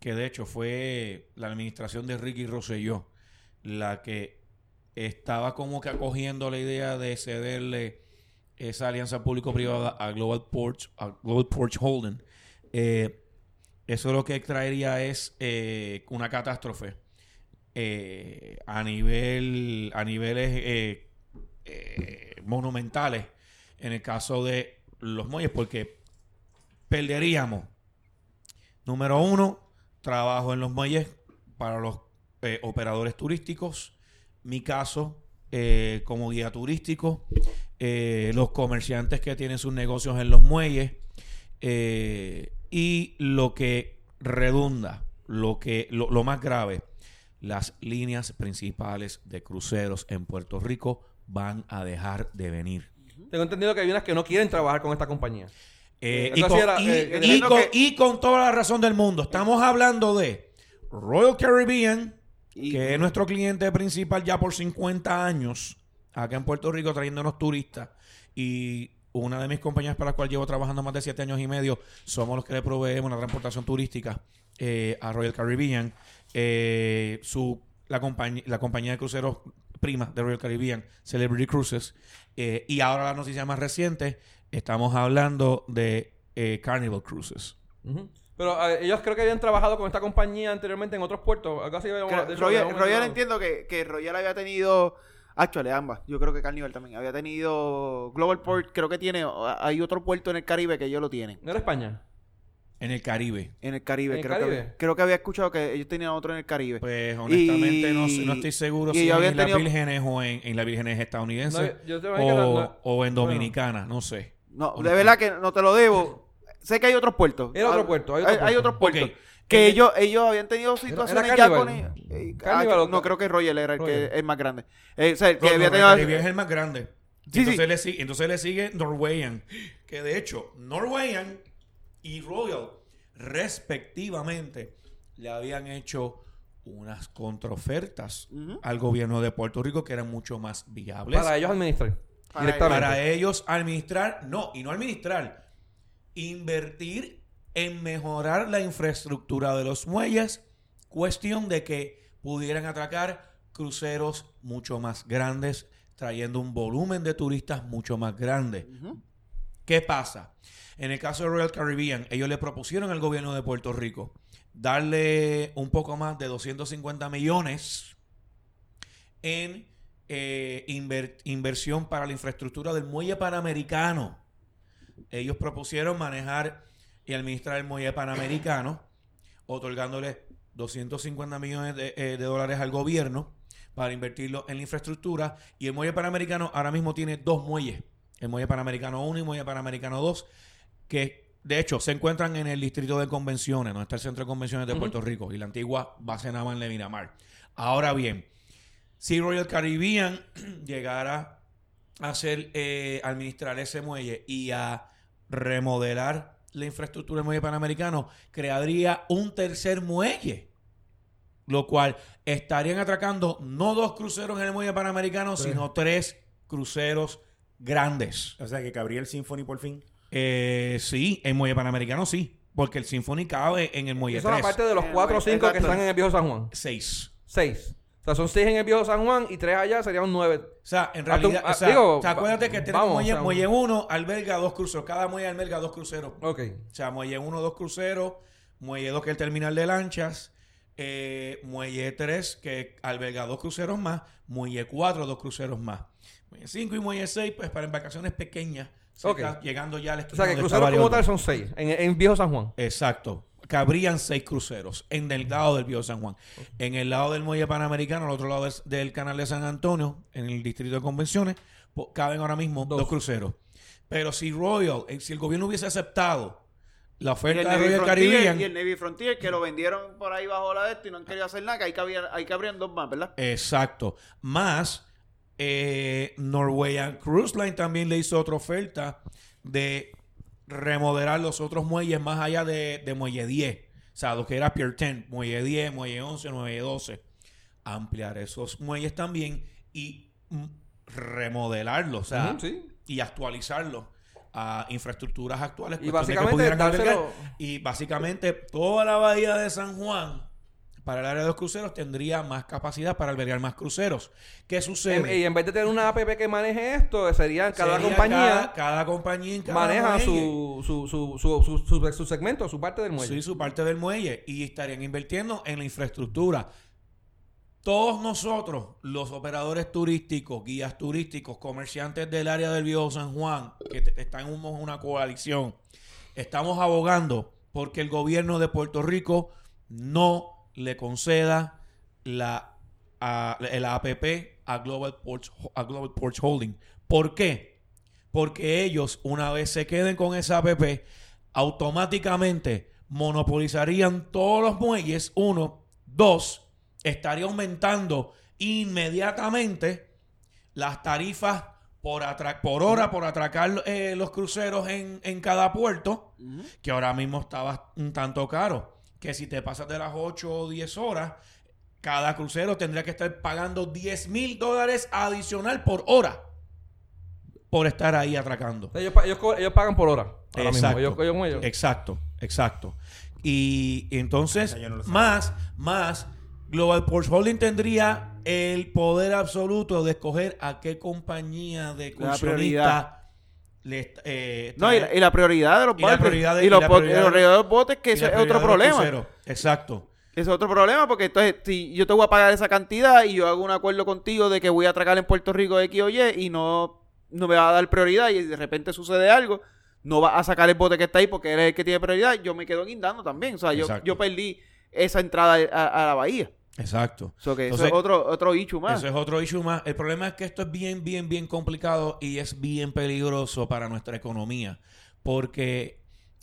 que de hecho fue la administración de Ricky Rosselló, la que estaba como que acogiendo la idea de cederle esa alianza público-privada a Global Porch, a Global Porch Holding, eh, eso lo que traería es eh, una catástrofe eh, a nivel a niveles eh, monumentales en el caso de los muelles porque perderíamos número uno trabajo en los muelles para los operadores turísticos mi caso eh, como guía turístico eh, los comerciantes que tienen sus negocios en los muelles eh, y lo que redunda lo que lo, lo más grave las líneas principales de cruceros en Puerto Rico van a dejar de venir. Tengo entendido que hay unas que no quieren trabajar con esta compañía. Eh, y, con, así era, y- eh, y entiendo con- que- y con toda la razón del mundo. Estamos hablando de Royal Caribbean, Y- que es nuestro cliente principal ya por 50 años, acá en Puerto Rico trayéndonos turistas. Y una de mis compañías para las cuales llevo trabajando más de 7 años y medio, somos los que le proveemos la transportación turística eh, a Royal Caribbean. Eh, su, la, compañía la compañía de cruceros prima de Royal Caribbean, Celebrity Cruises. Eh, y ahora la noticia más reciente, estamos hablando de eh, Carnival Cruises. Pero eh, ellos creo que habían trabajado con esta compañía anteriormente en otros puertos. Algo así. Creo- de hecho, Royal, entiendo que, que Royal había tenido. Actually, ambas. Yo creo que Carnival también. Había tenido. Global Port, creo que tiene. Hay otro puerto en el Caribe que ellos lo tienen. ¿No era España? En el Caribe. En el Caribe, ¿En el creo, Que, Caribe? había- creo que había escuchado que ellos tenían otro en el Caribe. Pues honestamente no, Y- no estoy seguro y si en tenido- Vírgenes o en, en las Vírgenes estadounidenses No, yo te imagino que o, no- no- o en bueno. Dominicana, no sé. no, de verdad que no te lo debo. Sé que hay otros puertos. Era otro Ah, puerto, hay otro puerto. otros puertos. Que ellos, ellos habían tenido situaciones era ya con ellos. Eh, ah, no, creo que Royal era el, que, el más grande. Eh, o sea, el que No, había tenido... el es el más grande. Sí, entonces, sí. Le sigue, entonces le sigue Norwegian, que de hecho Norwegian y Royal respectivamente le habían hecho unas contraofertas al gobierno de Puerto Rico que eran mucho más viables. Para ellos administrar. Para directamente. Para ellos administrar, no, y no administrar, invertir en mejorar la infraestructura de los muelles, cuestión de que pudieran atracar cruceros mucho más grandes, trayendo un volumen de turistas mucho más grande. ¿Qué pasa? En el caso de Royal Caribbean, ellos le propusieron al gobierno de Puerto Rico darle un poco más de 250 millones en eh, inver- inversión para la infraestructura del muelle panamericano. Ellos propusieron manejar y administrar el muelle panamericano, otorgándole 250 millones de, eh, de dólares al gobierno para invertirlo en la infraestructura. Y el muelle panamericano ahora mismo tiene dos muelles. El muelle panamericano 1 y muelle panamericano 2, que de hecho se encuentran en el distrito de convenciones, donde está el centro de convenciones de Puerto Rico y la antigua base naval de Miramar. Ahora bien, si Royal Caribbean *clears throat* llegara a hacer, eh, administrar ese muelle y a remodelar la infraestructura del muelle panamericano, crearía un tercer muelle. Lo cual estarían atracando no dos cruceros en el muelle panamericano, Tres. sino tres cruceros grandes. O sea, que cabría el Symphony por fin. Eh, sí, en muelle panamericano sí, porque el Symphony cabe en el muelle Eso es 3. aparte de los 4 o 5 que están en el viejo San Juan. 6. 6. O sea, son 6 en el viejo San Juan y 3 allá serían 9. O sea, en realidad, ah, o sea, digo, o sea, acuérdate que tenemos vamos, muelle, o sea, muelle 1 alberga dos cruceros. Cada muelle alberga dos cruceros. Ok. O sea, muelle 1, dos cruceros. Muelle 2, que es el terminal de lanchas. eh, muelle 3, que alberga dos cruceros más. Muelle 4, dos cruceros más. Muelle 5 y muelle 6, pues para embarcaciones pequeñas. cerca, Ok. Llegando ya al O sea, que cruceros como tal son 6 en, en viejo San Juan. Exacto. Cabrían seis cruceros en el lado del Viejo San Juan. En el lado del muelle panamericano, al otro lado del, del canal de San Antonio, en el distrito de convenciones, po- caben ahora mismo dos, Dos. cruceros. Pero si Royal, eh, si el gobierno hubiese aceptado la oferta de Royal Caribbean, y el Navy Frontier que lo vendieron por ahí bajo la de esto y no han querido hacer nada, que ahí cabían, ahí cabrían dos más, ¿verdad? Exacto. Más, eh, Norwegian Cruise Line también le hizo otra oferta de remodelar los otros muelles más allá de, de Muelle 10. O sea, lo que era Pier 10, Muelle 10, Muelle 11, Muelle 12. Ampliar esos muelles también y mm, remodelarlos, o sea, Ujú, sí. y actualizarlos a infraestructuras actuales. Y básicamente dárselo- Y básicamente toda la bahía de San Juan para el área de los cruceros tendría más capacidad para albergar más cruceros. ¿Qué sucede? En- y en vez de tener una app que maneje esto, serían cada Sería compañía Cada, cada compañía en cada maneja su, su, su, su, su, segmento, su parte del muelle. Sí, su parte del muelle. Y estarían invirtiendo en la infraestructura. Todos nosotros, los operadores turísticos, guías turísticos, comerciantes del área del Viejo San Juan, que están en un- una coalición, estamos abogando porque el gobierno de Puerto Rico no le conceda la, a- APP a Global, Ports, a Global Ports Holding. ¿Por qué? Porque ellos, una vez se queden con esa APP, automáticamente monopolizarían todos los muelles, uno, dos, estaría aumentando inmediatamente las tarifas por, atra- por hora por atracar eh, los cruceros en, en cada puerto, que ahora mismo estaba un tanto caro, que si te pasas de las 8 o 10 horas, cada crucero tendría que estar pagando 10 mil dólares adicional por hora por estar ahí atracando. Ellos, ellos, ellos pagan por hora. Ahora mismo. Exacto. Ellos, ellos, ellos. Exacto, exacto. Y, y entonces, no sabía. más, más, Global Ports Holding tendría el poder absoluto de escoger a qué compañía de La excursionista prioridad. Le eh, No, y la, y la prioridad de los Y la botes. prioridad de- y y los, la botes- prioridad los de- botes, que la es otro problema. Exacto. Es otro problema porque entonces si yo te voy a pagar esa cantidad y yo hago un acuerdo contigo de que voy a atracar en Puerto Rico de X o Y y no, no me va a dar prioridad y de repente sucede algo, no va a sacar el bote que está ahí porque eres el que tiene prioridad, yo me quedo guindando también. O sea, yo, Exacto. yo perdí esa entrada a, a la bahía. Exacto. So que eso es otro, otro issue más. Eso es otro issue más. El problema es que esto es bien, bien, bien complicado y es bien peligroso para nuestra economía. Porque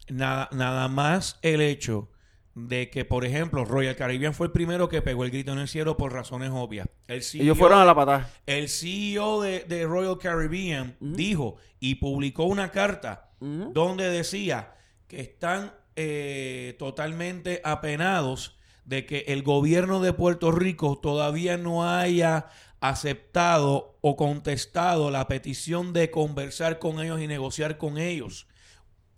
nada, nada más el hecho de que, por ejemplo, Royal Caribbean fue el primero que pegó el grito en el cielo por razones obvias. El CEO, Ellos fueron a la patada. el CEO de, de Royal Caribbean dijo y publicó una carta donde decía que están eh, totalmente apenados de que el gobierno de Puerto Rico todavía no haya aceptado o contestado la petición de conversar con ellos y negociar con ellos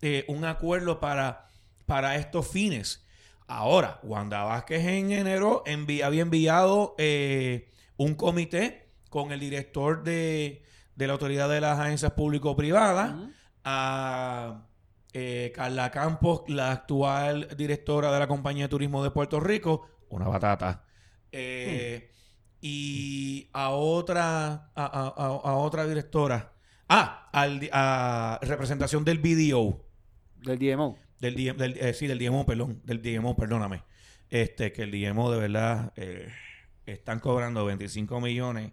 eh, un acuerdo para, para estos fines. Ahora, Wanda Vázquez en enero envi- había enviado eh, un comité con el director de, de la Autoridad de las Agencias Público-Privadas, a eh, Carla Campos, la actual directora de la Compañía de Turismo de Puerto Rico, una batata, eh, y a otra, a, a- a- a otra directora, ah, al, a representación del BDO, Del DMO. del, DM del eh, sí, del DMO, perdón, del DMO, perdóname, este, que el DMO de verdad eh, están cobrando 25 millones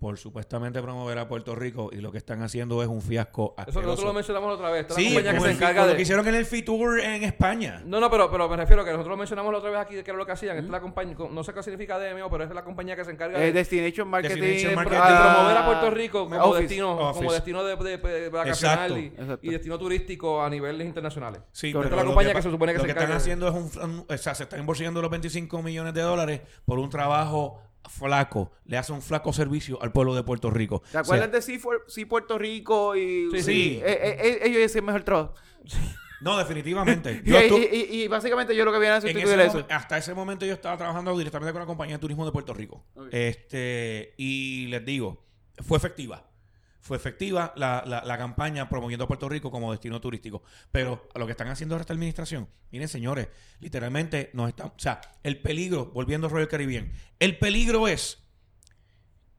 por supuestamente promover a Puerto Rico y lo que están haciendo es un fiasco Eso nosotros lo asqueroso. mencionamos otra vez. Esta es Sí, la compañía que con se el- encarga con de... lo que hicieron en el Fitur en España. No, no, pero, pero me refiero a que nosotros lo mencionamos la otra vez aquí, que era lo que hacían. Esta es la compañía, no sé qué significa DMO, pero es la compañía que se encarga Eh, de, Destination Marketing. Destination de Marketing. de pro- promover a ah, Puerto Rico como Office. destino, como destino de, de- de vacacional y, destino turístico a niveles internacionales. Sí, Correcto. pero La lo compañía que, que se supone que lo se que están haciendo es un, un- o sea, se están embolsillando los 25 millones de dólares por un trabajo flaco. Le hace un flaco servicio al pueblo de Puerto Rico. ¿Te acuerdas de sí, Puerto Rico y Sí, sí. Eh, eh, eh, ellos hacen mejor trabajo. No, definitivamente. *laughs* Y, Yo y- estu- y- y básicamente yo lo que viene a sustituir eso. hasta ese momento yo estaba trabajando directamente con la compañía de turismo de Puerto Rico. Este, y les digo, fue efectiva. Fue efectiva la, la- la campaña promoviendo a Puerto Rico como destino turístico. Pero lo que están haciendo ahora esta administración, miren señores, literalmente nos están, o sea, el peligro, volviendo a Royal Caribbean, el peligro es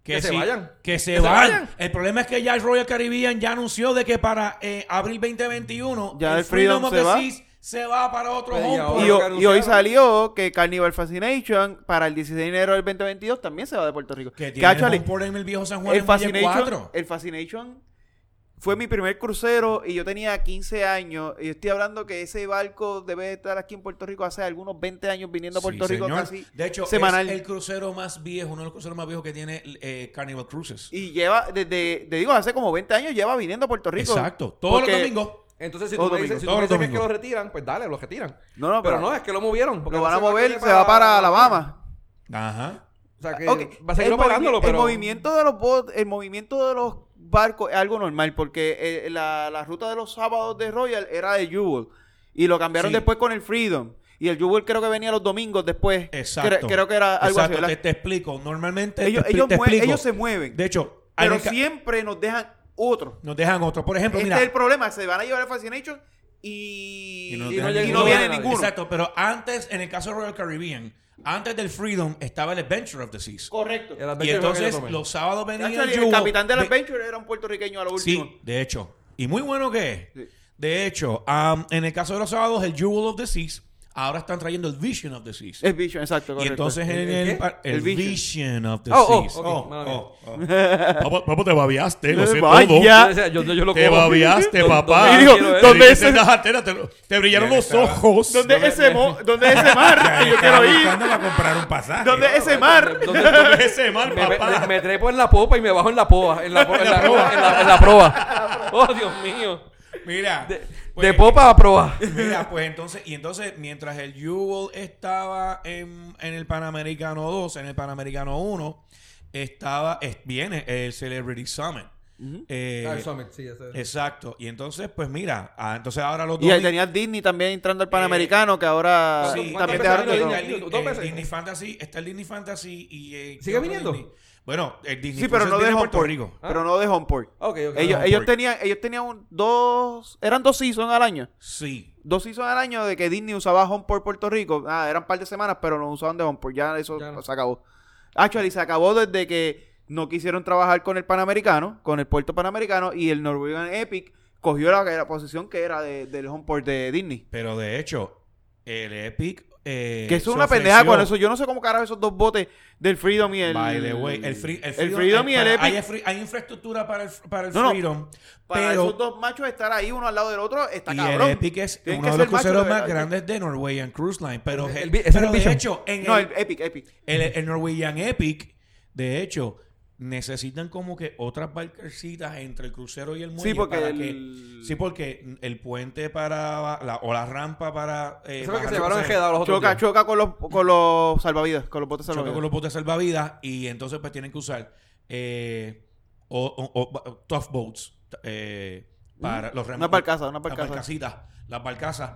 Que se vayan. Que se Que se vayan. El problema es que ya el Royal Caribbean ya anunció de que para eh, abril 2021 Ya el Freedom, Freedom of se the va. Seas se va para otro Pues, y home. Y, hoy salió que Carnival Fascination para el 16 de enero del 2022 también se va de Puerto Rico. Que tiene port en el viejo San Juan el en Fascination, 4. el Fascination fue mi primer crucero y yo tenía 15 años. Y estoy hablando que ese barco debe estar aquí en Puerto Rico hace algunos 20 años viniendo a Puerto Sí, Rico señor. casi De hecho, semanal. es el crucero más viejo, uno de los cruceros más viejos que tiene eh, Carnival Cruises. Y lleva, desde, te digo, hace como 20 años lleva viniendo a Puerto Rico. Exacto. Todos Porque- los domingos. Entonces, si Todos tú me los dices, si tú me dices los que lo retiran, pues dale, los retiran. No, no, Pero pero, no, es que lo movieron. porque lo van a mover, se va para Alabama. Ajá. O sea, que Ok, va a seguir el operándolo, pero... El movimiento de los bot- el movimiento de los barcos es algo normal porque eh, la, la ruta de los sábados de Royal era de Jewel y lo cambiaron Sí. después con el Freedom. Y el Jewel creo que venía los domingos después. Exacto. Cre- creo que era algo Exacto, así. Te, te explico. Normalmente. Ellos, te, ellos, te mue- explico. ellos se mueven. De hecho, pero siempre nos dejan otro. nos dejan otro. Por ejemplo, Este mira. es el problema. Se van a llevar el Fascination y, Y no, Y dejan no llega- y ninguno. no viene ninguno. Exacto, pero antes, en el caso de Royal Caribbean, antes del Freedom estaba el Adventure of the Seas. Correcto. El Y entonces los sábados venían el Jewel- capitán del ve- Adventure era un puertorriqueño a lo último. Sí, de hecho. Y muy bueno que es. Sí. De hecho, en el caso de los sábados, el Jewel of the Seas, ahora están trayendo el Vision of the Seas. Es Vision, exacto. y correcto. entonces en ¿El el, el El Vision. Vision. of the Oh, oh, Seas. ok, mala mía. Papá, papá, te babiaste, lo sé todo. Yo yo, yo, lo Te babiaste, ¿Dónde- papá. Te ¿dónde las antenas, te, te brillaron los estaba. ojos. ¿Dónde me- ese, ¿Dónde ese mar? que yo quiero ir. para comprar un pasaje. ¿Dónde ese mar? ¿Dónde- ¿Dónde ese me- papá? me trepo en la popa y me bajo en la popa. En la, proa. en la proa. Oh, Dios mío. Mira. De, pues, de popa a proa. Mira, pues entonces, y entonces, mientras el Jewel estaba en, en el Panamericano 2, en el Panamericano 1, estaba, es- viene el Celebrity Summit. Eh, Ah, el Summit, sí, ese. Exacto. Y entonces, pues mira, ah, entonces ahora los Y ahí Disney también entrando al Panamericano, que ahora Sí, ¿Cuántas también dejaron de Disney? Dos Fantasy, está el Disney Fantasy y eh, ¿Sigue ¿qué otro viniendo? Disney? Bueno, el Disney Sí, pero Cruises no de. Puerto Rico. Ah. Pero no de Homeport. Ok, ok. Ellos, tenían, ellos tenían un- dos, eran dos seasons al año. Sí. Dos seasons al año de que Disney usaba Homeport Puerto Rico. Ah, eran un par de semanas, pero no usaban de Homeport. Ya eso Ya no. se acabó. Actually, se acabó desde que no quisieron trabajar con el Panamericano, con el puerto Panamericano, y el Norwegian Epic cogió la, la posición que era de- del Homeport de Disney. Pero de hecho, el Epic. Eh, Que eso es una pendeja con eso. Yo no sé cómo carajo esos dos botes del Freedom y el. By the way, el, free- el el Freedom, Freedom y el Epic. Hay, hay infraestructura para el, para el No, no. Freedom, Para pero esos dos machos estar ahí uno al lado del otro está y cabrón. el Epic es Tienen uno de los cruceros más grandes de Norwegian Cruise Line. Pero, El- pero el de hecho, en No, el, el Epic, Epic. el, el Norwegian Epic, de hecho, necesitan como que otras barquecitas entre el crucero y el muelle Sí, porque para el- que- sí, porque el puente para la, o la rampa para eh, Eso fue que se llevaron en los otros choca, días. choca con los, con los salvavidas, con los botes choca salvavidas. con los botes salvavidas y entonces pues tienen que usar eh, o, o- o- tough boats eh, para los Una barcaza, una las barcaza. barcacitas, las barcazas,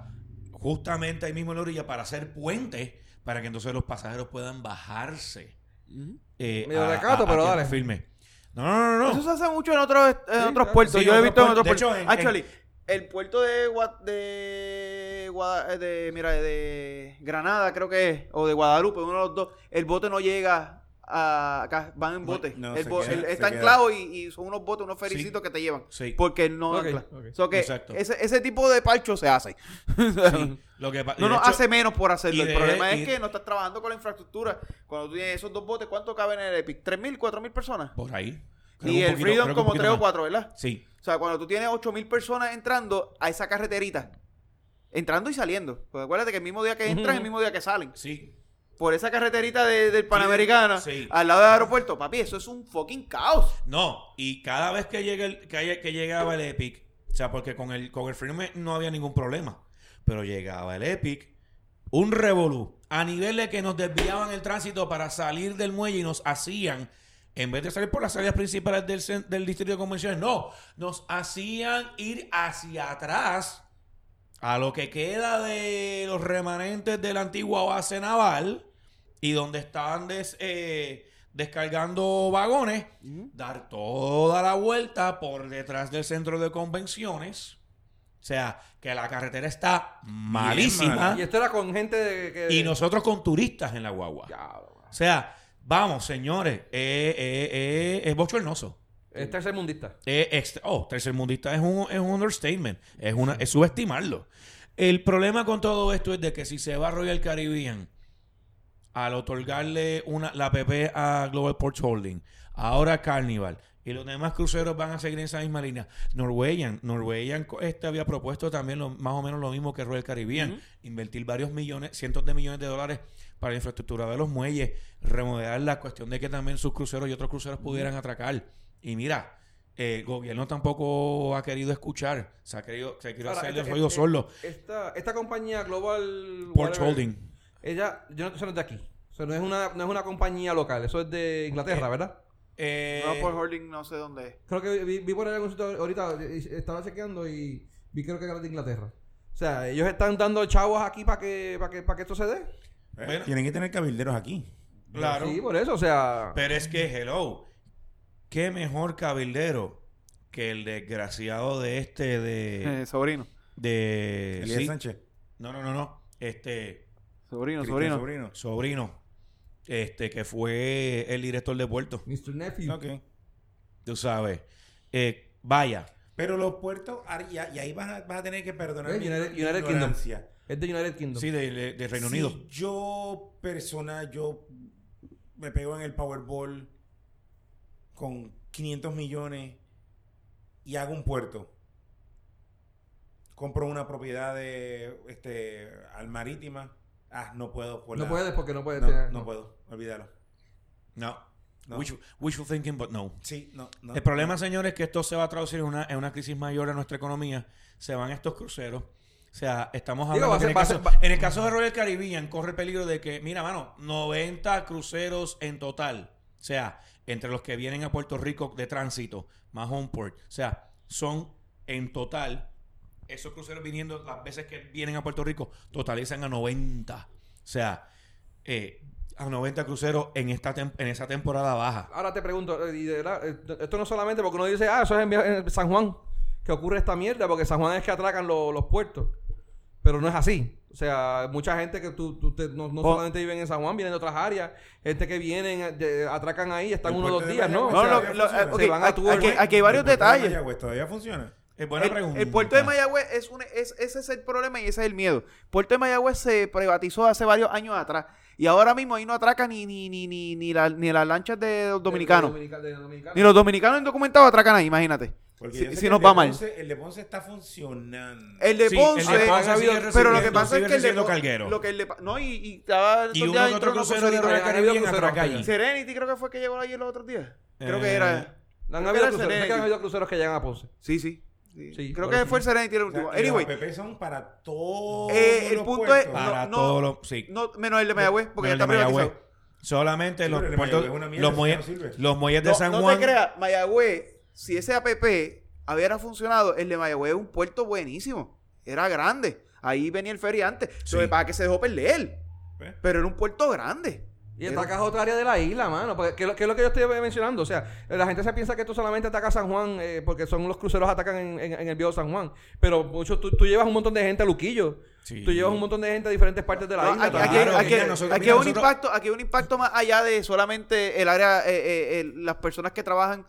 justamente ahí mismo en la orilla para hacer puentes para que entonces los pasajeros puedan bajarse. Ujú. Eh, Medio a- recato, a- a pero dale. firme. No, no, no, no. Eso se hace mucho en otros, en Sí, otros claro. puertos. Sí, Yo lo he visto en otros puertos. hecho, en- Actually, el puerto de, Gua- de, Guada- de, mira, de Granada, creo que es, o de Guadalupe, uno de los dos, el bote no llega a acá, van en bote. no, el queda- está anclado y, y son unos botes, unos fericitos que te llevan. Sí. Porque no Ok, ancla. ok. So que Exacto. ese, ese tipo de parcho se hace. *laughs* Sí, lo que No nos hace menos por hacerlo. El de- problema y- es que no estás trabajando con la infraestructura. Cuando tú tienes esos dos botes, ¿cuánto caben en el Epic? ¿3.000, 4.000 personas? Por ahí. Creo Y el poquito- Freedom como 3 o. 4, ¿verdad? Sí. O sea, cuando tú tienes 8000 personas entrando a esa carreterita, entrando y saliendo. Pues acuérdate que el mismo día que entran el mismo día que salen. Sí. Por esa carreterita de- del Panamericana, Sí. al lado del aeropuerto, papi, eso es un fucking caos. No, y cada vez que, llega el, que, haya- que llegaba el Epic, o sea, porque con el, con el Freedom no había ningún problema, pero llegaba el Epic, un revolú, a nivel de que nos desviaban el tránsito para salir del muelle y nos hacían, en vez de salir por las salidas principales del, del distrito de convenciones, no, nos hacían ir hacia atrás a lo que queda de los remanentes de la antigua base naval y donde estaban des- eh, descargando vagones, dar toda la vuelta por detrás del centro de convenciones. O sea, que la carretera está malísima. Y esto era con gente de- que... Y nosotros con turistas en la guagua. Diablo, O sea, vamos, señores, eh, eh, eh, es bochornoso. Es tercermundista. Eh, extra- oh, tercermundista es un, es un understatement. Es, una, es subestimarlo. El problema con todo esto es de que si se va a Royal Caribbean al otorgarle una, la PP a Global Ports Holding, ahora Carnival, y los demás cruceros van a seguir en esa misma línea. Norwegian, Norwegian este había propuesto también lo- más o menos lo mismo que Royal Caribbean, invertir varios millones, cientos de millones de dólares para la infraestructura de los muelles, remodelar la cuestión de que también sus cruceros y otros cruceros pudieran atracar. Y mira, eh, el gobierno tampoco ha querido escuchar, se ha querido, se ha querido Ahora, hacerle este- ruido este- solo. Esta, esta compañía Global... Whatever, Holding. Ella, yo no, eso no es de aquí. O sea, no es, una, no es una compañía local. Eso es de Inglaterra, ¿verdad? Eh, No, por holding no sé dónde es. Creo que vi, vi por ahí algún sitio ahorita, estaba chequeando y vi creo que era de Inglaterra. O sea, ellos están dando chavos aquí para que, para que, para que esto se dé. Eh, Bueno. Tienen que tener cabilderos aquí. claro. Sí, por eso, o sea... Pero es que, hello, qué mejor cabildero que el desgraciado de este de... Eh, sobrino. de Elías sí. Sánchez. No, no, no, no. Este, Sobrino, Cristian sobrino. Sobrino. sobrino. Este, que fue el director de puerto. Mr. Nephew. Ok. Tú sabes. Eh, vaya. Pero los puertos, ar- y, ahí vas a, vas a tener que perdonar Eh, mi, United- mi United Kingdom. ignorancia. Es de United Kingdom. Sí, de, de- de Reino Unido. yo, persona, yo me pego en el Powerball con 500 millones y hago un puerto. Compro una propiedad de este al marítima. Ah, no puedo. por no la- puedes porque no puedes No, tener- no puedo. Olvídalo. No. No. Wishful, wishful thinking, but no. Sí, no, no. El problema, señores, es que esto se va a traducir en una, en una crisis mayor en nuestra economía. Se van estos cruceros. O sea, estamos Digo, hablando a que en, el a caso, ser- va- en el caso de Royal Caribbean corre el peligro de que, mira, mano, 90 cruceros en total. O sea, entre los que vienen a Puerto Rico de tránsito, más Homeport. O sea, son en total, esos cruceros viniendo, las veces que vienen a Puerto Rico, totalizan a 90. O sea, eh, a 90 cruceros en, esta en esa temporada baja. Ahora te pregunto, eh, y de verdad, eh, esto no solamente porque uno dice, ah, eso es en, San Juan que ocurre esta mierda, porque San Juan es que atracan lo- los puertos. Pero no es así. O sea, mucha gente que tú, tú te- no, no Oh. solamente viven en San Juan, vienen de otras áreas. Gente que vienen, eh, de- atracan ahí, están El uno o dos de días, ¿no? No, funciona. eh, aquí, ¿no? hay varios ¿El puerto de detalles. Mayagüez ¿Todavía funciona? Es buena el, pregunta. el puerto de Mayagüez es un es, ese es el problema y ese es el miedo. El puerto de Mayagüez se privatizó hace varios años atrás y ahora mismo ahí no atraca ni ni ni ni ni, la- ni las lanchas de los dominicanos. de Dominica- de Dominicana. Ni los dominicanos indocumentados atracan ahí, imagínate. Porque Si- si nos el va de mal. Ponce- el de Ponce está funcionando. El de Sí, Ponce, el de Ponce ha habido- pero lo que pasa es que el de recibiendo Pon- carguero. lo que el de no y, y estaba Y uno otro crucero de Royal Caribbean allí. Serenity creo que fue que llegó allí los otros días. Creo que Eh, era. Han creo que habido, cruceros, que han habido cruceros que llegan a Ponce. Sí, sí. sí. Sí, creo que fue el Serenity el O sea, último. Anyway, Los APP son para todos Eh, el punto puertos. es- Para no, todos los. Sí. no, menos el de Mayagüez, porque Menos ya el está de Mayagüez. privatizado. Solamente Sí, los puertos, los, muelles, no los muelles de No, San no Juan. te creas, Mayagüez, si ese APP hubiera funcionado, el de Mayagüez es un puerto buenísimo. Era grande. Ahí venía el ferry antes. Lo que pasa que se dejó perder. ¿Ves? Pero era un puerto grande. Y Era- atacas otra área de la isla, mano. Porque, ¿qué, es lo- qué es lo que yo estoy mencionando? O sea, la gente se piensa que tú solamente atacas San Juan eh, porque son los cruceros atacan en, en- en el viejo San Juan. Pero mucho, tú, tú llevas un montón de gente a Luquillo. Sí. Tú llevas un montón de gente a diferentes partes de la No, isla. aquí, claro, aquí- también. aquí- mira, nosotros- aquí mira, hay un nosotros- impacto, aquí hay un impacto más allá de solamente el área, eh, eh, las personas que trabajan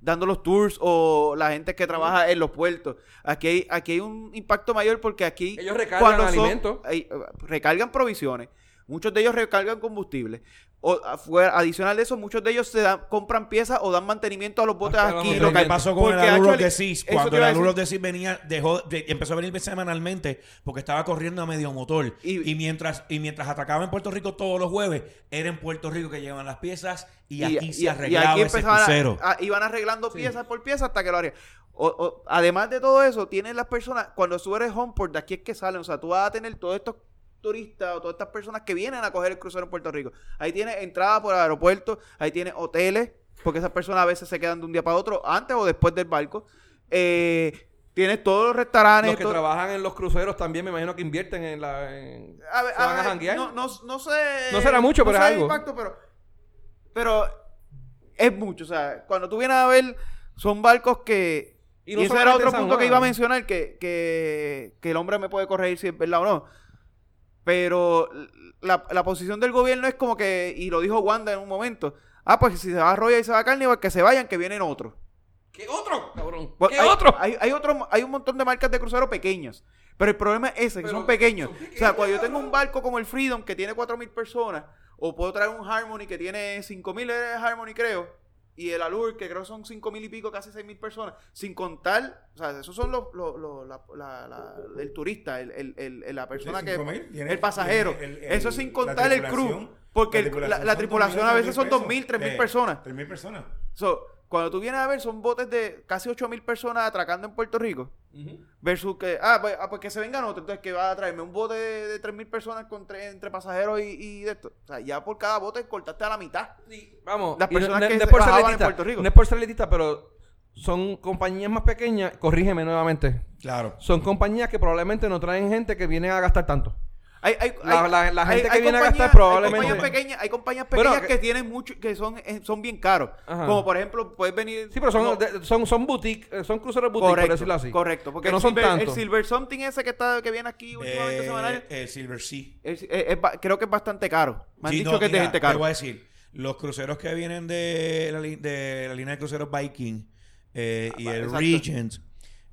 dando los tours o la gente que trabaja en los puertos. Aquí hay, aquí hay un impacto mayor porque aquí Ellos recargan alimentos. hay- recargan provisiones, muchos de ellos recargan combustible. O afuera- adicional de eso, muchos de ellos se dan, compran piezas o dan mantenimiento a los botes los aquí. ¿Qué es lo que pasó con Porque el the Seas? eso Cuando el a of the Seas venía, dejó, de- empezó a venir semanalmente porque estaba corriendo a medio motor. Y- Y, mientras y mientras atracaba en Puerto Rico todos los jueves, era en Puerto Rico que llevan las piezas y, aquí se arreglaba ese empezaban a- crucero. a- iban arreglando piezas por pieza hasta que lo harían. O- o- además de todo eso, tienen las personas, cuando tú eres homeport, de aquí es que salen. O sea, tú vas a tener todos estos turistas o todas estas personas que vienen a coger el crucero en Puerto Rico. Ahí tienes entrada por el aeropuerto, ahí tienes hoteles, porque esas personas a veces se quedan de un día para otro, antes o después del barco. Eh, tienes todos los restaurantes. Los que todo- trabajan en los cruceros también me imagino que invierten en la... en- A ver, ¿Se van a ver, janguear? No, no, no sé. No será mucho, pero sé es algo. impacto, pero, pero es mucho. O sea, cuando tú vienes a ver, son barcos que. Y Y, no ese era otro punto que iba a mencionar, que, que, que el hombre me puede corregir si es verdad o no. Pero la, la posición del gobierno es como que, y lo dijo Wanda en un momento, ah, pues si se va a Royal y se va a Carnival, que se vayan, que vienen otros. ¿Qué otro, cabrón? Pues, ¿Qué hay, otro? Hay, hay otro, hay un montón de marcas de crucero pequeñas. Pero el problema es ese, que Pero son pequeños. son O sea, cuando yo pequeños, tengo un barco como el Freedom que tiene 4.000 personas, o puedo traer un Harmony que tiene 5.000 es Harmony, creo, y el Allure que creo son 5.000 y pico, casi 6.000 personas, sin contar, o sea, esos son los, los- los- la- la- la- el turista, el, el- el- la persona que... 5.000, tiene- el pasajero. el- Eso sin contar el crew. tripulación. Porque la- la son tripulación a veces son 2.000, 3.000 Eh, personas. 3.000 personas. So, cuando tú vienes a ver, son botes de casi 8.000 personas atracando en Puerto Rico. Versus que, ah, pues, ah, pues que se vengan otros. Entonces, que va a traerme un bote de, de 3.000 personas con tre- entre pasajeros y, y de esto. O sea, ya por cada bote cortaste a la mitad. Sí, Vamos, Las y no- personas no- que no trabajaban en Puerto Rico. No es por ser elitista, pero son compañías más pequeñas, corrígeme nuevamente. Claro. Son compañías que probablemente no traen gente que viene a gastar tanto. Hay, hay, La- hay- la- la gente que viene a compañías- gastar probablemente- Hay compañías pequeñas, hay compañías Bueno, pequeñas que- que, tienen mucho, que son, eh, son bien caros. Ajá. Como por ejemplo, puedes venir. Sí, pero son, de- son, son boutique, eh, son cruceros boutique, correcto, por decirlo así. Correcto, porque Que no el son Silver, tantos. El Silver Something ese que está que viene aquí últimamente Eh, semanal, el Silver Sea. es- es- es ba- creo que es bastante caro. Me han Sí, dicho no, que es de gente Te caro. voy a decir, los cruceros que vienen de la, de la línea de cruceros Viking eh, y Ah, el exacto. Regent,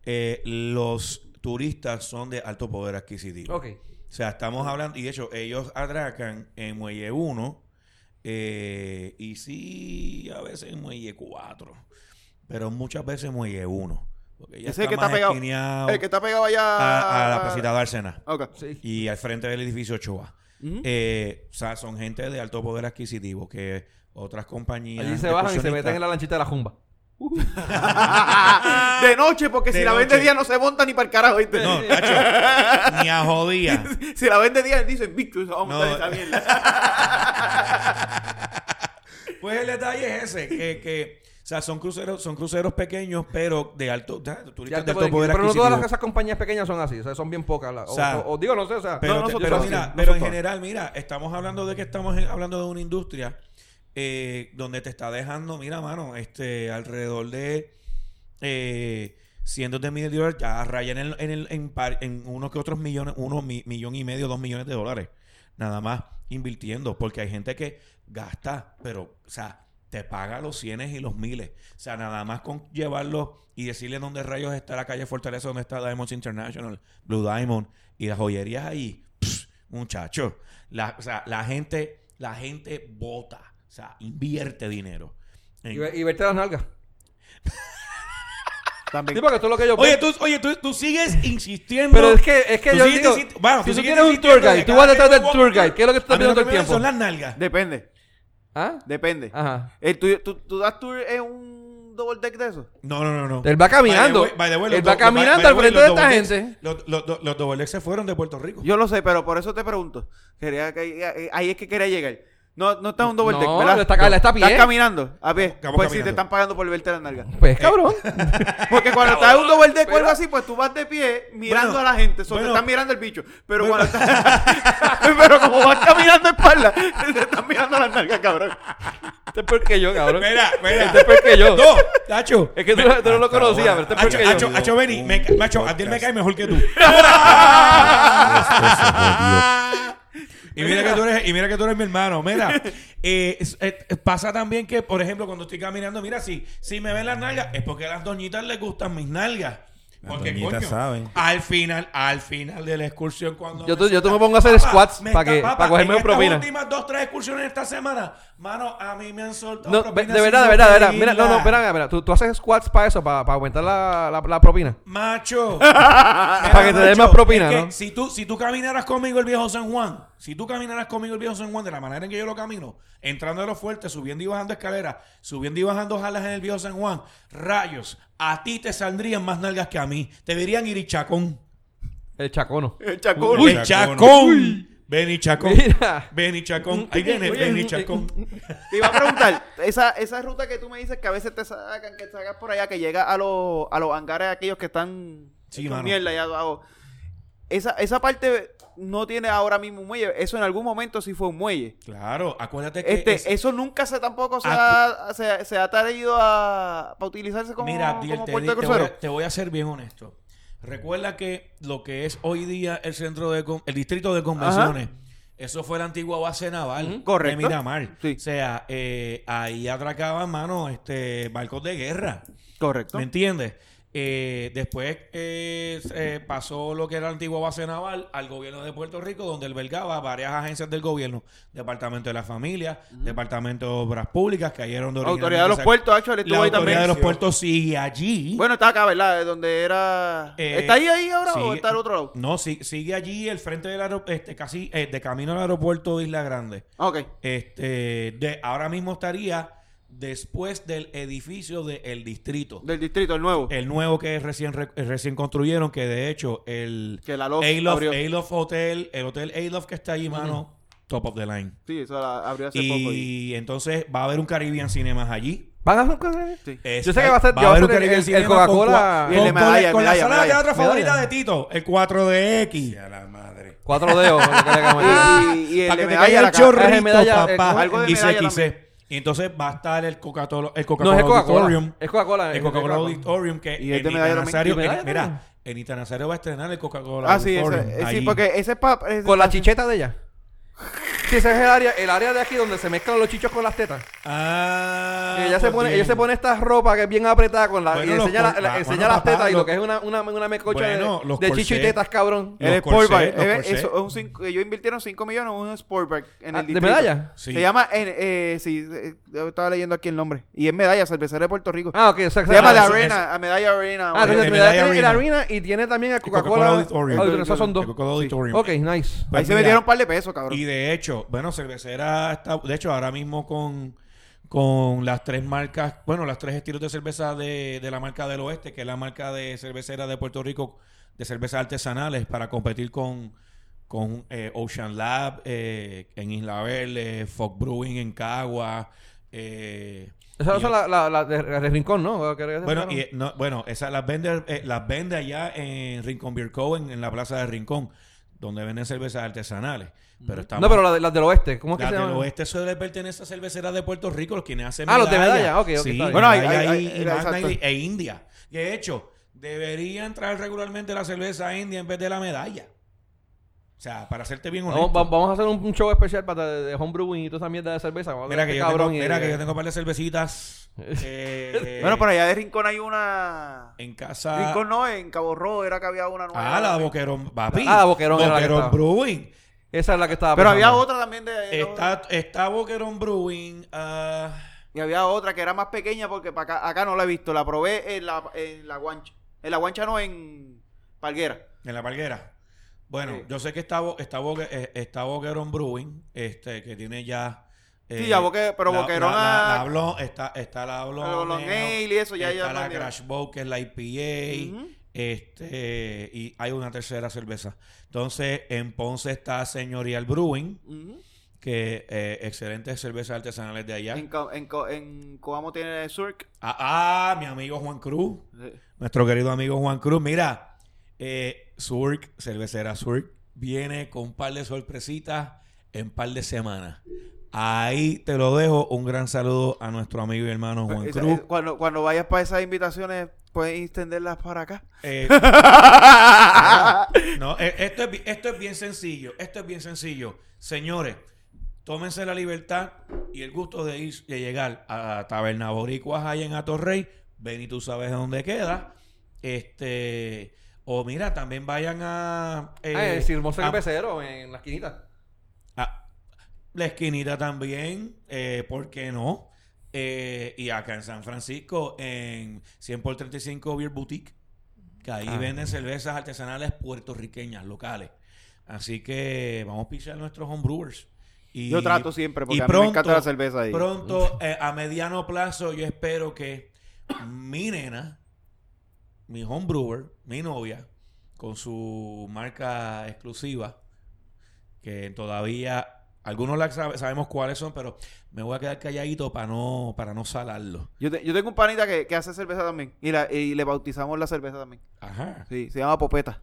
eh, los turistas son de alto poder adquisitivo. Ok. O sea, estamos hablando, y de hecho, ellos atracan en Muelle 1 eh, y sí, a veces en Muelle 4, pero muchas veces en Muelle 1. Porque ya Ese es el que está está pegado. El que está pegado allá a, a la placita de Arsena Ok. Sí. y al frente del edificio Ochoa. Eh, o sea, son gente de alto poder adquisitivo que otras compañías. Allí se bajan y se meten en la lanchita de la jumba. *laughs* de noche, porque De si la ven de noche. día no se monta ni para el carajo, ¿viste? No, *laughs* tacho, ni a jodía. si la ven de día, dicen, bicho, eso vamos a No. esa mierda. *laughs* Pues el detalle es ese, que, que o sea, son cruceros, son cruceros pequeños, pero de alto, de, turistas de alto poder pero no todas adquisitivo. esas compañías pequeñas son así, o sea, son bien pocas. la- o, O sea, o- o digo, no sé, o sea, Pero, No, no te- pero mira, pero en todas. general, mira, estamos hablando de que estamos en- hablando de una industria eh, donde te está dejando, mira, mano, este, alrededor de eh, cientos de miles de dólares, ya rayan en, el- en, par- en unos que otros millones, uno mi- millón y medio, dos millones de dólares, nada más invirtiendo, porque hay gente que gasta, pero, o sea, te paga los cienes y los miles, o sea, nada más con llevarlo y decirle dónde rayos está la calle Fortaleza, dónde está Diamonds International, Blue Diamond y las joyerías ahí, pss, muchacho, la, o sea, la gente, la gente vota, o sea, invierte dinero. en- y, ve- y verte las nalgas. *laughs* También. Sí, porque esto es lo que yo Oye, tú, oye tú, tú sigues insistiendo. Pero es que, es que Tú yo digo, bueno, si tú un tour guide, de tú vas detrás del tour guide, ¿qué es lo que tú estás viendo todo el tiempo? Son las nalgas. Depende. ¿Ah? Depende. Ajá. El tuyo- ¿tú, ¿Tú das tour en un double deck de eso? No, no, no, no. Él va caminando. By the way- by the way, los Él va do- caminando by al frente de esta decks- gente. Los, los, los, los double decks se fueron de Puerto Rico. Yo lo sé, pero por eso te pregunto. Quería que, eh, ahí es que quería llegar. No, no está en un double No, deck, ¿verdad? está- a pie. Estás caminando. A ver, Estamos pues si caminando. te están pagando por verte las nalgas. Pues cabrón. *laughs* Porque cuando estás en un double deck o algo así, pues tú vas de pie mirando Bueno, a la gente. Solo bueno. te están mirando el bicho. Pero cuando estás... *laughs* pero como vas caminando espalda, *laughs* te están mirando las nalgas, cabrón. Este es peor que yo, cabrón. Mira, mira. Este es peor que yo. No, Tacho. Es que tú, tú no lo conocías, pero este es peor que yo. Benny, macho, a ti me cae mejor que tú. Y mira que tú eres, y mira que tú eres mi hermano. Mira, *laughs* eh, es- eh, pasa también que, por ejemplo, cuando estoy caminando, mira, si, si me ven las nalgas, es porque a las doñitas les gustan mis nalgas. Porque, coño, saben. al final, al final de la excursión, cuando Yo me tú- yo tú me pongo a hacer "Papá, squats me pa' está- que- papá, pa' cogerme en propina". estas últimas dos, tres excursiones esta semana, mano, a mí me han soltado No, propinas de verdad, de verdad, de verdad. Mira, no, no, espera, espera. ¿Tú, tú haces squats para eso, para, para aumentar la, la, la propina. Macho. *laughs* Para que te den más propina, es que ¿no? Si tú, si tú caminaras conmigo el viejo San Juan, si tú caminaras conmigo el viejo San Juan de la manera en que yo lo camino, entrando de lo fuerte, subiendo y bajando escaleras, subiendo y bajando jalas en el viejo San Juan, rayos, a ti te saldrían más nalgas que a mí. Te dirían irichacón. El chacono. El chacón. Uy, chacón. Beni Chacón. Mira. Beni Chacón. Ahí viene Oye, Beni eh, Chacón. *laughs* Te iba a preguntar, esa, esa ruta que tú me dices que a veces te sacan, que sacas por allá, que llega a los, a los hangares aquellos que están Sí, mierda allá abajo. Esa, esa parte no tiene ahora mismo un muelle. Eso en algún momento sí fue un muelle. Claro, acuérdate que. Este, es- eso nunca se tampoco se, ha, se, se ha traído a, para utilizarse como, Mira, como te, puerto de di- te voy crucero. a, te voy a ser bien honesto. Recuerda que lo que es hoy día el centro de el distrito de convenciones, eso fue la antigua base naval correcto. de Miramar. Sí. O sea, eh, ahí atracaban, mano, este barcos de guerra. Correcto. ¿Me entiendes? Eh, después eh, eh, pasó lo que era la antigua base naval al gobierno de Puerto Rico, donde albergaba varias agencias del gobierno, Departamento de la Familia, Departamento de Obras Públicas, que donde Autoridad de los puertos, estuvo La autoridad también. de los puertos sigue allí. Bueno, está acá, ¿verdad? Donde era... Eh, ¿Está ahí ahí ahora o está al otro lado? No, sigue allí el frente del aeropuerto, este, casi eh, de camino al aeropuerto de Isla Grande. Ok. Este, de, ahora mismo estaría después del edificio del distrito. Del distrito, el nuevo. El nuevo que recién, re- recién construyeron, que de hecho el Que la Alof, Hotel, el hotel Alof que está allí, mano, top of the line. Sí, eso la abrió hace poco. ahí. Y entonces va a haber un Caribbean Cinemas allí. ¿Van a hacer cosas? Sí. Yo sé que va a ser- va a haber un Caribbean el- el Coca-Cola- cua- Y el de con- con medalla, la- medalla, sala de medalla. teatro favorita Medalla. de Tito, el 4DX. Y a la madre. Cuatro dedos. *laughs* Y, y el Para de que te medalla, el chorrito, medalla, eh, papá. algo de y medalla se también. quise. Y entonces va a estar el Coca-Cola el No, Coca-Cola es Coca-Cola. Auditorium. Es Coca-Cola. El Coca-Cola Coca-Cola. Auditorium que Y el de en medalla Nita también. Nazario, ¿Y medalla en- mira, Nazario va a estrenar el Coca-Cola Ah, sí, ese, eh, sí, porque ese es para... Con la chicheta de ella. Sí, ese es el área, el área de aquí donde se mezclan los chichos con las tetas. Ah, ella, se pues pone, bien. ella se pone esta ropa que es bien apretada con la, Bueno, y enseña, la- la- ah, enseña bueno, las papá, tetas y lo que es una, una, una mecocha Bueno, de, de chicho y tetas, cabrón. El eh. Eso es un cinco- ellos invirtieron 5 millones en un Sportback en Ah, el ¿De medalla? Sí. Se llama, en, eh, sí, eh, yo estaba leyendo aquí el nombre. Y es medalla, cervecera de Puerto Rico. Ah, ok. o sea, se llama ah, The eso- Arena, a Medalla Arena. Ah, entonces de medalla Medalla tiene Arena. Arena y tiene también el El Coca-Cola Coca-Cola. Auditorium. Auditorium, Esos son dos. Coca-Cola Auditorium. Ok, nice. Pues Ahí se mira, metieron un par de pesos, cabrón. Y de hecho, bueno, cervecera está, de hecho, ahora mismo con, con las tres marcas, bueno, las tres estilos de cerveza de, de la marca del oeste, que es la marca de cervecera de Puerto Rico, de cervezas artesanales, para competir con, con eh, Ocean Lab eh, en Isla Verde, Fog Brewing en Cagua. eh, Esas son las la, la de, de Rincón, ¿no? Bueno, y, eh, no, bueno, esas las vende, eh, las vende allá en Rincón Beer Co. en, en la plaza de Rincón, donde venden cervezas artesanales. Pero estamos, no, pero las de, las del oeste. ¿Cómo es que las se del llama? oeste eso le pertenece a cerveceras de Puerto Rico, los quienes hacen Ah, los de medalla. Ok, ok, Sí, está. Bueno, hay- Medalla hay- y- hay- y e India. De hecho, debería entrar regularmente la cerveza india en vez de la medalla. O sea, para hacerte bien honesto. Vamos, va- vamos a hacer un, un show especial para de, de homebrewing y toda esa mierda de cerveza. Mira que, yo cabrón tengo, y- mira que yo tengo un par de cervecitas. *laughs* eh, Bueno, por allá de Rincón hay una... En casa. Rincón no, en Cabo Rojo era que había una nueva. Ah, la Boquerón, papi. Ah, Boquerón era la que Boquerón estaba. Brewing. Esa es la que estaba Pero pensando. había otra también de... Está, está Boquerón Brewing. ah, Y había otra que era más pequeña porque para acá, acá no la he visto. La probé en la, en la guancha. En la guancha no, en Palguera. en la palguera. Bueno, Sí. yo sé que está, Bo- está, Boque- eh, está Boquerón Brewing, este, que tiene ya Sí, ya Boque- pero la- Boquerón la, la, la está, está la Blonde. Ale y eso ya- está ya la lo dieron. Crash Boat, que es la IPA. Ujú. Este, y hay una tercera cerveza. Entonces, en Ponce está Señorial Brewing, que eh, excelentes cervezas artesanales de allá. En, Co- en, Co- en Coamo tiene Surk. Ah, ah, mi amigo Juan Cruz. Nuestro querido amigo Juan Cruz. Mira, eh, Surk, cervecera Surk, viene con un par de sorpresitas en par de semanas. Ahí te lo dejo. Un gran saludo a nuestro amigo y hermano Juan Esa- Cruz. eh, Cuando, cuando vayas para esas invitaciones, puedes extenderlas para acá. Eh, *laughs* no, eh, esto, es, esto es bien sencillo. Esto es bien sencillo. Señores, tómense la libertad y el gusto de ir de llegar a Taberna Boricuas ahí en Atorrey. Ven y tú sabes dónde queda. Este. O mira, también vayan a. eh, Ah, el Pecero en la esquinita. a la esquinita también. Eh, ¿Por qué no? Eh, y acá en San Francisco, en 100 por 35 Beer Boutique, que ahí Ah. venden cervezas artesanales puertorriqueñas, locales. Así que vamos a pichar nuestros homebrewers. Y, Yo trato siempre, porque y a mí me encanta la cerveza ahí. Pronto, eh, a mediano plazo, yo espero que *clears throat* mi nena, mi homebrewer, mi novia, con su marca exclusiva, que todavía algunos la sabe- sabemos cuáles son, pero me voy a quedar calladito para no para no salarlo. Yo, te- yo tengo un panita que, que hace cerveza también. Y, la, y le bautizamos la cerveza también. Ajá. Sí, se llama Popeta.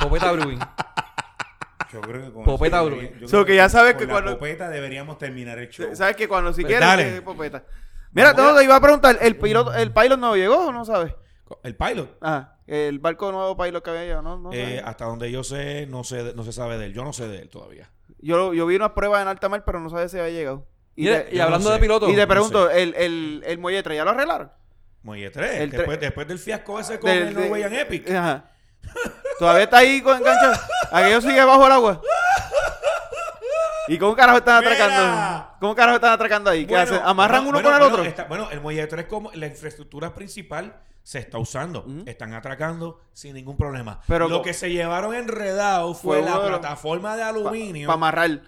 Popeta Brewing. Yo creo que con Popeta eso Brewing. So creo que ya sabes con que la cuando- popeta deberíamos terminar el show. ¿Sabes que Cuando si Pues quieres, es Popeta. Mira, Vamos te iba a preguntar, ¿el pilot, ¿el pilot no llegó o no sabes? El pilot, Ajá, el barco nuevo pilot que había llegado, ¿no? no eh, hasta donde yo sé, no sé, no se sabe de él. Yo no sé de él todavía. yo, yo vi unas pruebas en alta mar, pero no sabía si había llegado. Y, yo hablando no de piloto. y te no pregunto, el, el, el muelle 3, ¿ya lo arreglaron? Muelle 3. El tre- después, después del fiasco ese con Del- el de- Norwegian Epic. Ajá. Todavía está ahí con enganchado. Aquello sigue bajo el agua. ¿Y cómo carajo están Mira. atracando? ¿Cómo carajo están atracando ahí? ¿Qué Bueno, hacen? ¿Amarran bueno, uno bueno, con el bueno, otro? está- bueno, el muelle 3 como la infraestructura principal se está usando. Están atracando sin ningún problema. Pero lo que se llevaron enredado fue, Fue la de plataforma de aluminio. Para amarrar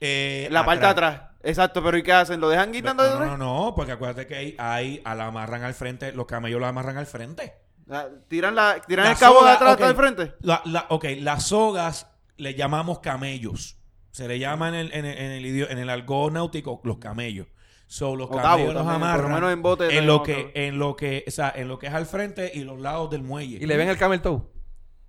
eh, la parte de atrás. Exacto, pero ¿y qué hacen? ¿Lo dejan quitando de No, atrás? no, no, porque acuérdate que ahí, ahí a la amarran al frente, los camellos la amarran al frente. Ah, ¿Tiran, la, tiran La el cabo soga, de atrás ok. hasta el frente? La, la- ok, las sogas le llamamos camellos. Se le llama en el, en el, en el, idio- en el argot náutico los camellos. So, los camellos los también, por lo amarran menos en bote en lo que, en lo que, o sea, en lo que es al frente y los lados del muelle. Y le ven el camel toe.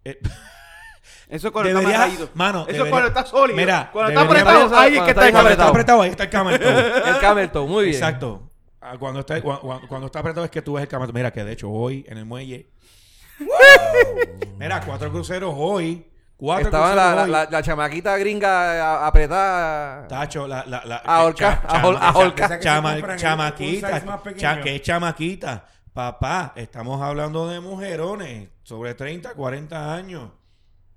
Eh, *laughs* Eso es cuando está deberías- amarradito. mano, Eso es debería- cuando está sólido. Mira, cuando está apretado, Cuando ahí es que está está el bien cuando camel está apretado. ahí está el camel toe. *laughs* El camel toe, muy bien. Exacto. Ah, Cuando está, cua- cua- cuando, está apretado es que tú ves el camel toe. Mira, que de hecho hoy en el muelle. *laughs* Mira, cuatro cruceros hoy. Cuatro Estaba la, la, la chamaquita gringa a- apretada. Tacho, la, la, la, Ahorca- cha- ahol- chama- ahorca. chamaquita, ¿qué chamaquita? Papá, estamos hablando de mujerones sobre 30, 40 años.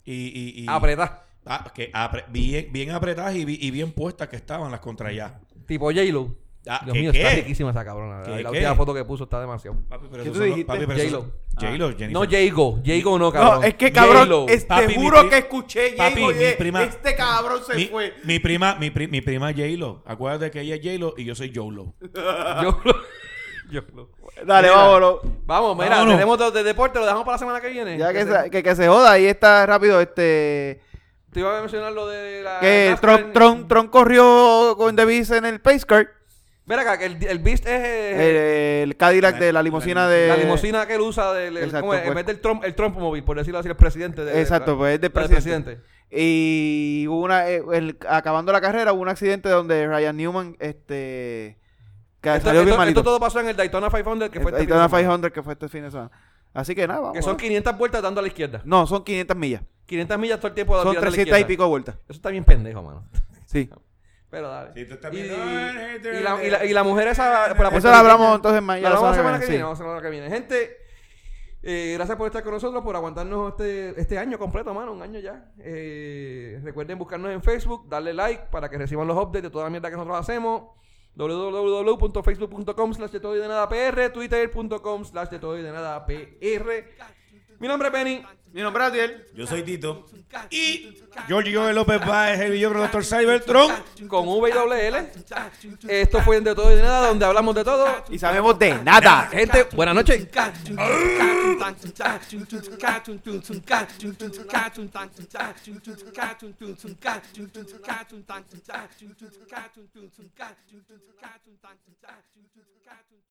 Y, y, y Apretada. ah, que apre- bien, bien apretadas y bien puestas que estaban las contra allá. Tipo J-Lo. Ah, Dios ¿qué, mío, qué? está riquísima esa cabrona. ¿Qué, La, qué? última foto que puso está demasiado. Papi, pero ¿Qué tú dijiste? papi, pero J-Lo. J-Lo, Jennifer. No Jago. Jago no, cabrón. No, es que cabrón, te juro que escuché Papi, mi prima- este cabrón se mi, fue. mi prima, mi, pri- mi prima J-Lo. Acuérdate que ella es J-Lo y yo soy J-Lo. Yo *laughs* Yo lo- Dale, Mira, vámonos. Vamos, mira, Vámonos. tenemos dos de deporte, lo dejamos para la semana que viene. Ya que, se- se, que, que se joda, ahí está rápido este... Te iba a mencionar lo de la. Que NASCAR. Trump, Trump, Trump corrió con Davis en el Pace Car. Mira acá, que el, el Beast es eh, El, el Cadillac La- de la limusina de... la limusina que él usa del, el- Exacto, ¿cómo es? pues. en vez del Trump, el Trump móvil, por decirlo así, el presidente. De, Exacto, la- pues es del del presidente. Y hubo una, eh, el- acabando la carrera hubo un accidente donde Ryan Newman este que Esto, salió bien esto- malito. esto todo pasó en el Daytona 500 que fue El este fin de Daytona semana. 500 que fue este fin de semana. Así que nada, vamos. Que son a- 500 vueltas dando a la izquierda. No, son 500 millas. 500 millas todo el tiempo Son tirando a la 300 y izquierda. pico vueltas. Eso está bien pendejo, mano. Sí. *laughs* Pero dale. Si tú estás y, viendo, y- "Ah, gente, y la, y la- y la mujer esa... por la Eso lo puertorriqueña- hablamos entonces más La la semana que sí. viene, vamos a la semana que viene. Gente, eh, gracias por estar con nosotros, por aguantarnos este, este año completo, mano, un año ya. Eh, recuerden buscarnos en Facebook, darle like para que reciban los updates de toda la mierda que nosotros hacemos. www.facebook.com slash de todo y de nada PR, twitter.com slash de todo y de nada PR. Mi nombre es Benny. Mi nombre es Adiel. Yo soy Tito. Y Giorgio López Báez, el yo Doctor Cybertron. Con V y doble L. Esto fue De Todo y de Nada, donde hablamos de todo. Y sabemos de nada. Gente, buenas noches.